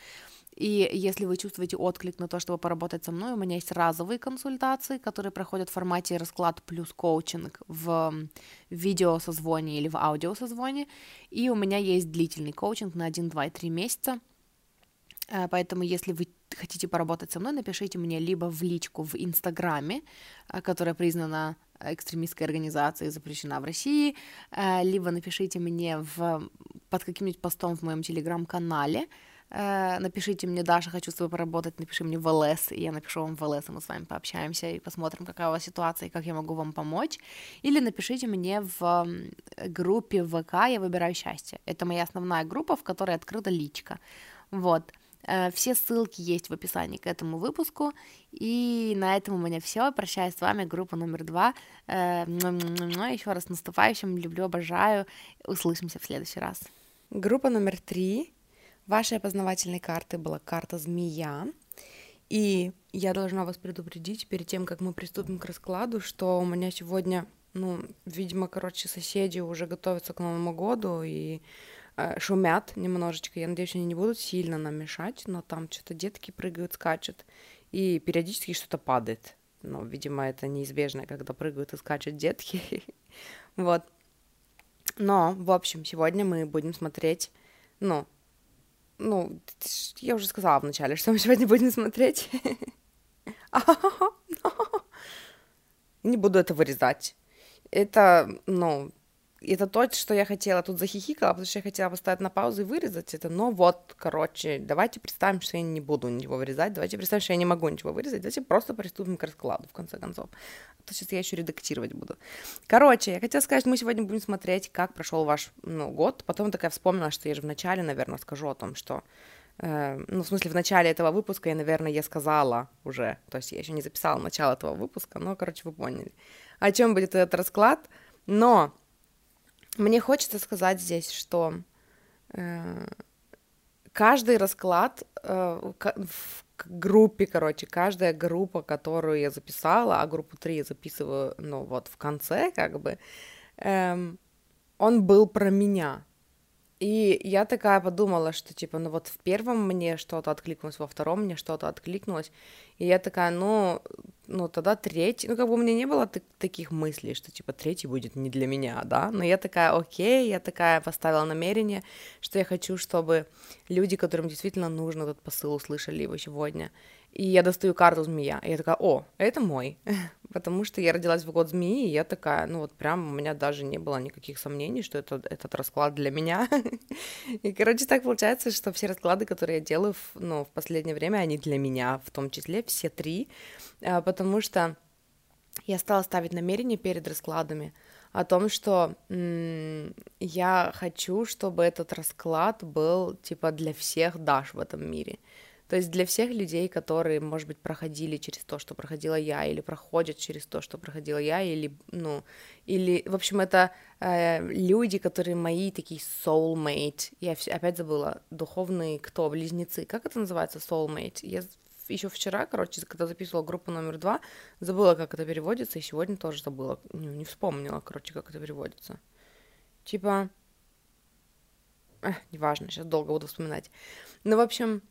И если вы чувствуете отклик на то, чтобы поработать со мной, у меня есть разовые консультации, которые проходят в формате расклад плюс коучинг в видеосозвоне или в аудиосозвоне. И у меня есть длительный коучинг на 1, 2 и 3 месяца. Э, поэтому, если вы хотите поработать со мной, напишите мне либо в личку в Инстаграме, э, которая признана экстремистской организацией, запрещена в России, э, либо напишите мне в, под каким-нибудь постом в моем телеграм-канале, напишите мне, Даша, хочу с тобой поработать, напиши мне в ЛС, и я напишу вам в ЛС, и мы с вами пообщаемся и посмотрим, какая у вас ситуация и как я могу вам помочь. Или напишите мне в группе ВК «Я выбираю счастье». Это моя основная группа, в которой открыта личка. Вот. Э, все ссылки есть в описании к этому выпуску. И на этом у меня все. Прощаюсь с вами, группа номер два. Э, Еще раз наступающим. Люблю, обожаю. Услышимся в следующий раз. Группа номер три. Вашей опознавательной карты была карта змея. И я должна вас предупредить перед тем, как мы приступим к раскладу, что у меня сегодня, ну, видимо, короче, соседи уже готовятся к Новому году, и Э, шумят немножечко. Я надеюсь, они не будут сильно нам мешать, но там что-то детки прыгают, скачут, и периодически что-то падает. Ну, видимо, это неизбежно, когда прыгают и скачут детки. [laughs] вот. Но, в общем, сегодня мы будем смотреть, ну, ну, я уже сказала вначале, что мы сегодня будем смотреть. [laughs] Не буду это вырезать. Это, ну, это то, что я хотела, тут захихикала, потому что я хотела поставить на паузу и вырезать это, но вот, короче, давайте представим, что я не буду ничего вырезать, давайте представим, что я не могу ничего вырезать, давайте просто приступим к раскладу, в конце концов. А то сейчас я еще редактировать буду. Короче, я хотела сказать, мы сегодня будем смотреть, как прошел ваш, ну, год, потом такая вспомнила, что я же в начале, наверное, скажу о том, что э, ну, в смысле, в начале этого выпуска я, наверное, я сказала уже, то есть я еще не записала начало этого выпуска, но, короче, вы поняли, о чем будет этот расклад, но мне хочется сказать здесь, что э, каждый расклад э, в группе, короче, каждая группа, которую я записала, а группу 3 я записываю, ну, вот в конце, как бы, э, он был про меня. И я такая подумала, что, типа, ну вот в первом мне что-то откликнулось, во втором мне что-то откликнулось, и я такая, ну, ну тогда третий, ну как бы у меня не было т- таких мыслей, что типа третий будет не для меня, да, но я такая, окей, я такая поставила намерение, что я хочу, чтобы люди, которым действительно нужен этот посыл, услышали его сегодня, и я достаю карту змея, и я такая, о, это мой, [laughs] потому что я родилась в год змеи, и я такая, ну вот прям у меня даже не было никаких сомнений, что это, этот расклад для меня. [laughs] И, короче, так получается, что все расклады, которые я делаю, ну, в последнее время, они для меня, в том числе все три, а, потому что я стала ставить намерения перед раскладами о том, что м- я хочу, чтобы этот расклад был типа для всех Даш в этом мире. То есть для всех людей, которые, может быть, проходили через то, что проходила я, или проходят через то, что проходила я, или, ну, или, в общем, это э, люди, которые мои такие soulmate. Я опять забыла, духовные кто? Близнецы. Как это называется, soulmate? Я еще вчера, короче, когда записывала группу номер два, забыла, как это переводится, и сегодня тоже забыла, не, не вспомнила, короче, как это переводится. Типа, Эх, неважно, сейчас долго буду вспоминать. Ну, в общем,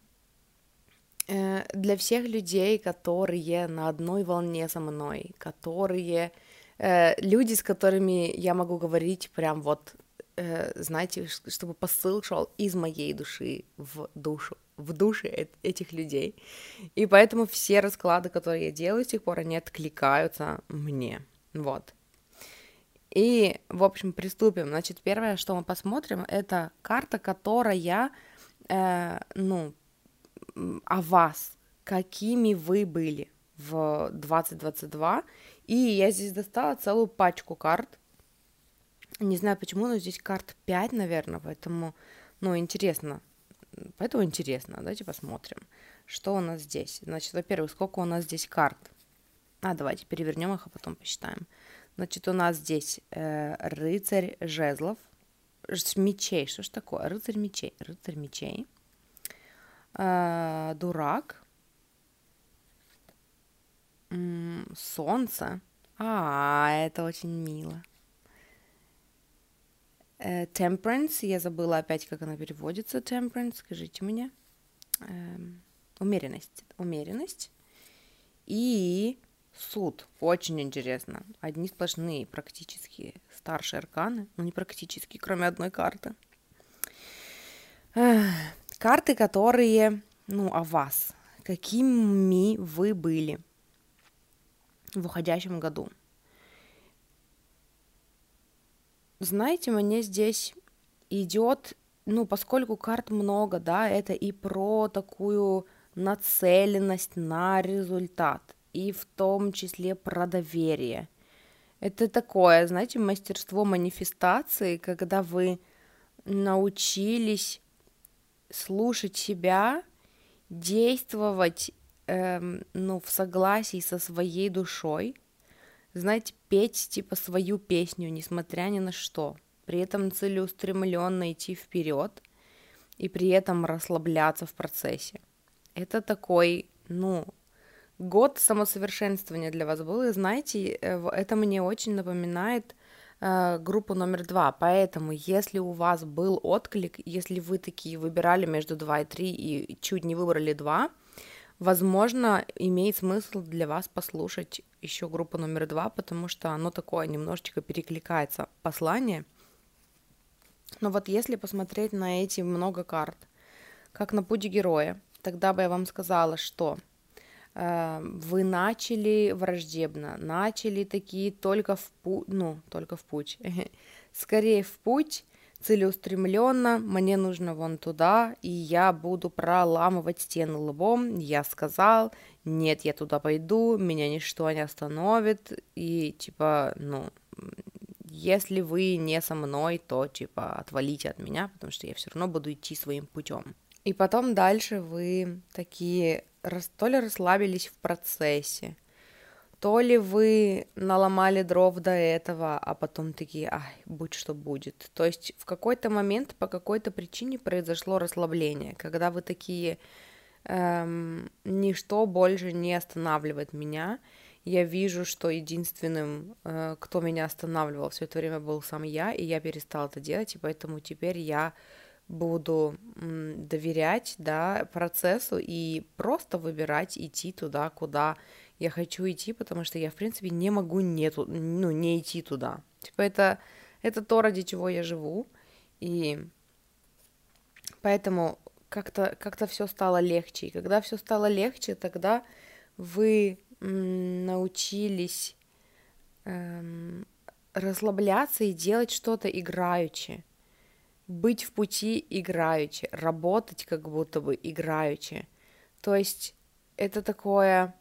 для всех людей, которые на одной волне со мной, которые э, люди, с которыми я могу говорить прям вот, э, знаете, чтобы посыл шел из моей души в душу, в души этих людей. И поэтому все расклады, которые я делаю с тех пор, они откликаются мне. Вот. И, в общем, приступим. Значит, первое, что мы посмотрим, это карта, которая, э, ну, о вас, какими вы были в 2022. И я здесь достала целую пачку карт. Не знаю почему, но здесь карт 5, наверное, поэтому, ну, интересно. Поэтому интересно, давайте посмотрим, что у нас здесь. Значит, во-первых, сколько у нас здесь карт. А, давайте перевернем их, а потом посчитаем. Значит, у нас здесь э, рыцарь жезлов, мечей, что ж такое? Рыцарь мечей, рыцарь мечей э, дурак, солнце. А, это очень мило. Э, temperance, я забыла опять, как она переводится. Temperance, скажите мне. Э, умеренность, умеренность. И суд, очень интересно. Одни сплошные практически старшие арканы, ну не практически, кроме одной карты. Карты, которые, ну, о вас, какими вы были в уходящем году. Знаете, мне здесь идет ну, поскольку карт много, да, это и про такую нацеленность на результат, и в том числе про доверие. Это такое, знаете, мастерство манифестации, когда вы научились слушать себя, действовать эм, ну, в согласии со своей душой, знаете, петь типа свою песню, несмотря ни на что, при этом целеустремленно идти вперед и при этом расслабляться в процессе. Это такой, ну, год самосовершенствования для вас был, и знаете, э, это мне очень напоминает группу номер два, поэтому если у вас был отклик, если вы такие выбирали между 2 и 3 и чуть не выбрали 2, возможно, имеет смысл для вас послушать еще группу номер два, потому что оно такое немножечко перекликается послание. Но вот если посмотреть на эти много карт, как на путь героя, тогда бы я вам сказала, что э, вы начали враждебно, начали такие только в путь, ну, только в путь, [laughs] скорее в путь, целеустремленно, мне нужно вон туда, и я буду проламывать стены лбом, я сказал, нет, я туда пойду, меня ничто не остановит, и типа, ну, если вы не со мной, то типа отвалите от меня, потому что я все равно буду идти своим путем. И потом дальше вы такие то ли расслабились в процессе, то ли вы наломали дров до этого, а потом такие, ай, будь что будет. То есть в какой-то момент по какой-то причине произошло расслабление, когда вы такие, эм, ничто больше не останавливает меня. Я вижу, что единственным, э, кто меня останавливал все это время, был сам я, и я перестала это делать, и поэтому теперь я буду доверять да, процессу и просто выбирать идти туда, куда я хочу идти, потому что я, в принципе, не могу не, ну, не идти туда. Типа это, это то, ради чего я живу, и поэтому как-то как все стало легче. И когда все стало легче, тогда вы научились эм, расслабляться и делать что-то играючи, быть в пути играючи, работать как будто бы играючи. То есть это такое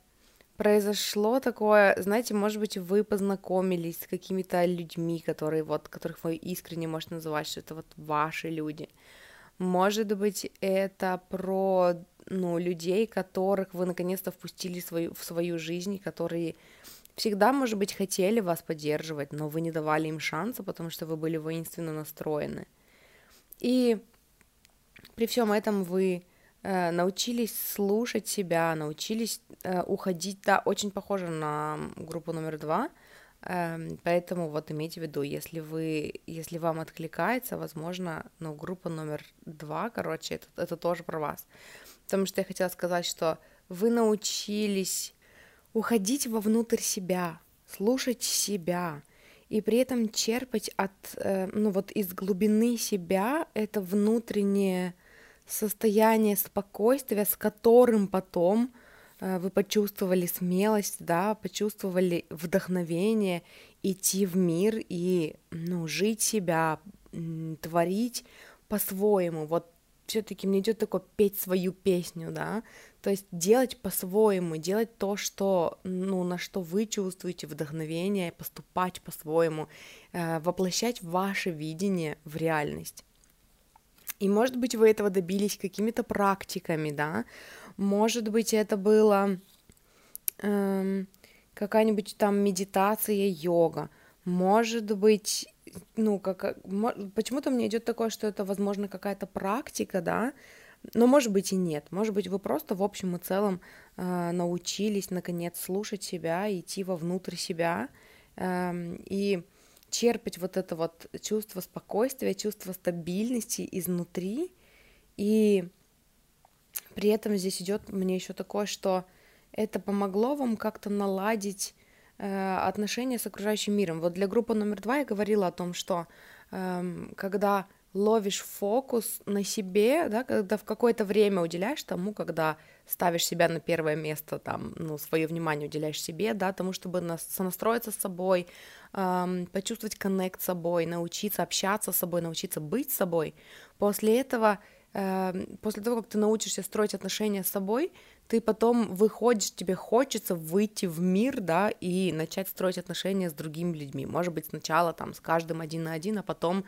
произошло такое, знаете, может быть, вы познакомились с какими-то людьми, которые вот, которых вы искренне можете называть, что это вот ваши люди. Может быть, это про, ну, людей, которых вы наконец-то впустили свою, в свою жизнь, которые всегда, может быть, хотели вас поддерживать, но вы не давали им шанса, потому что вы были воинственно настроены. И при всем этом вы Э, научились слушать себя, научились э, уходить, да, очень похоже на группу номер два, э, поэтому вот имейте в виду, если вы, если вам откликается, возможно, ну, группа номер два, короче, это, это тоже про вас, потому что я хотела сказать, что вы научились уходить вовнутрь себя, слушать себя, и при этом черпать от, э, ну вот из глубины себя это внутреннее состояние спокойствия, с которым потом э, вы почувствовали смелость, да, почувствовали вдохновение идти в мир и, ну, жить себя, творить по-своему. Вот все-таки мне идет такое петь свою песню, да, то есть делать по-своему, делать то, что, ну, на что вы чувствуете вдохновение, поступать по-своему, э, воплощать ваше видение в реальность. И, может быть, вы этого добились какими-то практиками, да, может быть, это было эм, какая-нибудь там медитация, йога, может быть, ну, как, почему-то мне идет такое, что это, возможно, какая-то практика, да, но, может быть, и нет. Может быть, вы просто в общем и целом э, научились, наконец, слушать себя, идти вовнутрь себя э, и черпать вот это вот чувство спокойствия, чувство стабильности изнутри. И при этом здесь идет мне еще такое, что это помогло вам как-то наладить э, отношения с окружающим миром. Вот для группы номер два я говорила о том, что э, когда ловишь фокус на себе, да, когда в какое-то время уделяешь тому, когда ставишь себя на первое место, там, ну, свое внимание уделяешь себе, да, тому, чтобы нас, сонастроиться с собой, эм, почувствовать коннект с собой, научиться общаться с собой, научиться быть с собой. После этого, э, после того, как ты научишься строить отношения с собой, ты потом выходишь, тебе хочется выйти в мир, да, и начать строить отношения с другими людьми. Может быть, сначала там с каждым один на один, а потом,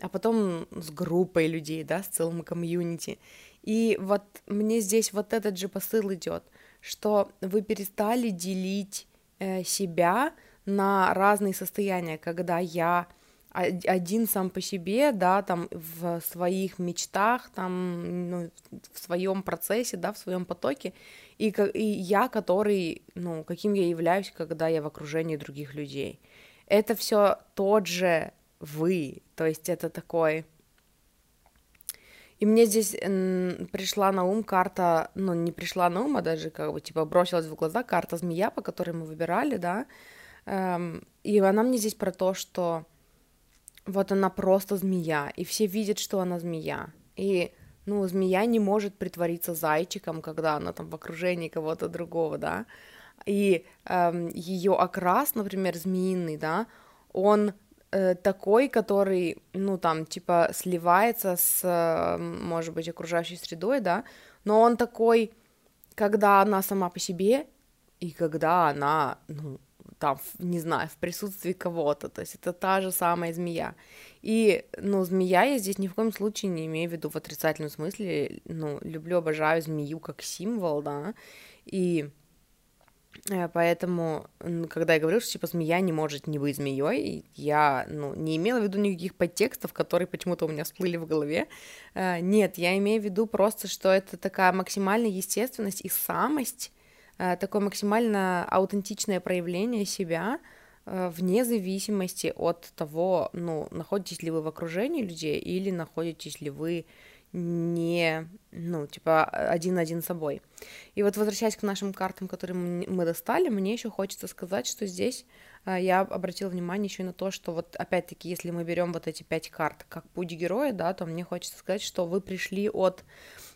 а потом с группой людей, да, с целым комьюнити. И вот мне здесь вот этот же посыл идет, что вы перестали делить э, себя на разные состояния, когда я один сам по себе, да, там в своих мечтах, там, ну, в своем процессе, да, в своем потоке, и, и я, который, ну, каким я являюсь, когда я в окружении других людей. Это все тот же вы, то есть это такой. И мне здесь пришла на ум карта, ну, не пришла на ум, а даже как бы, типа, бросилась в глаза карта змея, по которой мы выбирали, да, эм, и она мне здесь про то, что вот она просто змея, и все видят, что она змея, и, ну, змея не может притвориться зайчиком, когда она там в окружении кого-то другого, да, и эм, ее окрас, например, змеиный, да, он Э, такой, который, ну, там, типа, сливается с, э, может быть, окружающей средой, да, но он такой, когда она сама по себе, и когда она, ну, там, не знаю, в присутствии кого-то, то есть это та же самая змея. И, ну, змея я здесь ни в коем случае не имею в виду в отрицательном смысле, ну, люблю, обожаю змею как символ, да, и Э, поэтому, когда я говорю, что типа змея не может не быть змеей, я ну, не имела в виду никаких подтекстов, которые почему-то у меня всплыли в голове. Э, нет, я имею в виду просто, что это такая максимальная естественность и самость, такое максимально аутентичное проявление себя, вне зависимости от того, ну, находитесь ли вы в окружении людей или находитесь ли вы не, ну, типа, один-один собой. И вот возвращаясь к нашим картам, которые мы достали, мне еще хочется сказать, что здесь а, я обратила внимание еще на то, что вот опять-таки, если мы берем вот эти пять карт как путь героя, да, то мне хочется сказать, что вы пришли от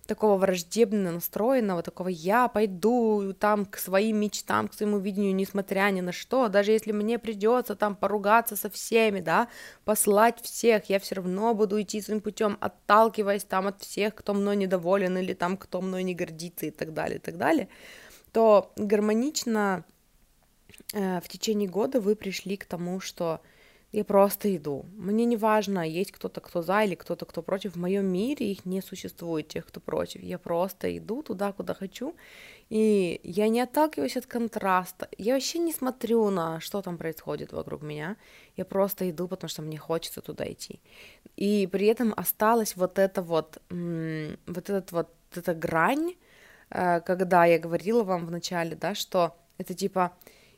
такого враждебно настроенного, такого я пойду там к своим мечтам, к своему видению, несмотря ни на что, даже если мне придется там поругаться со всеми, да, послать всех, я все равно буду идти своим путем, отталкиваясь там от всех, кто мной недоволен или там кто мной не гордится и так далее, и так далее, то гармонично в течение года вы пришли к тому, что я просто иду. Мне не важно, есть кто-то, кто за или кто-то, кто против. В моем мире их не существует, тех, кто против. Я просто иду туда, куда хочу. И я не отталкиваюсь от контраста. Я вообще не смотрю на, что там происходит вокруг меня. Я просто иду, потому что мне хочется туда идти. И при этом осталась вот эта вот, вот этот вот, эта грань, э, когда я говорила вам в начале, да, что это типа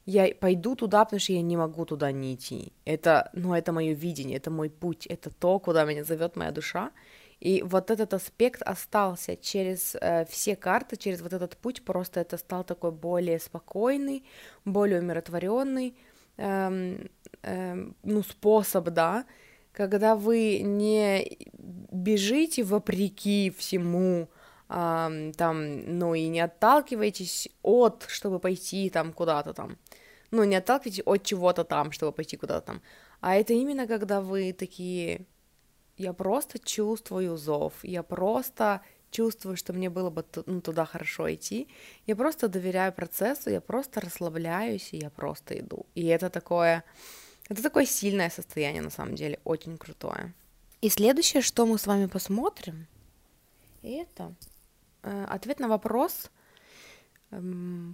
я пойду туда, потому что я не могу туда не идти. Это, ну, это мое видение, это мой путь, это то, куда меня зовет моя душа. И вот этот аспект остался через э, все карты, через вот этот путь, просто это стал такой более спокойный, более умиротворенный, эм, эм, ну, способ, да, когда вы не бежите вопреки всему, эм, там, ну, и не отталкиваетесь от, чтобы пойти там куда-то там, ну, не отталкивайтесь от чего-то там, чтобы пойти куда-то там, а это именно когда вы такие, я просто чувствую зов, я просто чувствую, что мне было бы ну, туда хорошо идти, я просто доверяю процессу, я просто расслабляюсь, и я просто иду. И это такое, это такое сильное состояние, на самом деле, очень крутое. И следующее, что мы с вами посмотрим, это э, ответ на вопрос,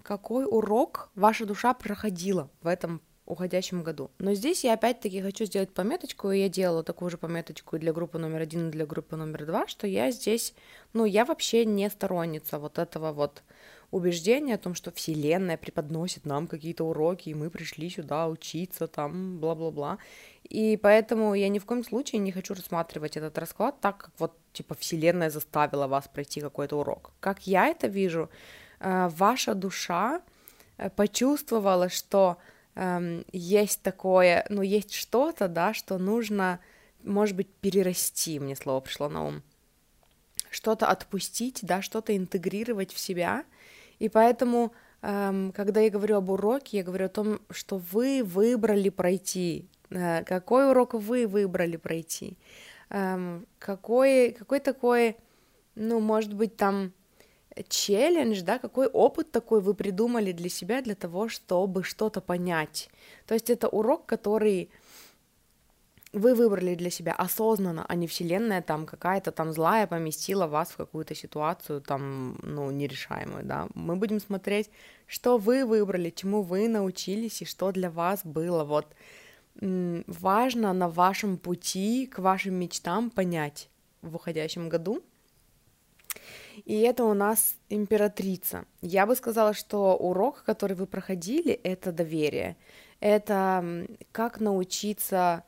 какой урок ваша душа проходила в этом уходящем году. Но здесь я опять-таки хочу сделать пометочку, и я делала такую же пометочку для группы номер один и для группы номер два, что я здесь, ну, я вообще не сторонница вот этого вот убеждения о том, что Вселенная преподносит нам какие-то уроки, и мы пришли сюда учиться, там, бла-бла-бла. И поэтому я ни в коем случае не хочу рассматривать этот расклад так, как вот, типа, Вселенная заставила вас пройти какой-то урок. Как я это вижу, ваша душа э, почувствовала, что эм, есть такое, ну, есть что-то, да, что нужно может быть, перерасти, мне слово пришло на ум, что-то отпустить, да, что-то интегрировать в себя, и поэтому, эм, когда я говорю об уроке, я говорю о том, что вы выбрали пройти, э, какой урок вы выбрали пройти, эм, какой, какой такой, ну, может быть, там челлендж, да, какой опыт такой вы придумали для себя для того, чтобы что-то понять. То есть это урок, который вы выбрали для себя осознанно, а не вселенная там какая-то там злая поместила вас в какую-то ситуацию там, ну, нерешаемую, да. Мы будем смотреть, что вы выбрали, чему вы научились и что для вас было вот важно на вашем пути к вашим мечтам понять в уходящем году. И это у нас императрица. Я бы сказала, что урок, который вы проходили, это доверие. Это как научиться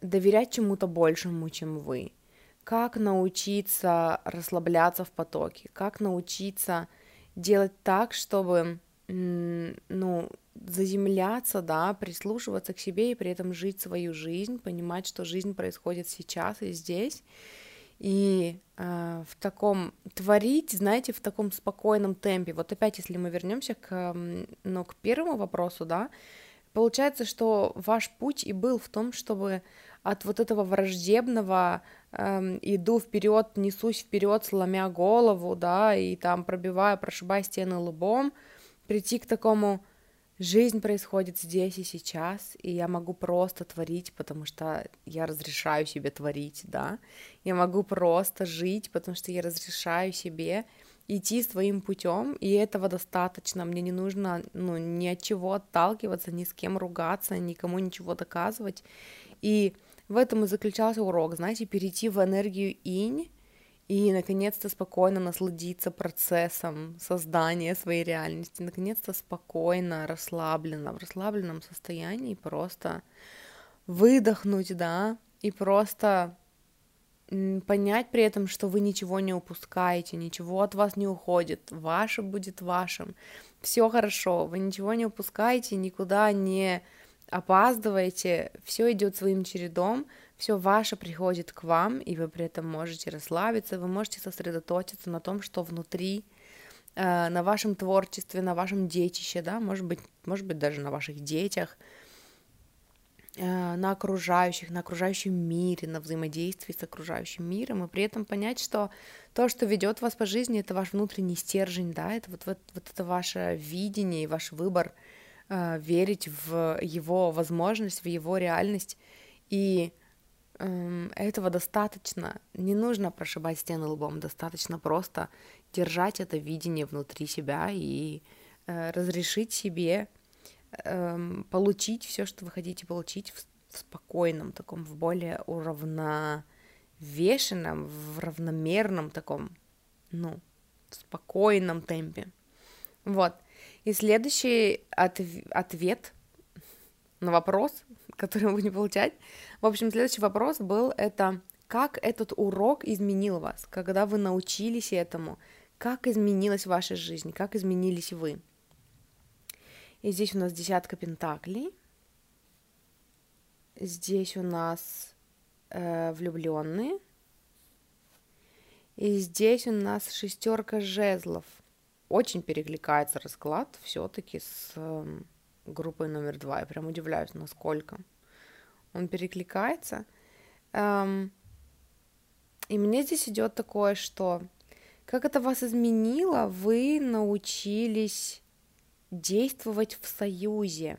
доверять чему-то большему, чем вы. Как научиться расслабляться в потоке. Как научиться делать так, чтобы, ну, заземляться, да, прислушиваться к себе и при этом жить свою жизнь, понимать, что жизнь происходит сейчас и здесь, и э, в таком творить, знаете, в таком спокойном темпе. Вот опять, если мы вернемся к, ну, к первому вопросу, да, получается, что ваш путь и был в том, чтобы от вот этого враждебного э, иду вперед, несусь вперед, сломя голову, да, и там пробиваю, прошибая стены лбом, прийти к такому жизнь происходит здесь и сейчас, и я могу просто творить, потому что я разрешаю себе творить, да, я могу просто жить, потому что я разрешаю себе идти своим путем, и этого достаточно, мне не нужно, ну, ни от чего отталкиваться, ни с кем ругаться, никому ничего доказывать, и в этом и заключался урок, знаете, перейти в энергию инь, и наконец-то спокойно насладиться процессом создания своей реальности, наконец-то спокойно, расслабленно, в расслабленном состоянии просто выдохнуть, да, и просто понять при этом, что вы ничего не упускаете, ничего от вас не уходит, ваше будет вашим, все хорошо, вы ничего не упускаете, никуда не опаздываете, все идет своим чередом, все ваше приходит к вам, и вы при этом можете расслабиться, вы можете сосредоточиться на том, что внутри, э, на вашем творчестве, на вашем детище, да, может быть, может быть даже на ваших детях, э, на окружающих, на окружающем мире, на взаимодействии с окружающим миром, и при этом понять, что то, что ведет вас по жизни, это ваш внутренний стержень, да, это вот, вот, вот это ваше видение и ваш выбор э, верить в его возможность, в его реальность, и этого достаточно. Не нужно прошибать стены лбом, достаточно просто держать это видение внутри себя и э, разрешить себе э, получить все, что вы хотите получить в, в спокойном таком, в более уравновешенном, в равномерном таком, ну, спокойном темпе. Вот. И следующий отв- ответ на вопрос, [laughs] который вы будете получать, в общем, следующий вопрос был это, как этот урок изменил вас, когда вы научились этому, как изменилась ваша жизнь, как изменились вы. И здесь у нас десятка пентаклей, здесь у нас э, влюбленные, и здесь у нас шестерка жезлов. Очень перекликается расклад все-таки с э, группой номер два. Я прям удивляюсь, насколько он перекликается. Эм, и мне здесь идет такое, что как это вас изменило, вы научились действовать в союзе.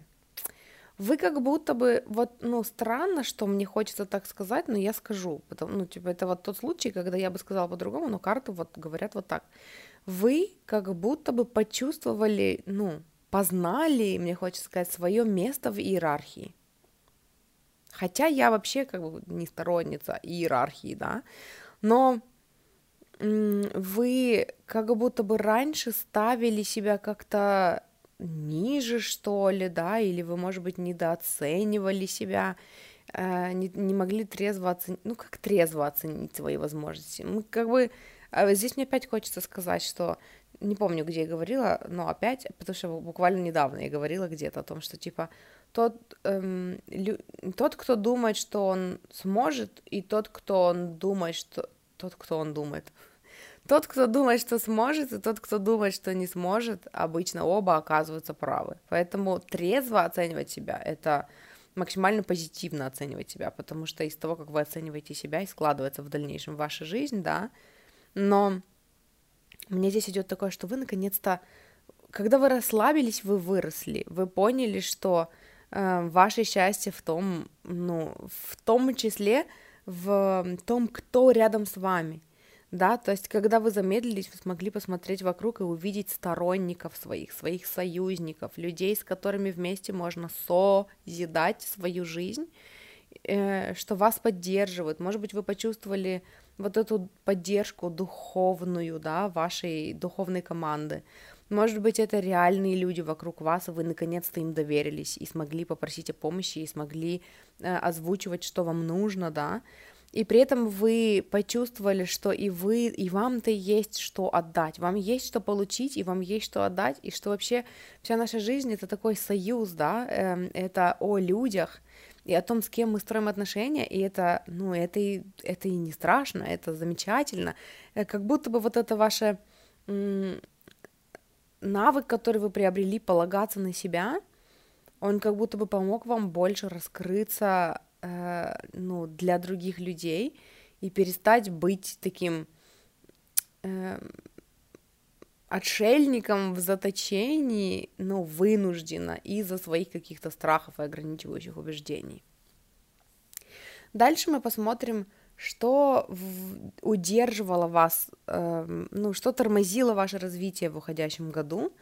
Вы как будто бы, вот, ну, странно, что мне хочется так сказать, но я скажу, потому, ну, типа, это вот тот случай, когда я бы сказала по-другому, но карты вот говорят вот так. Вы как будто бы почувствовали, ну, познали, мне хочется сказать, свое место в иерархии. Хотя я вообще как бы не сторонница иерархии, да, но вы как будто бы раньше ставили себя как-то ниже, что ли, да, или вы, может быть, недооценивали себя, э, не, не могли трезво оценить, ну, как трезво оценить свои возможности. Мы как бы, а здесь мне опять хочется сказать, что, не помню, где я говорила, но опять, потому что буквально недавно я говорила где-то о том, что, типа, тот, эм, лю, тот, кто думает, что он сможет, и тот, кто он думает, что... Тот, кто он думает. Тот, кто думает, что сможет, и тот, кто думает, что не сможет, обычно оба оказываются правы. Поэтому трезво оценивать себя — это максимально позитивно оценивать себя, потому что из того, как вы оцениваете себя, и складывается в дальнейшем ваша жизнь, да. Но мне здесь идет такое, что вы наконец-то, когда вы расслабились, вы выросли, вы поняли, что э, ваше счастье в том, ну, в том числе в том, кто рядом с вами, да, то есть когда вы замедлились, вы смогли посмотреть вокруг и увидеть сторонников своих, своих союзников, людей, с которыми вместе можно созидать свою жизнь, э, что вас поддерживают. Может быть, вы почувствовали вот эту поддержку духовную, да, вашей духовной команды. Может быть, это реальные люди вокруг вас, и вы наконец-то им доверились и смогли попросить о помощи, и смогли э, озвучивать, что вам нужно, да. И при этом вы почувствовали, что и вы, и вам-то есть что отдать, вам есть что получить, и вам есть что отдать, и что вообще вся наша жизнь это такой союз, да, эм, это о людях, и о том, с кем мы строим отношения, и это, ну, это и, это и не страшно, это замечательно, э, как будто бы вот это ваше навык, который вы приобрели, полагаться на себя, он как будто бы помог вам больше раскрыться э, ну, для других людей и перестать быть таким э, отшельником в заточении, но вынужденно из-за своих каких-то страхов и ограничивающих убеждений. Дальше мы посмотрим, что удерживало вас, э, ну, что тормозило ваше развитие в уходящем году.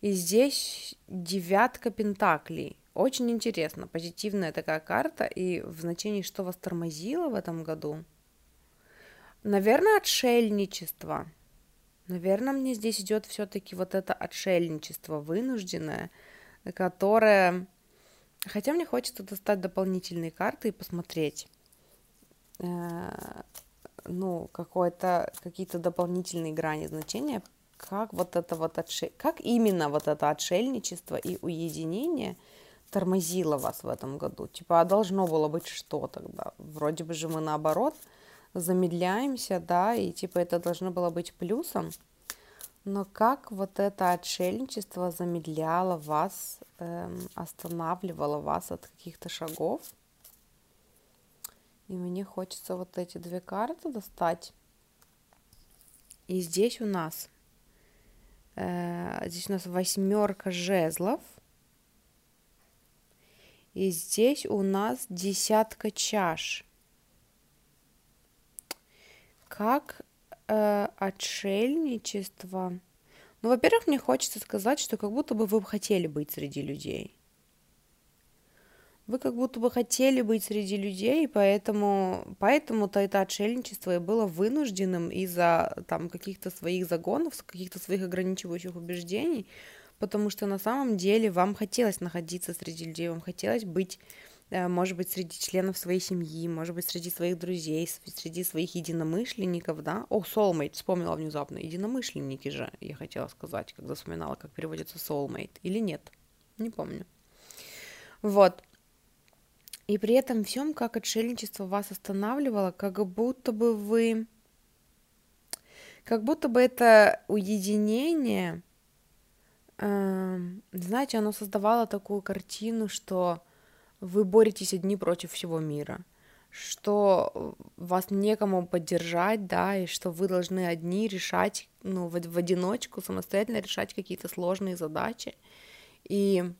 И здесь девятка пентаклей. Очень интересно, позитивная такая карта, и в значении, что вас тормозило в этом году? Наверное, отшельничество. Наверное, мне здесь идет все-таки вот это отшельничество вынужденное, которое... Хотя мне хочется достать дополнительные карты и посмотреть, э, ну, какое-то, какие-то дополнительные грани значения, как вот это вот отше... как именно вот это отшельничество и уединение – тормозило вас в этом году? Типа, а должно было быть что тогда? Вроде бы же мы наоборот замедляемся, да, и типа это должно было быть плюсом. Но как вот это отшельничество замедляло вас, эм, останавливало вас от каких-то шагов? И мне хочется вот эти две карты достать. И здесь у нас, э, здесь у нас восьмерка жезлов – и здесь у нас десятка чаш. Как э, отшельничество. Ну, во-первых, мне хочется сказать, что как будто бы вы хотели быть среди людей. Вы как будто бы хотели быть среди людей, поэтому, поэтому-то это отшельничество и было вынужденным из-за там каких-то своих загонов, каких-то своих ограничивающих убеждений, потому что на самом деле вам хотелось находиться среди людей, вам хотелось быть, может быть, среди членов своей семьи, может быть, среди своих друзей, среди своих единомышленников, да? О, soulmate, вспомнила внезапно, единомышленники же, я хотела сказать, когда вспоминала, как переводится soulmate, или нет, не помню. Вот. И при этом всем, как отшельничество вас останавливало, как будто бы вы... Как будто бы это уединение Эм, знаете, оно создавало такую картину, что вы боретесь одни против всего мира, что вас некому поддержать, да, и что вы должны одни решать, ну, в, в одиночку, самостоятельно решать какие-то сложные задачи. И,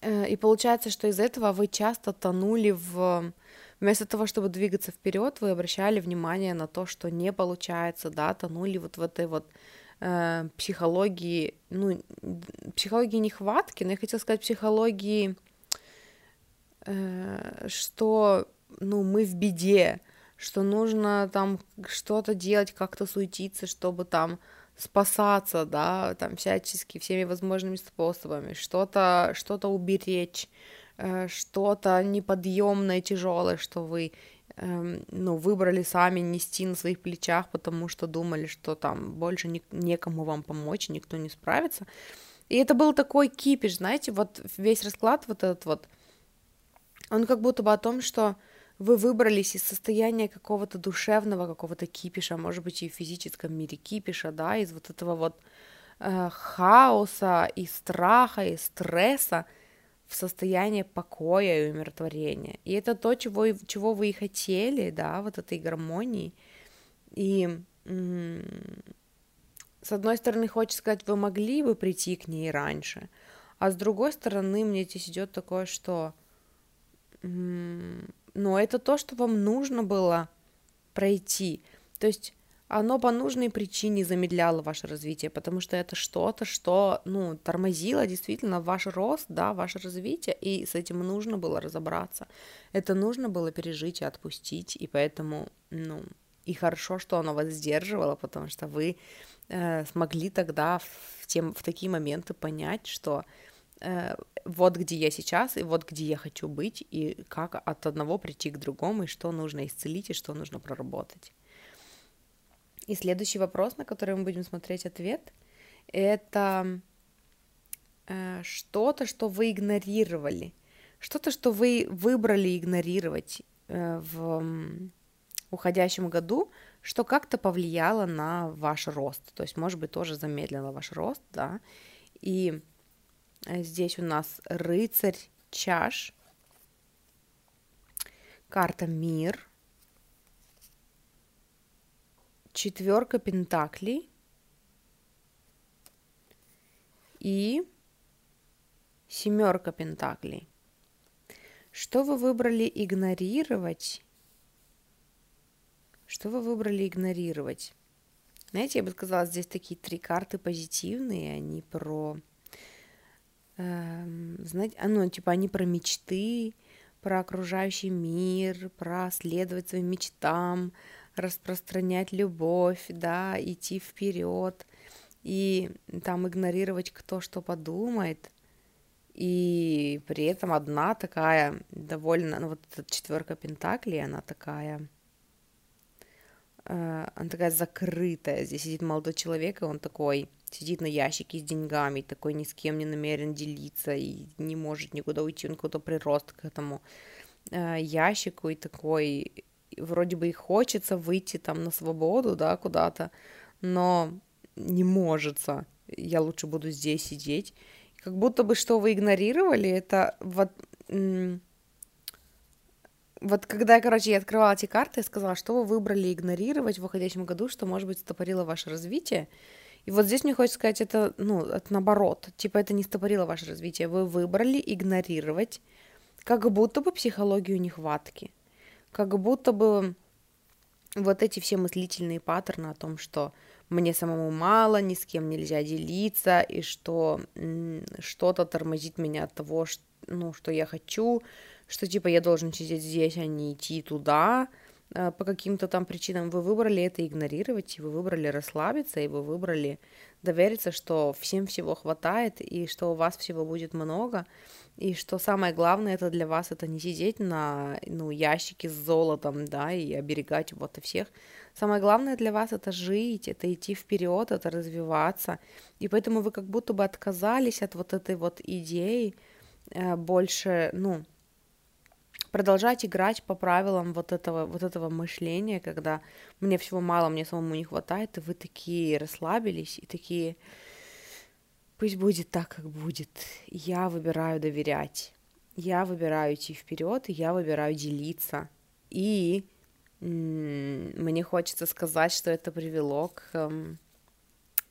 э, и получается, что из этого вы часто тонули в... Вместо того, чтобы двигаться вперед, вы обращали внимание на то, что не получается, да, тонули вот в этой вот э, психологии, ну, психологии нехватки, но я хотела сказать психологии, э, что, ну, мы в беде, что нужно там что-то делать, как-то суетиться, чтобы там спасаться, да, там всячески, всеми возможными способами, что-то что уберечь, э, что-то неподъемное, тяжелое, что вы Эм, ну, выбрали сами нести на своих плечах, потому что думали, что там больше не, некому вам помочь, никто не справится. И это был такой кипиш, знаете, вот весь расклад вот этот вот, он как будто бы о том, что вы выбрались из состояния какого-то душевного, какого-то кипиша, может быть, и в физическом мире кипиша, да, из вот этого вот э, хаоса и страха и стресса в состояние покоя и умиротворения. И это то, чего, чего вы и хотели, да, вот этой гармонии. И с одной стороны, хочется сказать, вы могли бы прийти к ней раньше, а с другой стороны, мне здесь идет такое, что но это то, что вам нужно было пройти. То есть оно по нужной причине замедляло ваше развитие, потому что это что-то, что, ну, тормозило действительно ваш рост, да, ваше развитие, и с этим нужно было разобраться. Это нужно было пережить и отпустить, и поэтому, ну, и хорошо, что оно вас сдерживало, потому что вы э, смогли тогда в, тем, в такие моменты понять, что вот где я сейчас, и вот где я хочу быть, и как от одного прийти к другому, и что нужно исцелить, и что нужно проработать. И следующий вопрос, на который мы будем смотреть ответ, это э, что-то, что вы игнорировали, что-то, что вы выбрали игнорировать э, в уходящем году, что как-то повлияло на ваш рост, то есть, может быть, тоже замедлило ваш рост, да, и Э, здесь у нас рыцарь чаш, карта мир, четверка пентаклей и семерка пентаклей. Что вы выбрали игнорировать? Что вы выбрали игнорировать? Знаете, я бы сказала, здесь такие три карты позитивные, они про знаете, а, ну, типа они про мечты, про окружающий мир, про следовать своим мечтам, распространять любовь, да, идти вперед и там игнорировать кто что подумает. И при этом одна такая довольно, ну вот эта четверка пентаклей, она такая, э, она такая закрытая. Здесь сидит молодой человек, и он такой, сидит на ящике с деньгами, такой ни с кем не намерен делиться и не может никуда уйти, он куда-то прирост к этому э, ящику и такой, вроде бы и хочется выйти там на свободу, да, куда-то, но не может. Я лучше буду здесь сидеть. Как будто бы что вы игнорировали, это вот... Вот когда, короче, я открывала эти карты, я сказала, что вы выбрали игнорировать в уходящем году, что, может быть, стопорило ваше развитие, и вот здесь мне хочется сказать, это, ну, это наоборот. Типа это не стопорило ваше развитие. Вы выбрали игнорировать как будто бы психологию нехватки. Как будто бы вот эти все мыслительные паттерны о том, что мне самому мало, ни с кем нельзя делиться, и что что-то тормозит меня от того, что, ну, что я хочу, что типа я должен сидеть здесь, а не идти туда, по каким-то там причинам вы выбрали это игнорировать, и вы выбрали расслабиться, и вы выбрали довериться, что всем всего хватает, и что у вас всего будет много, и что самое главное это для вас это не сидеть на ну, ящике с золотом, да, и оберегать вот и всех. Самое главное для вас это жить, это идти вперед, это развиваться. И поэтому вы как будто бы отказались от вот этой вот идеи э, больше, ну, продолжать играть по правилам вот этого, вот этого мышления, когда мне всего мало, мне самому не хватает, и вы такие расслабились и такие, пусть будет так, как будет. Я выбираю доверять, я выбираю идти вперед, я выбираю делиться. И мне хочется сказать, что это привело к эм,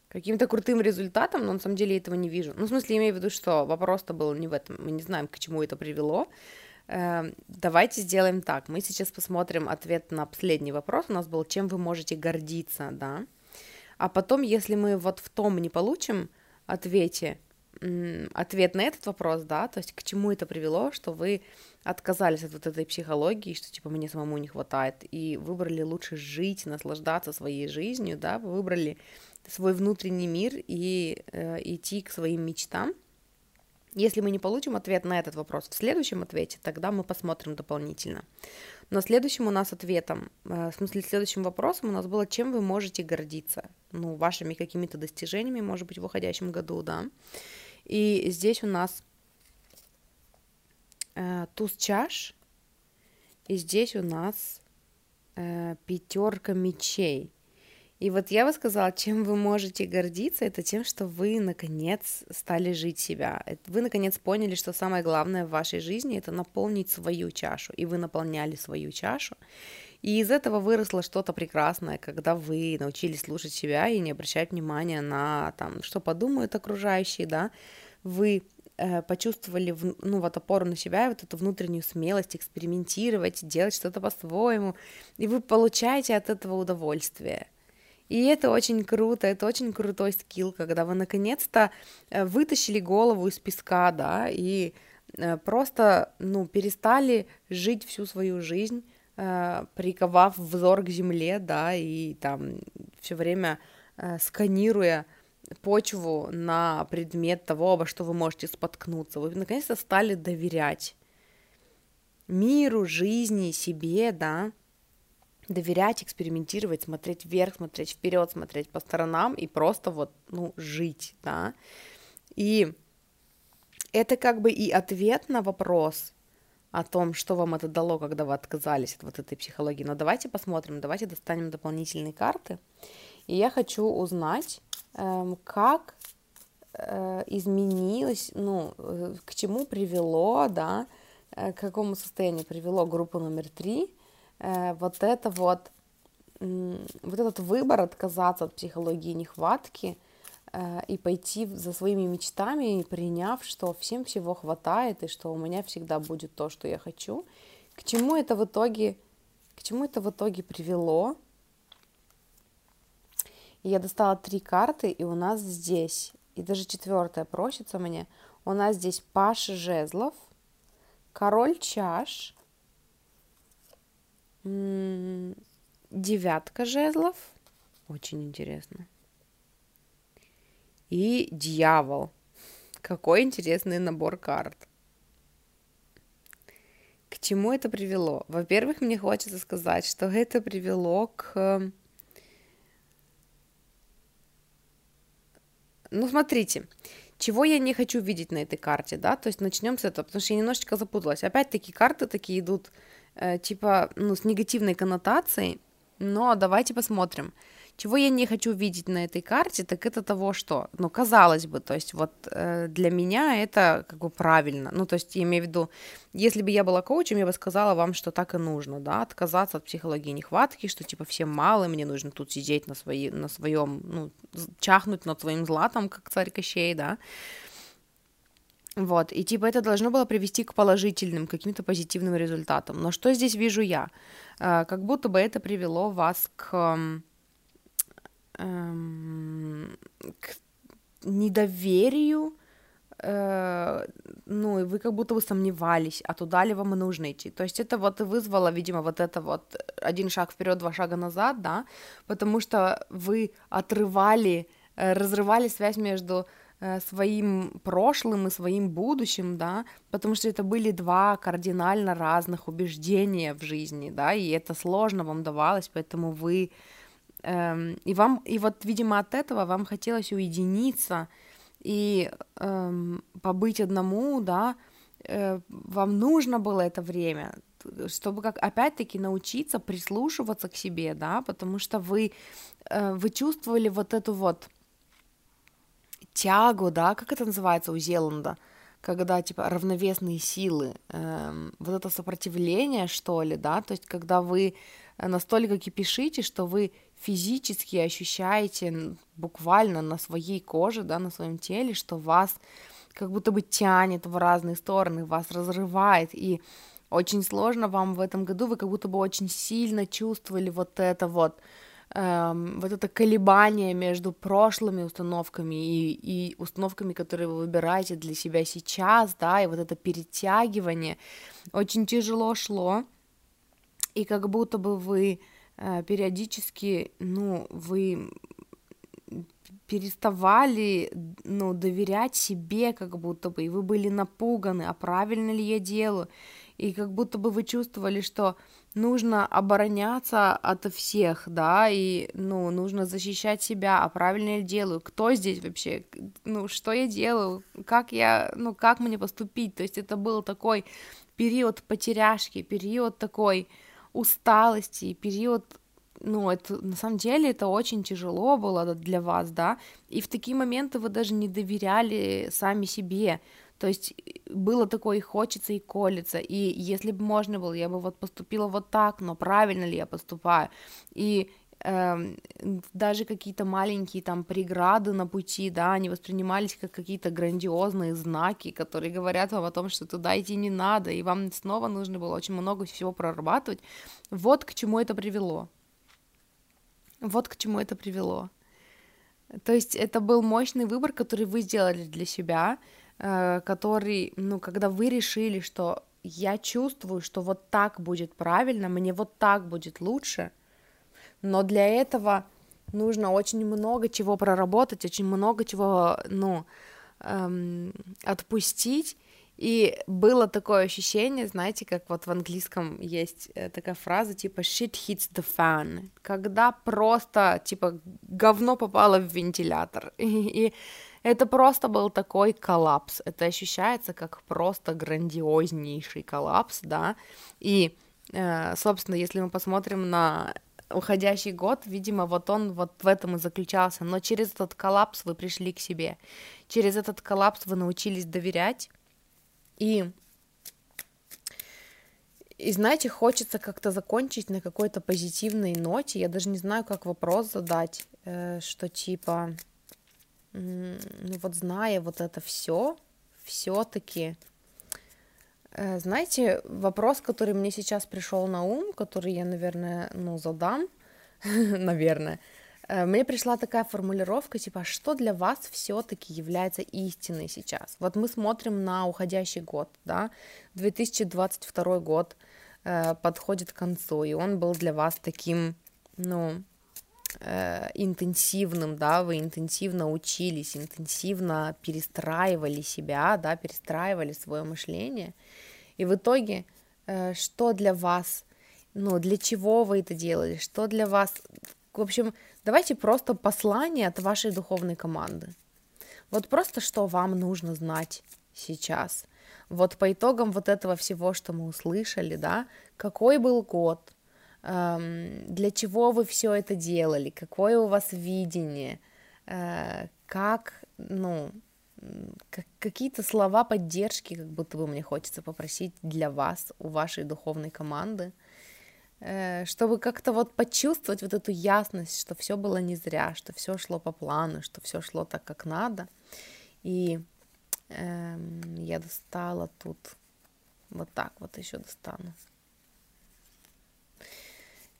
каким-то крутым результатам, но на самом деле этого не вижу. Ну, в смысле, имею в виду, что вопрос-то был не в этом. Мы не знаем, к чему это привело, давайте сделаем так. Мы сейчас посмотрим ответ на последний вопрос. У нас был, чем вы можете гордиться, да? А потом, если мы вот в том не получим ответе, ответ на этот вопрос, да, то есть к чему это привело, что вы отказались от вот этой психологии, что типа мне самому не хватает, и выбрали лучше жить, наслаждаться своей жизнью, да, вы выбрали свой внутренний мир и э, идти к своим мечтам, если мы не получим ответ на этот вопрос в следующем ответе, тогда мы посмотрим дополнительно. Но следующим у нас ответом, э, в смысле следующим вопросом у нас было, чем вы можете гордиться, ну, вашими какими-то достижениями, может быть, в уходящем году, да. И здесь у нас э, туз чаш, и здесь у нас э, пятерка мечей. И вот я бы сказала, чем вы можете гордиться, это тем, что вы наконец стали жить себя. Вы наконец поняли, что самое главное в вашей жизни это наполнить свою чашу. И вы наполняли свою чашу. И из этого выросло что-то прекрасное, когда вы научились слушать себя и не обращать внимания на там, что подумают окружающие, да, вы э, почувствовали ну, вот опору на себя, вот эту внутреннюю смелость экспериментировать, делать что-то по-своему, и вы получаете от этого удовольствие. И это очень круто, это очень крутой скилл, когда вы наконец-то э, вытащили голову из песка, да, и э, просто, ну, перестали жить всю свою жизнь, э, приковав взор к земле, да, и там все время сканируя почву на предмет того, обо что вы можете споткнуться. Вы наконец-то стали доверять миру, жизни, себе, да, доверять, экспериментировать, смотреть вверх, смотреть вперед, смотреть по сторонам и просто вот, ну, жить, да. И это как бы и ответ на вопрос о том, что вам это дало, когда вы отказались от вот этой психологии. Но давайте посмотрим, давайте достанем дополнительные карты. И я хочу узнать, эм, как э, изменилось, ну, э, к чему привело, да, э, к какому состоянию привело группа номер три – вот это вот, вот этот выбор отказаться от психологии нехватки э, и пойти за своими мечтами, приняв, что всем всего хватает и что у меня всегда будет то, что я хочу, к чему это в итоге, к чему это в итоге привело? И я достала три карты, и у нас здесь, и даже четвертая просится мне, у нас здесь Паша Жезлов, Король Чаш, Девятка жезлов. Очень интересно. И дьявол. Какой интересный набор карт. К чему это привело? Во-первых, мне хочется сказать, что это привело к... Ну, смотрите, чего я не хочу видеть на этой карте, да, то есть начнем с этого, потому что я немножечко запуталась. Опять-таки карты такие идут типа, ну, с негативной коннотацией, но давайте посмотрим. Чего я не хочу видеть на этой карте, так это того, что, ну, казалось бы, то есть вот э, для меня это как бы правильно, ну, то есть я имею в виду, если бы я была коучем, я бы сказала вам, что так и нужно, да, отказаться от психологии нехватки, что типа всем мало, мне нужно тут сидеть на, свои, на своем, ну, чахнуть над своим златом, как царь Кощей, да, вот, и типа это должно было привести к положительным, каким-то позитивным результатам. Но что здесь вижу я? Э, как будто бы это привело вас к, эм, к недоверию, э, ну, и вы как будто бы сомневались, а туда ли вам нужно идти. То есть это вот и вызвало, видимо, вот это вот один шаг вперед, два шага назад, да, потому что вы отрывали, э, разрывали связь между своим прошлым и своим будущим, да, потому что это были два кардинально разных убеждения в жизни, да, и это сложно вам давалось, поэтому вы эм, и вам и вот, видимо, от этого вам хотелось уединиться и эм, побыть одному, да, э, вам нужно было это время, чтобы как опять-таки научиться прислушиваться к себе, да, потому что вы э, вы чувствовали вот эту вот тягу, да, как это называется у Зеланда, когда, типа, равновесные силы, эм, вот это сопротивление, что ли, да, то есть когда вы настолько кипишите, что вы физически ощущаете буквально на своей коже, да, на своем теле, что вас как будто бы тянет в разные стороны, вас разрывает, и очень сложно вам в этом году, вы как будто бы очень сильно чувствовали вот это вот, эм, вот это колебание между прошлыми установками и, и установками, которые вы выбираете для себя сейчас, да, и вот это перетягивание. Очень тяжело шло, и как будто бы вы э, периодически, ну, вы переставали, ну, доверять себе, как будто бы, и вы были напуганы, а правильно ли я делаю, и как будто бы вы чувствовали, что нужно обороняться от всех, да, и, ну, нужно защищать себя, а правильно я делаю, кто здесь вообще, ну, что я делаю, как я, ну, как мне поступить, то есть это был такой период потеряшки, период такой усталости, период ну, это на самом деле это очень тяжело было для вас, да, и в такие моменты вы даже не доверяли сами себе, то есть было такое и хочется, и колется, и если бы можно было, я бы вот поступила вот так, но правильно ли я поступаю, и э, даже какие-то маленькие там преграды на пути, да, они воспринимались как какие-то грандиозные знаки, которые говорят вам о том, что туда идти не надо, и вам снова нужно было очень много всего прорабатывать, вот к чему это привело. Вот к чему это привело. То есть это был мощный выбор, который вы сделали для себя, э, который, ну, когда вы решили, что я чувствую, что вот так будет правильно, мне вот так будет лучше, но для этого нужно очень много чего проработать, очень много чего, ну, эм, отпустить, и было такое ощущение, знаете, как вот в английском есть э, такая фраза типа shit hits the fan, когда просто типа говно попало в вентилятор. [laughs] И, и это просто был такой коллапс. Это ощущается как просто грандиознейший коллапс, да. И, э, собственно, если мы посмотрим на уходящий год, видимо, вот он вот в этом и заключался. Но через этот коллапс вы пришли к себе. Через этот коллапс вы научились доверять и и знаете, хочется как-то закончить на какой-то позитивной ноте. Я даже не знаю, как вопрос задать, э, что типа, ну вот зная вот это все, все-таки, э, знаете, вопрос, который мне сейчас пришел на ум, который я, наверное, ну задам, [laughs] наверное, Э, мне пришла такая формулировка, типа, «А что для вас все-таки является истиной сейчас? Вот мы смотрим на уходящий год, да, 2022 год э, подходит к концу, и он был для вас таким, ну, интенсивным, да, вы интенсивно учились, интенсивно перестраивали себя, да, перестраивали свое мышление, и в итоге, э, что для вас, ну, для чего вы это делали, что для вас, в общем, Давайте просто послание от вашей духовной команды. Вот просто что вам нужно знать сейчас. Вот по итогам вот этого всего, что мы услышали, да, какой был год, для чего вы все это делали, какое у вас видение, э, как, ну, как, какие-то слова поддержки, как будто бы мне хочется попросить для вас, у вашей духовной команды – Э, чтобы как-то вот почувствовать вот эту ясность, что все было не зря, что все шло по плану, что все шло так, как надо. И эм, я достала тут вот так вот еще достану.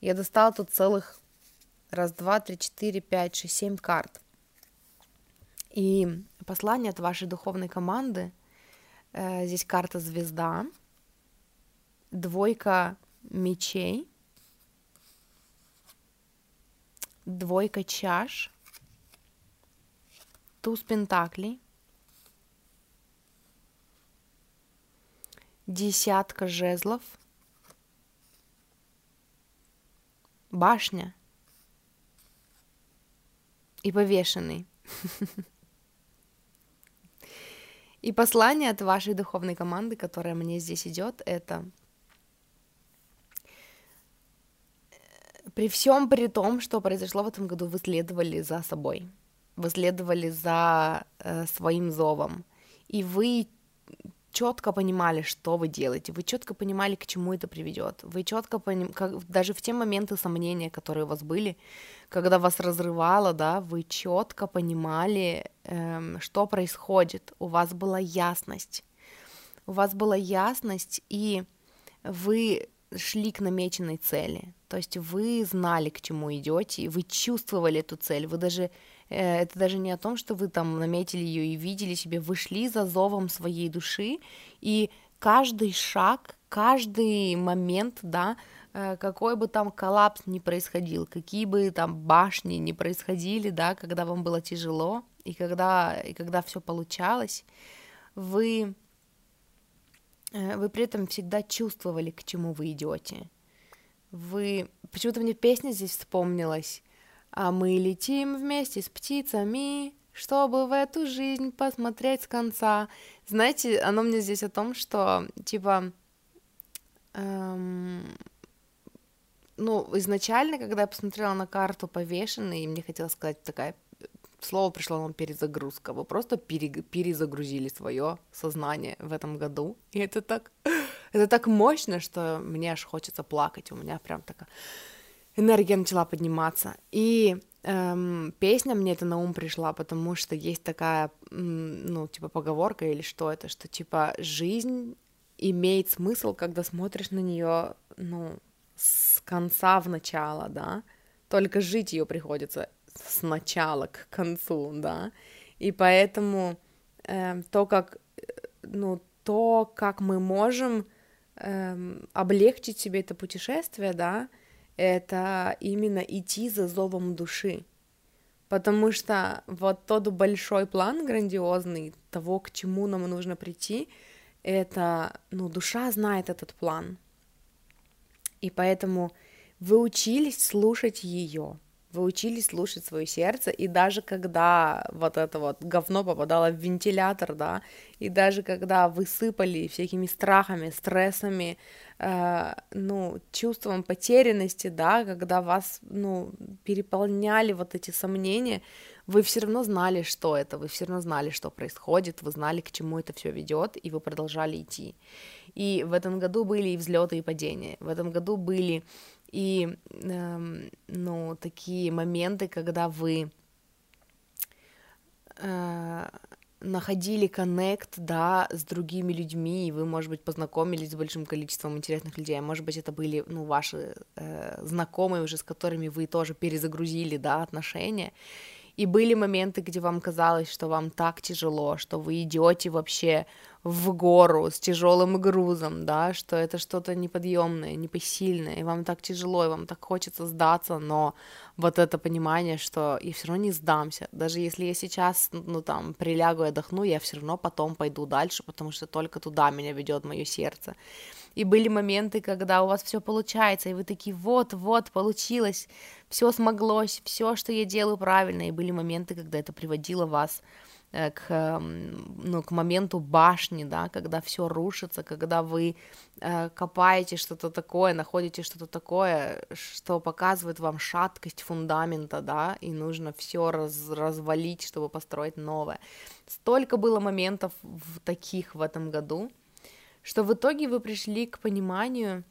Я достала тут целых раз, два, три, четыре, пять, шесть, семь карт. И послание от вашей духовной команды. Э, здесь карта звезда, двойка мечей, двойка чаш, туз пентаклей, десятка жезлов, башня и повешенный. И послание от вашей духовной команды, которая мне здесь идет, это При всем при том, что произошло в этом году, вы следовали за собой, вы следовали за э, своим зовом, и вы четко понимали, что вы делаете, вы четко понимали, к чему это приведет, вы четко понимали, даже в те моменты сомнения, которые у вас были, когда вас разрывало, да, вы четко понимали, эм, что происходит, у вас была ясность, у вас была ясность, и вы шли к намеченной цели. То есть вы знали, к чему идете, вы чувствовали эту цель, вы даже это даже не о том, что вы там наметили ее и видели себе, вы шли за зовом своей души, и каждый шаг, каждый момент, да, э, какой бы там коллапс ни происходил, какие бы там башни ни происходили, да, когда вам было тяжело, и когда, и когда все получалось, вы э, вы при этом всегда чувствовали, к чему вы идете. Вы... Почему-то мне песня здесь вспомнилась. А мы летим вместе с птицами, чтобы в эту жизнь посмотреть с конца. Знаете, оно мне здесь о том, что, типа, эм, ну, изначально, когда я посмотрела на карту повешенной, и мне хотелось сказать такая слово пришло нам перезагрузка. Вы просто пере, перезагрузили свое сознание в этом году. И это так, [laughs] это так мощно, что мне аж хочется плакать. У меня прям такая энергия начала подниматься. И эм, песня мне это на ум пришла, потому что есть такая, ну, типа поговорка или что это, что типа жизнь имеет смысл, когда смотришь на нее, ну, с конца в начало, да, только жить ее приходится с начала к концу, да, и поэтому э, то, как, ну, то, как мы можем э, облегчить себе это путешествие, да, это именно идти за зовом души, потому что вот тот большой план грандиозный того, к чему нам нужно прийти, это, ну, душа знает этот план, и поэтому вы учились слушать ее, вы учились слушать свое сердце, и даже когда вот это вот говно попадало в вентилятор, да, и даже когда вы сыпали всякими страхами, стрессами, э, ну, чувством потерянности, да, когда вас, ну, переполняли вот эти сомнения, вы все равно знали, что это, вы все равно знали, что происходит, вы знали, к чему это все ведет, и вы продолжали идти. И в этом году были и взлеты, и падения. В этом году были и, э, ну, такие моменты, когда вы э, находили коннект, да, с другими людьми, и вы, может быть, познакомились с большим количеством интересных людей, а может быть, это были, ну, ваши э, знакомые уже, с которыми вы тоже перезагрузили, да, отношения, и были моменты, где вам казалось, что вам так тяжело, что вы идете вообще в гору с тяжелым грузом, да, что это что-то неподъемное, непосильное, и вам так тяжело, и вам так хочется сдаться, но вот это понимание, что я все равно не сдамся, даже если я сейчас, ну там, прилягу и отдохну, я все равно потом пойду дальше, потому что только туда меня ведет мое сердце. И были моменты, когда у вас все получается, и вы такие, вот, вот, получилось, все смоглось, все, что я делаю правильно. И были моменты, когда это приводило вас э, к, ну, к моменту башни, да, когда все рушится, когда вы э, копаете что-то такое, находите что-то такое, что показывает вам шаткость фундамента, да, и нужно все раз, развалить, чтобы построить новое. Столько было моментов в таких в этом году, что в итоге вы пришли к пониманию,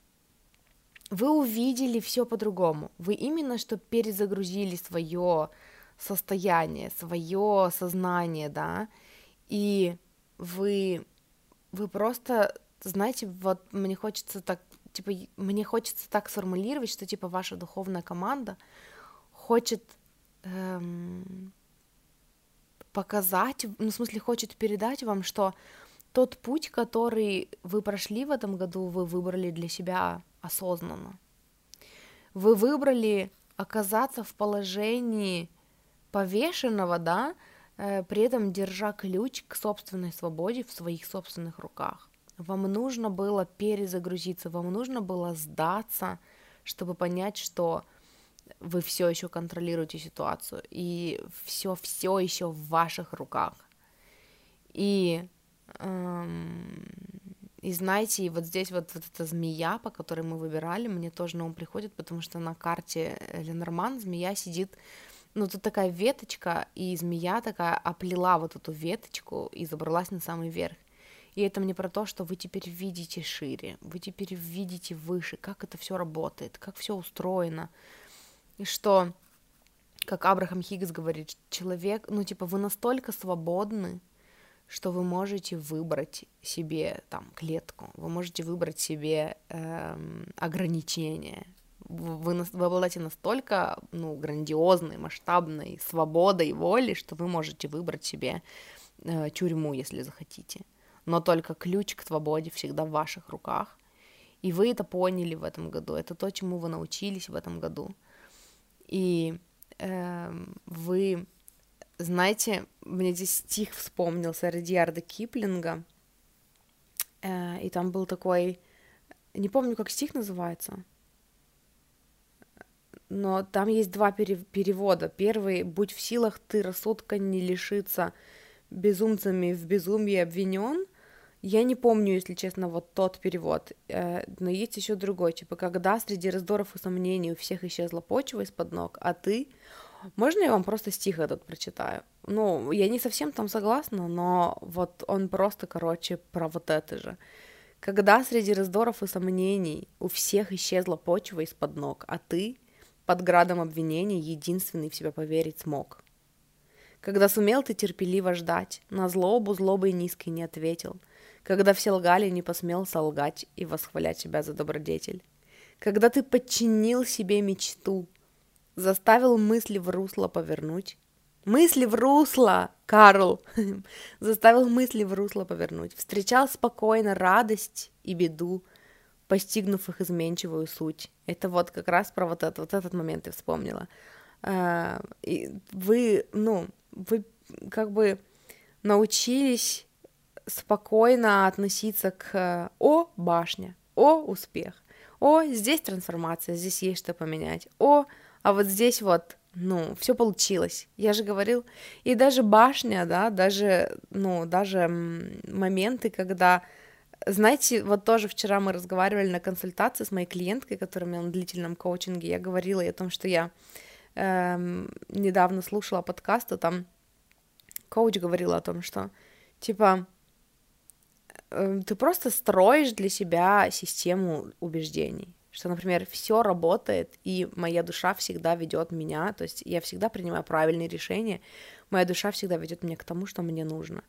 вы увидели все по-другому, вы именно что перезагрузили свое состояние, свое сознание, да, и вы, вы просто, знаете, вот мне хочется так, типа, мне хочется так сформулировать, что, типа, ваша духовная команда хочет эм, показать, ну, в смысле, хочет передать вам, что тот путь, который вы прошли в этом году, вы выбрали для себя осознанно. Вы выбрали оказаться в положении повешенного, да, э, при этом держа ключ к собственной свободе в своих собственных руках. Вам нужно было перезагрузиться, вам нужно было сдаться, чтобы понять, что вы все еще контролируете ситуацию, и все все еще в ваших руках. И и знаете, вот здесь вот, вот эта змея, по которой мы выбирали, мне тоже на ум приходит, потому что на карте Ленорман змея сидит, ну, тут такая веточка, и змея такая оплела вот эту веточку и забралась на самый верх. И это мне про то, что вы теперь видите шире, вы теперь видите выше, как это все работает, как все устроено. И что, как Абрахам Хиггс говорит, человек, ну, типа, вы настолько свободны, что вы можете выбрать себе там клетку, вы можете выбрать себе эм, ограничения. Вы, вы обладаете настолько ну, грандиозной, масштабной свободой воли, что вы можете выбрать себе э, тюрьму, если захотите. Но только ключ к свободе всегда в ваших руках. И вы это поняли в этом году. Это то, чему вы научились в этом году. И э, вы знаете, мне здесь стих вспомнился Радиарда Киплинга. Э, и там был такой, не помню, как стих называется, но там есть два перевода. Первый «Будь в силах ты рассудка не лишиться, безумцами в безумии обвинен», я не помню, если честно, вот тот перевод, э, но есть еще другой, типа, когда среди раздоров и сомнений у всех исчезла почва из-под ног, а ты... Можно я вам просто стих этот прочитаю? Ну, я не совсем там согласна, но вот он просто, короче, про вот это же. Когда среди раздоров и сомнений у всех исчезла почва из-под ног, а ты под градом обвинений единственный в себя поверить смог. Когда сумел ты терпеливо ждать, на злобу злобой низкой не ответил — когда все лгали, не посмел солгать и восхвалять себя за добродетель. Когда ты подчинил себе мечту, заставил мысли в русло повернуть. Мысли в русло, Карл! [laughs] заставил мысли в русло повернуть. Встречал спокойно радость и беду, постигнув их изменчивую суть. Это вот как раз про вот, этот вот этот момент я вспомнила. А, вы, ну, вы как бы научились спокойно относиться к «О, башня», «О, успех», «О, здесь трансформация, здесь есть что поменять», «О, а вот здесь вот ну, все получилось. Я же говорил, и даже башня, да, даже, ну, даже моменты, когда, знаете, вот тоже вчера мы разговаривали на консультации с моей клиенткой, которая у меня на длительном коучинге, я говорила ей о том, что я эм, недавно слушала подкаст, там коуч говорила о том, что, типа, Эм, ты просто строишь для себя систему убеждений, что, например, все работает, и моя душа всегда ведет меня, то есть я всегда принимаю правильные решения, моя душа всегда ведет меня к тому, что мне нужно.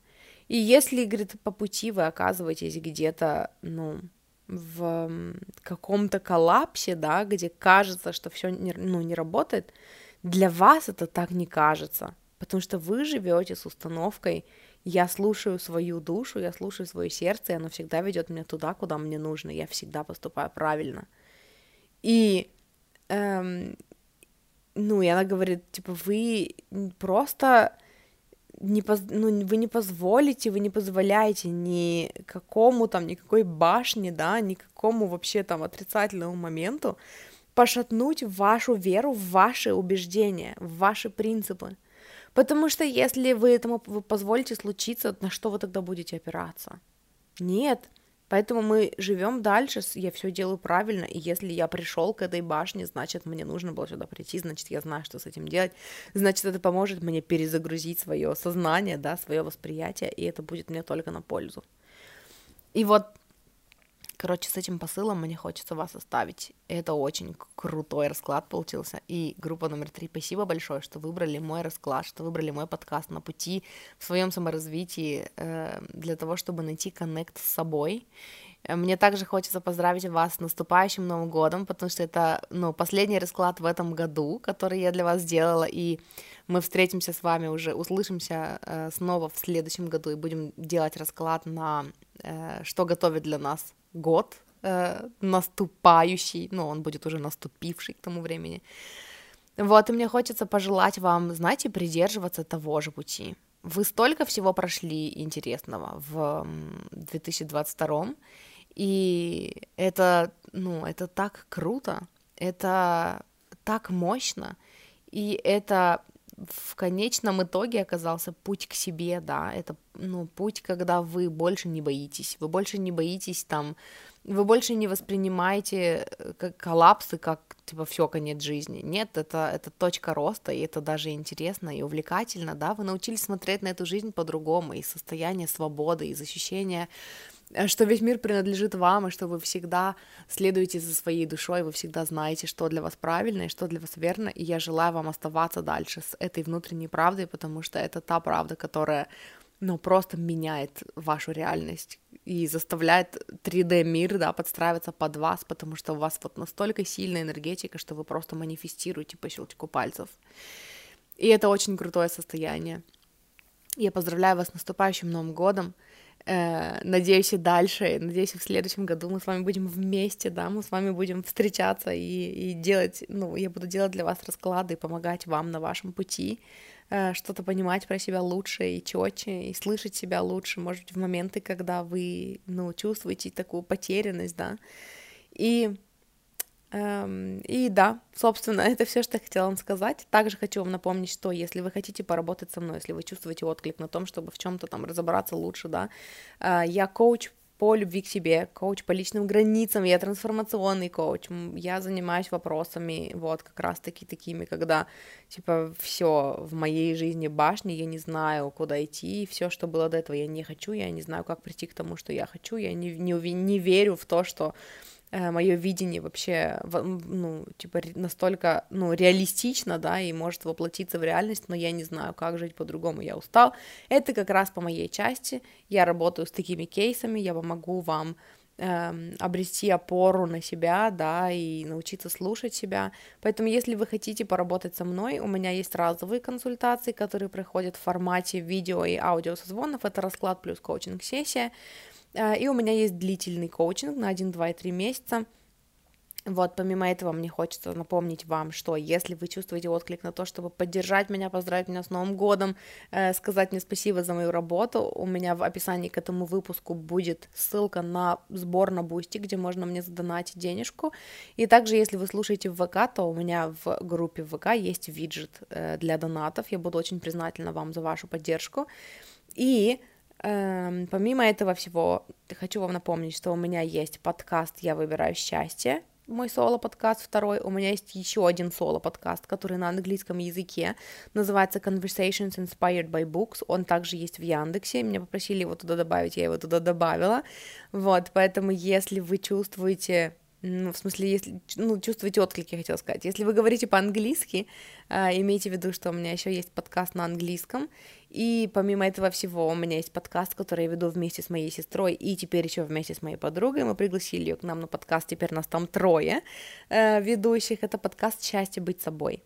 И если, говорит, по пути вы оказываетесь где-то, ну, в каком-то коллапсе, да, где кажется, что все не, ну, не работает, для вас это так не кажется, потому что вы живете с установкой, я слушаю свою душу, я слушаю свое сердце, и оно всегда ведет меня туда, куда мне нужно, я всегда поступаю правильно. И, эм, ну, и она говорит, типа, вы просто не поз... ну, вы не позволите, вы не позволяете ни какому там, никакой башне, да, никакому вообще там отрицательному моменту пошатнуть вашу веру в ваши убеждения, в ваши принципы. Потому что если вы этому позволите случиться, на что вы тогда будете опираться? Нет. Поэтому мы живем дальше, я все делаю правильно, и если я пришел к этой башне, значит, мне нужно было сюда прийти, значит, я знаю, что с этим делать, значит, это поможет мне перезагрузить свое сознание, да, свое восприятие, и это будет мне только на пользу. И вот Короче, с этим посылом мне хочется вас оставить. Это очень крутой расклад получился. И группа номер три, спасибо большое, что выбрали мой расклад, что выбрали мой подкаст на пути в своем саморазвитии э, для того, чтобы найти коннект с собой. Мне также хочется поздравить вас с наступающим Новым годом, потому что это ну, последний расклад в этом году, который я для вас сделала, и мы встретимся с вами уже, услышимся э, снова в следующем году и будем делать расклад на э, что готовит для нас год э, наступающий, ну, он будет уже наступивший к тому времени. Вот, и мне хочется пожелать вам, знаете, придерживаться того же пути. Вы столько всего прошли интересного в 2022, и это, ну, это так круто, это так мощно, и это в конечном итоге оказался путь к себе, да, это, ну, путь, когда вы больше не боитесь, вы больше не боитесь там, вы больше не воспринимаете э, как коллапсы, как, типа, все, конец жизни. Нет, это, это точка роста, и это даже интересно и увлекательно, да, вы научились смотреть на эту жизнь по-другому, из состояния свободы, из ощущения Э, что весь мир принадлежит вам, и что вы всегда следуете за своей душой, вы всегда знаете, что для вас правильно и что для вас верно, и я желаю вам оставаться дальше с этой внутренней правдой, потому что это та правда, которая, ну, просто меняет вашу реальность и заставляет 3D-мир, да, подстраиваться под вас, потому что у вас вот настолько сильная энергетика, что вы просто манифестируете по щелчку пальцев. И это очень крутое состояние. Я поздравляю вас с наступающим Новым годом. Э, надеюсь, и дальше, надеюсь, в следующем году мы с вами будем вместе, да, мы с вами будем встречаться и, и делать, ну, я буду делать для вас расклады и помогать вам на вашем пути, э, что-то понимать про себя лучше и четче, и слышать себя лучше, может быть, в моменты, когда вы, ну, чувствуете такую потерянность, да, и и да, собственно, [laughs] это все, что я хотела вам сказать. Также хочу вам напомнить, что если вы хотите поработать со мной, если вы чувствуете отклик на том, чтобы в чем-то там разобраться лучше, да, э, я коуч по любви к себе, коуч по личным границам, я трансформационный коуч, я занимаюсь вопросами вот как раз-таки такими, когда типа все в моей жизни башни, я не знаю, куда идти, все, что было до этого, я не хочу, я не знаю, как прийти к тому, что я хочу, я не, не, не верю в то, что мое видение вообще, ну, типа, настолько, ну, реалистично, да, и может воплотиться в реальность, но я не знаю, как жить по-другому, я устал. Это как раз по моей части, я работаю с такими кейсами, я помогу вам эм, обрести опору на себя, да, и научиться слушать себя. Поэтому, если вы хотите поработать со мной, у меня есть разовые консультации, которые проходят в формате видео и аудио созвонов. Это расклад плюс коучинг-сессия. А, и у меня есть длительный коучинг на 1, 2 и 3 месяца. Вот, помимо этого, мне хочется напомнить вам, что если вы чувствуете отклик на то, чтобы поддержать меня, поздравить меня с Новым годом, э, сказать мне спасибо за мою работу, у меня в описании к этому выпуску будет ссылка на сбор на Boosty, где можно мне задонатить денежку. И также, если вы слушаете в ВК, то у меня в группе ВК есть виджет э, для донатов. Я буду очень признательна вам за вашу поддержку. И помимо этого всего, хочу вам напомнить, что у меня есть подкаст «Я выбираю счастье», мой соло-подкаст второй, у меня есть еще один соло-подкаст, который на английском языке, называется Conversations Inspired by Books, он также есть в Яндексе, меня попросили его туда добавить, я его туда добавила, вот, поэтому если вы чувствуете ну, в смысле, если, ну, чувствуете отклик, я хотела сказать. Если вы говорите по-английски, э, имейте в виду, что у меня еще есть подкаст на английском, и помимо этого всего у меня есть подкаст, который я веду вместе с моей сестрой, и теперь еще вместе с моей подругой. Мы пригласили ее к нам на подкаст, теперь нас там трое э, ведущих. Это подкаст «Счастье быть собой».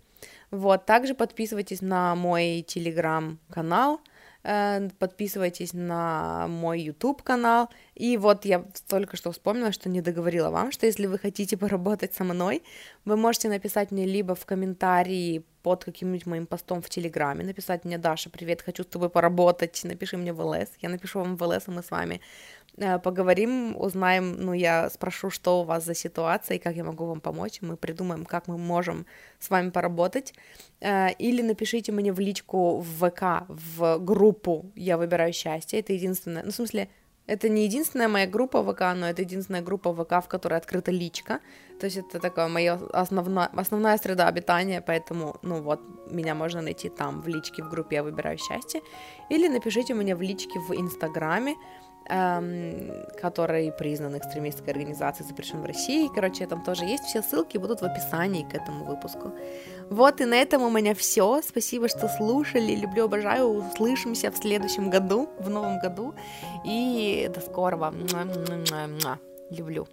Вот, также подписывайтесь на мой телеграм-канал, Э, подписывайтесь на мой YouTube канал. И вот я только что вспомнила, что не договорила вам, что если вы хотите поработать со мной, вы можете написать мне либо в комментарии под каким-нибудь моим постом в Телеграме, написать мне, Даша, привет, хочу с тобой поработать, напиши мне в ЛС, я напишу вам в ЛС, и мы с вами Э, поговорим, узнаем, ну, я спрошу, что у вас за ситуация и как я могу вам помочь, мы придумаем, как мы можем с вами поработать, э, или напишите мне в личку в ВК, в группу «Я выбираю счастье», это единственное, ну, в смысле, это не единственная моя группа ВК, но это единственная группа ВК, в которой открыта личка. То есть это такая моя основная, основная среда обитания, поэтому, ну вот, меня можно найти там, в личке, в группе «Я выбираю счастье». Или напишите мне в личке в Инстаграме, эм, который признан экстремистской организацией, запрещен в России. Короче, там тоже есть. Все ссылки будут в описании к этому выпуску. Вот и на этом у меня все. Спасибо, что слушали. Люблю, обожаю. Услышимся в следующем году, в новом году. И до скорого. Люблю.